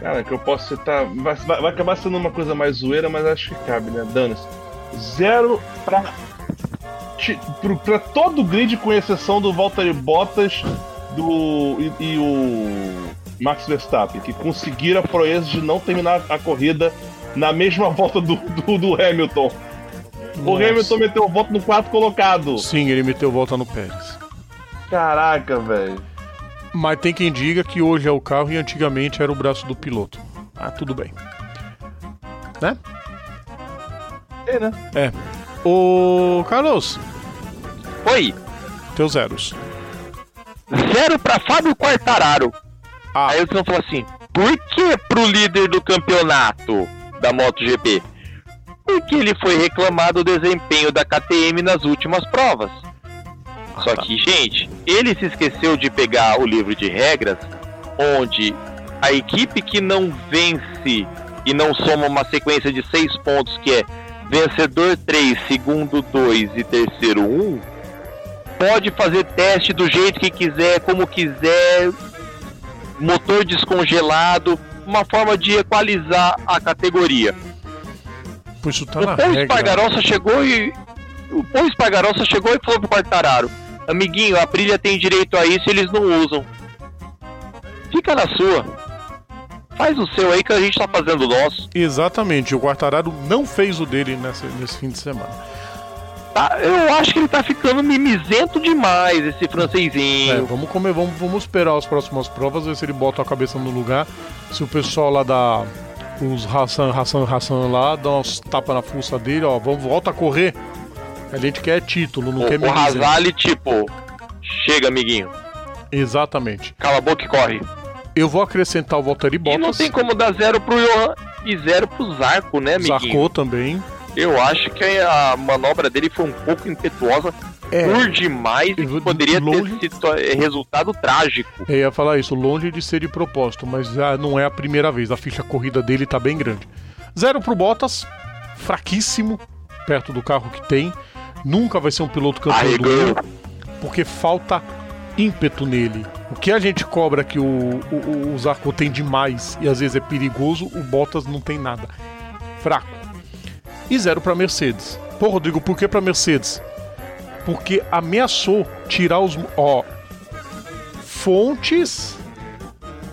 Cara, que eu posso citar. Vai, vai, vai acabar sendo uma coisa mais zoeira, mas acho que cabe, né? Dane-se. Zero pra. ti- pro- Pra todo o grid, com exceção do Valtteri Bottas do, e, e o Max Verstappen, que conseguiram a proeza de não terminar a corrida na mesma volta do, do, do Hamilton. O Nossa. Hamilton meteu o voto no quarto colocado. Sim, ele meteu volta no Pérez. Caraca, velho. Mas tem quem diga que hoje é o carro e antigamente era o braço do piloto. Ah, tudo bem. Né? É, né? É. Ô, Carlos, Oi, teus zeros. zero para Fábio Quartararo. Ah, Aí eles vão falar assim: por que pro líder do campeonato da MotoGP? Porque ele foi reclamado do desempenho da KTM nas últimas provas. Só tá. que, gente, ele se esqueceu de pegar o livro de regras, onde a equipe que não vence e não soma uma sequência de seis pontos, que é vencedor 3, segundo 2 e terceiro 1, pode fazer teste do jeito que quiser, como quiser, motor descongelado, uma forma de equalizar a categoria. isso tá o Paul só chegou e. O Paul Espargaró só chegou e falou pro Quartararo: Amiguinho, a Aprilia tem direito a isso eles não usam. Fica na sua. Faz o seu aí que a gente tá fazendo o nosso. Exatamente, o Quartararo não fez o dele nessa, nesse fim de semana. Tá? Eu acho que ele tá ficando mimizento demais, esse É, francesinho. vamos comer, vamos, vamos esperar as próximas provas, ver se ele bota a cabeça no lugar. Se o pessoal lá da. Os Hassan, Hassan, Hassan lá, dá uns tapas na fuça dele, ó, vamos, volta a correr. A gente quer título, não o, quer o. Razali, tipo, chega, amiguinho. Exatamente. Cala a boca e corre. Eu vou acrescentar o Valtteri E não Bottas. tem como dar zero pro Johan e zero pro Zarco, né, amiguinho? Zarcou também. Eu acho que a manobra dele foi um pouco impetuosa É, por demais e poderia longe- ter sido resultado trágico. eu ia falar isso, longe de ser de propósito, mas ah, não é a primeira vez. A ficha corrida dele tá bem grande. Zero pro Bottas, fraquíssimo, perto do carro que tem. Nunca vai ser um piloto campeão do mundo, porque falta ímpeto nele. O que a gente cobra que o, o, o Zarco tem demais e às vezes é perigoso, o Bottas não tem nada. Fraco. E zero pra Mercedes. Pô, Rodrigo, por que pra Mercedes? Porque ameaçou tirar os. Ó. Fontes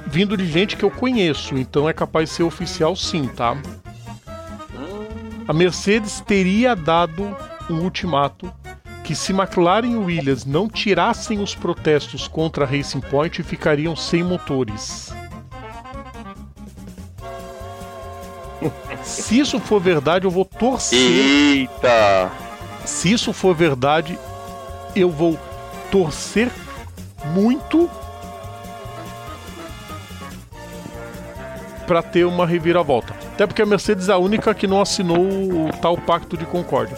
vindo de gente que eu conheço, então é capaz de ser oficial sim, tá? A Mercedes teria dado um ultimato que se McLaren e Williams não tirassem os protestos contra a Racing Point, ficariam sem motores. Se isso for verdade, eu vou torcer. Eita! Se isso for verdade, eu vou torcer muito para ter uma reviravolta. Até porque a Mercedes é a única que não assinou o tal pacto de concórdia.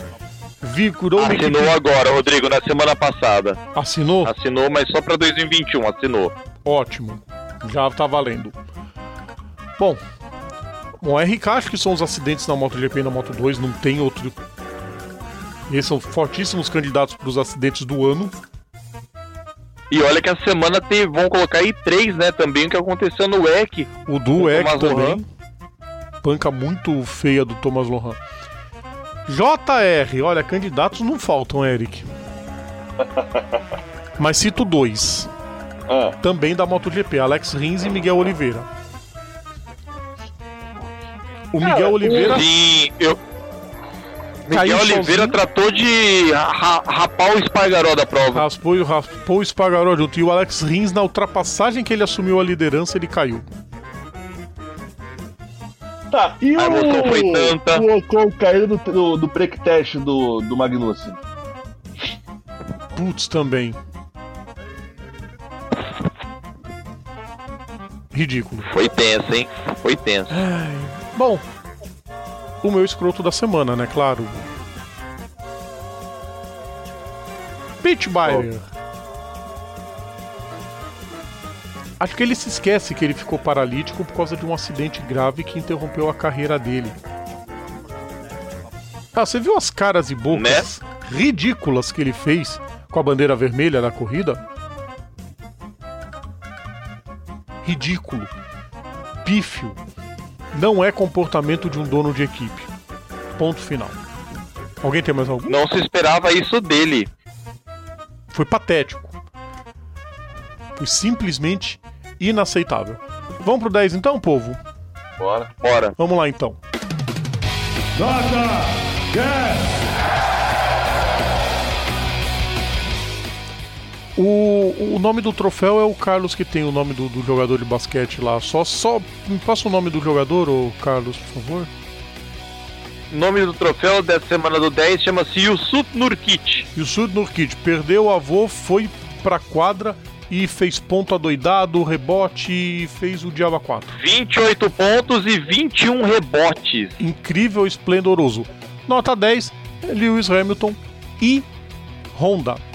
Vigorou Assinou equipe- agora, Rodrigo, na semana passada. Assinou? Assinou, mas só pra 2021, assinou. Ótimo. Já tá valendo. Bom. Bom, RK acho que são os acidentes na MotoGP e na Moto 2, não tem outro. Esses são fortíssimos candidatos para os acidentes do ano. E olha que a semana tem, vão colocar aí três, né? Também o que aconteceu no WEC. O do O EC Thomas também. Lohan. Panca muito feia do Thomas Lohan. JR, olha, candidatos não faltam, Eric. *laughs* Mas cito dois. Ah, Também da MotoGP, Alex Rins e Miguel Oliveira. O Miguel Cara, Oliveira. Sim, eu. Caiu Miguel Oliveira sozinho. tratou de ra- rapar o Espargaró da prova. Raspou, e raspou o Espargaró junto. E o Alex Rins, na ultrapassagem que ele assumiu a liderança, ele caiu. tá. E tanta. o Ocon caindo do, do, do break test do, do Magnussen? Putz, também. Ridículo. Foi tenso, hein? Foi tenso. Bom, o meu escroto da semana, né? Claro. Pete Buyer. Acho que ele se esquece que ele ficou paralítico por causa de um acidente grave que interrompeu a carreira dele. Ah, você viu as caras e bocas ridículas que ele fez com a bandeira vermelha na corrida? Ridículo. Pífio. Não é comportamento de um dono de equipe. Ponto final. Alguém tem mais algum? Não se esperava isso dele. Foi patético. Foi simplesmente inaceitável. Vamos pro 10 então, povo? Bora. Bora. Vamos lá então. O, o nome do troféu é o Carlos que tem o nome do, do jogador de basquete lá. Só, só me passa o nome do jogador, ô Carlos, por favor. O nome do troféu dessa semana do 10 chama-se Yusuf Nurkic. O Sud Nurkic perdeu o avô, foi pra quadra e fez ponto adoidado, rebote e fez o Diaba 4. 28 pontos e 21 rebotes. Incrível, esplendoroso. Nota 10, Lewis Hamilton e Honda.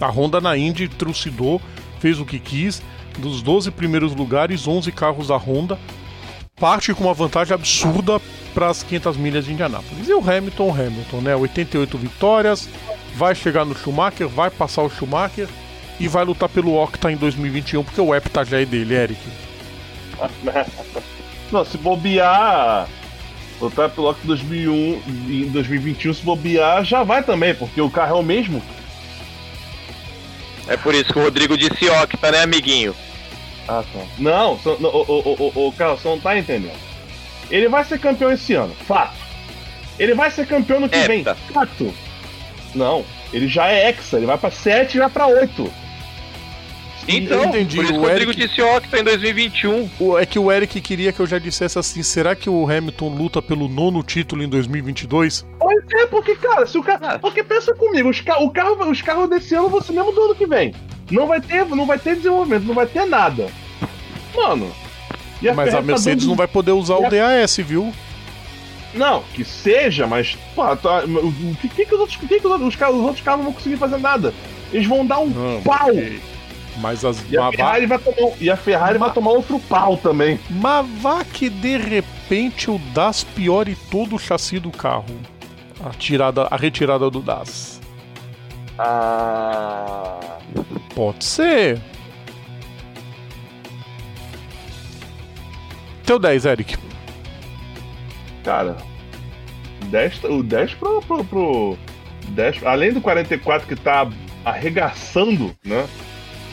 A Honda na Indy trucidou, fez o que quis. Dos 12 primeiros lugares, 11 carros da Honda. Parte com uma vantagem absurda para as 500 milhas de Indianápolis. E o Hamilton, Hamilton, né? 88 vitórias, vai chegar no Schumacher, vai passar o Schumacher e vai lutar pelo Octa em 2021, porque o Hepta já é dele, Eric. *laughs* Não, se bobear. O Top Lock 2001 em 2021, se bobear, já vai também, porque o carro é o mesmo. É por isso que o Rodrigo disse octa, né, amiguinho? Ah, tá. Não, não, o, o, o, o Carlos, você não tá entendendo. Ele vai ser campeão esse ano, fato. Ele vai ser campeão no que vem, Hepta. fato. Não, ele já é hexa, ele vai pra 7 e vai pra 8. Então, entendi, por isso que o Rodrigo Eric- disse octa em 2021. O- É que o Eric queria que eu já dissesse assim: será que o Hamilton luta pelo nono título em 2022? Pois é, porque, cara, se o carro. Ah. Porque pensa comigo, os, ca o carro, os carros desse ano vão ser mesmo do ano que vem. Não vai ter, não vai ter desenvolvimento, não vai ter nada. Mano. e Mas a Ferrari tá Mercedes dando- não vai poder usar o a- DAS, viu? Não, que seja, mas. Pô, tá, o que, que, que os outros. Que, que os, outros, os, carros, os outros carros não vão conseguir fazer nada? Eles vão dar um Não, pau! ok. Mas as E a, Ferrari vai tomar, e a Ferrari vai tomar outro pau também. mas vá que de repente o DAS piore todo o chassi do carro. A, tirada, a retirada do DAS. Ah. Pode ser. Teu 10, Eric. Cara, 10, o 10 pro, pro, pro 10, além do 44 que tá arregaçando, né?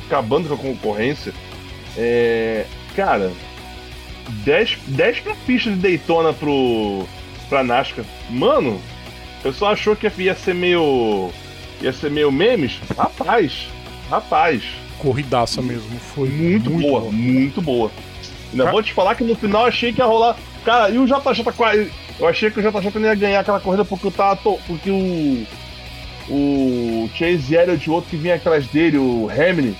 Acabando com a concorrência. É, cara, 10, 10 pra pista de Daytona pro pra NASCAR. Mano, o pessoal achou que ia ser meio. ia ser meio memes. Rapaz, rapaz. Corridaça mesmo, foi muito, muito boa, boa, muito boa. Ainda Car... vou te falar que no final achei que ia rolar. Cara, e o JJ quase. Eu achei que o JJ não ia ganhar aquela corrida porque, tava to... porque o. O Chase Elliott, o outro que vinha atrás dele, o Hamlin,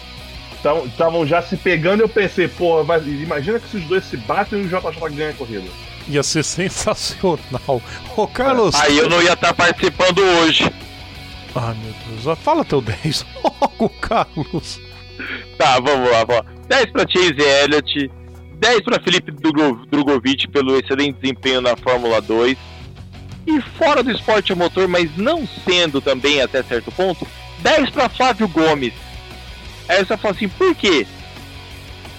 estavam já se pegando. Eu pensei, porra, vai... imagina que se os dois se batem e o JJ ganha a corrida. Ia ser *laughs* sensacional. Ô, Carlos. Aí eu não ia estar participando hoje. Ah, meu Deus. Fala teu *laughs* 10 logo, Carlos. Tá, vamos lá, vamos lá. 10 para Chase Elliott, 10 para Felipe Drogovic pelo excelente desempenho na Fórmula 2. E fora do esporte a motor, mas não sendo também até certo ponto, 10 para Flávio Gomes. Aí você fala assim, por quê?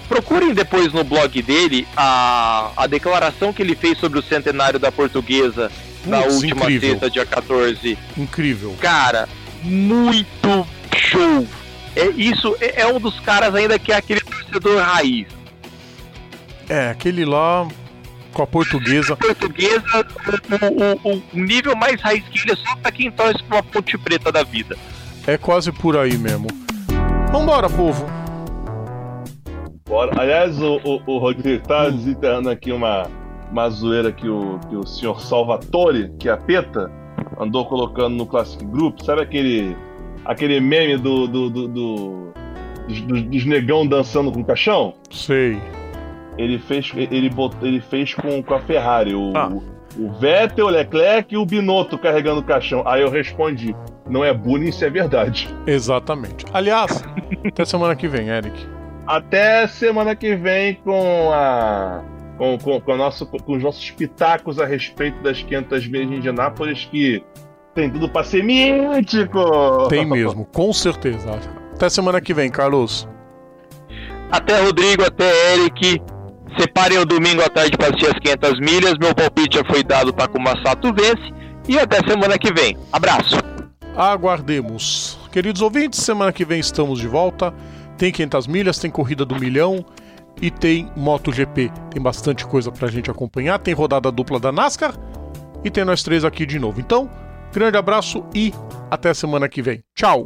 Procurem depois no blog dele a, a declaração que ele fez sobre o centenário da portuguesa na última incrível. sexta, dia 14. Incrível. Cara, muito show. É, isso é, é um dos caras ainda que é aquele torcedor raiz. É, aquele lá com a portuguesa. *laughs* Portuguesa, o, o, o, nível mais raiz que ele é só pra quem torce pra uma ponte preta da vida. É quase por aí mesmo. Vambora, povo. Bora. Aliás, o, o, o Rodrigo tá hum. desenterrando aqui uma, uma zoeira que o, que o senhor Salvatore, que é a PETA, andou colocando no Classic Group. Sabe aquele aquele meme do, do, do, do dos, dos negão dançando com o caixão? Sei. Ele fez, ele botou, ele fez com, com a Ferrari, o, ah. o Vettel, o Leclerc e o Binotto carregando o caixão. Aí eu respondi: não é bullying, isso é verdade. Exatamente. Aliás, até semana que vem, Eric. Até semana que vem com a. Com, com, com, nosso, com os nossos pitacos a respeito das 500 milhas de Indianápolis, que tem tudo pra ser mítico! Tem mesmo, com certeza. Até semana que vem, Carlos. Até Rodrigo, até Eric. Separem o domingo à tarde para assistir as 500 milhas. Meu palpite já foi dado, tá com o Massato vence. E até semana que vem. Abraço. Aguardemos. Queridos ouvintes, semana que vem estamos de volta. Tem 500 milhas, tem corrida do milhão e tem MotoGP. Tem bastante coisa pra gente acompanhar. Tem rodada dupla da NASCAR e tem nós três aqui de novo. Então, grande abraço e até semana que vem. Tchau!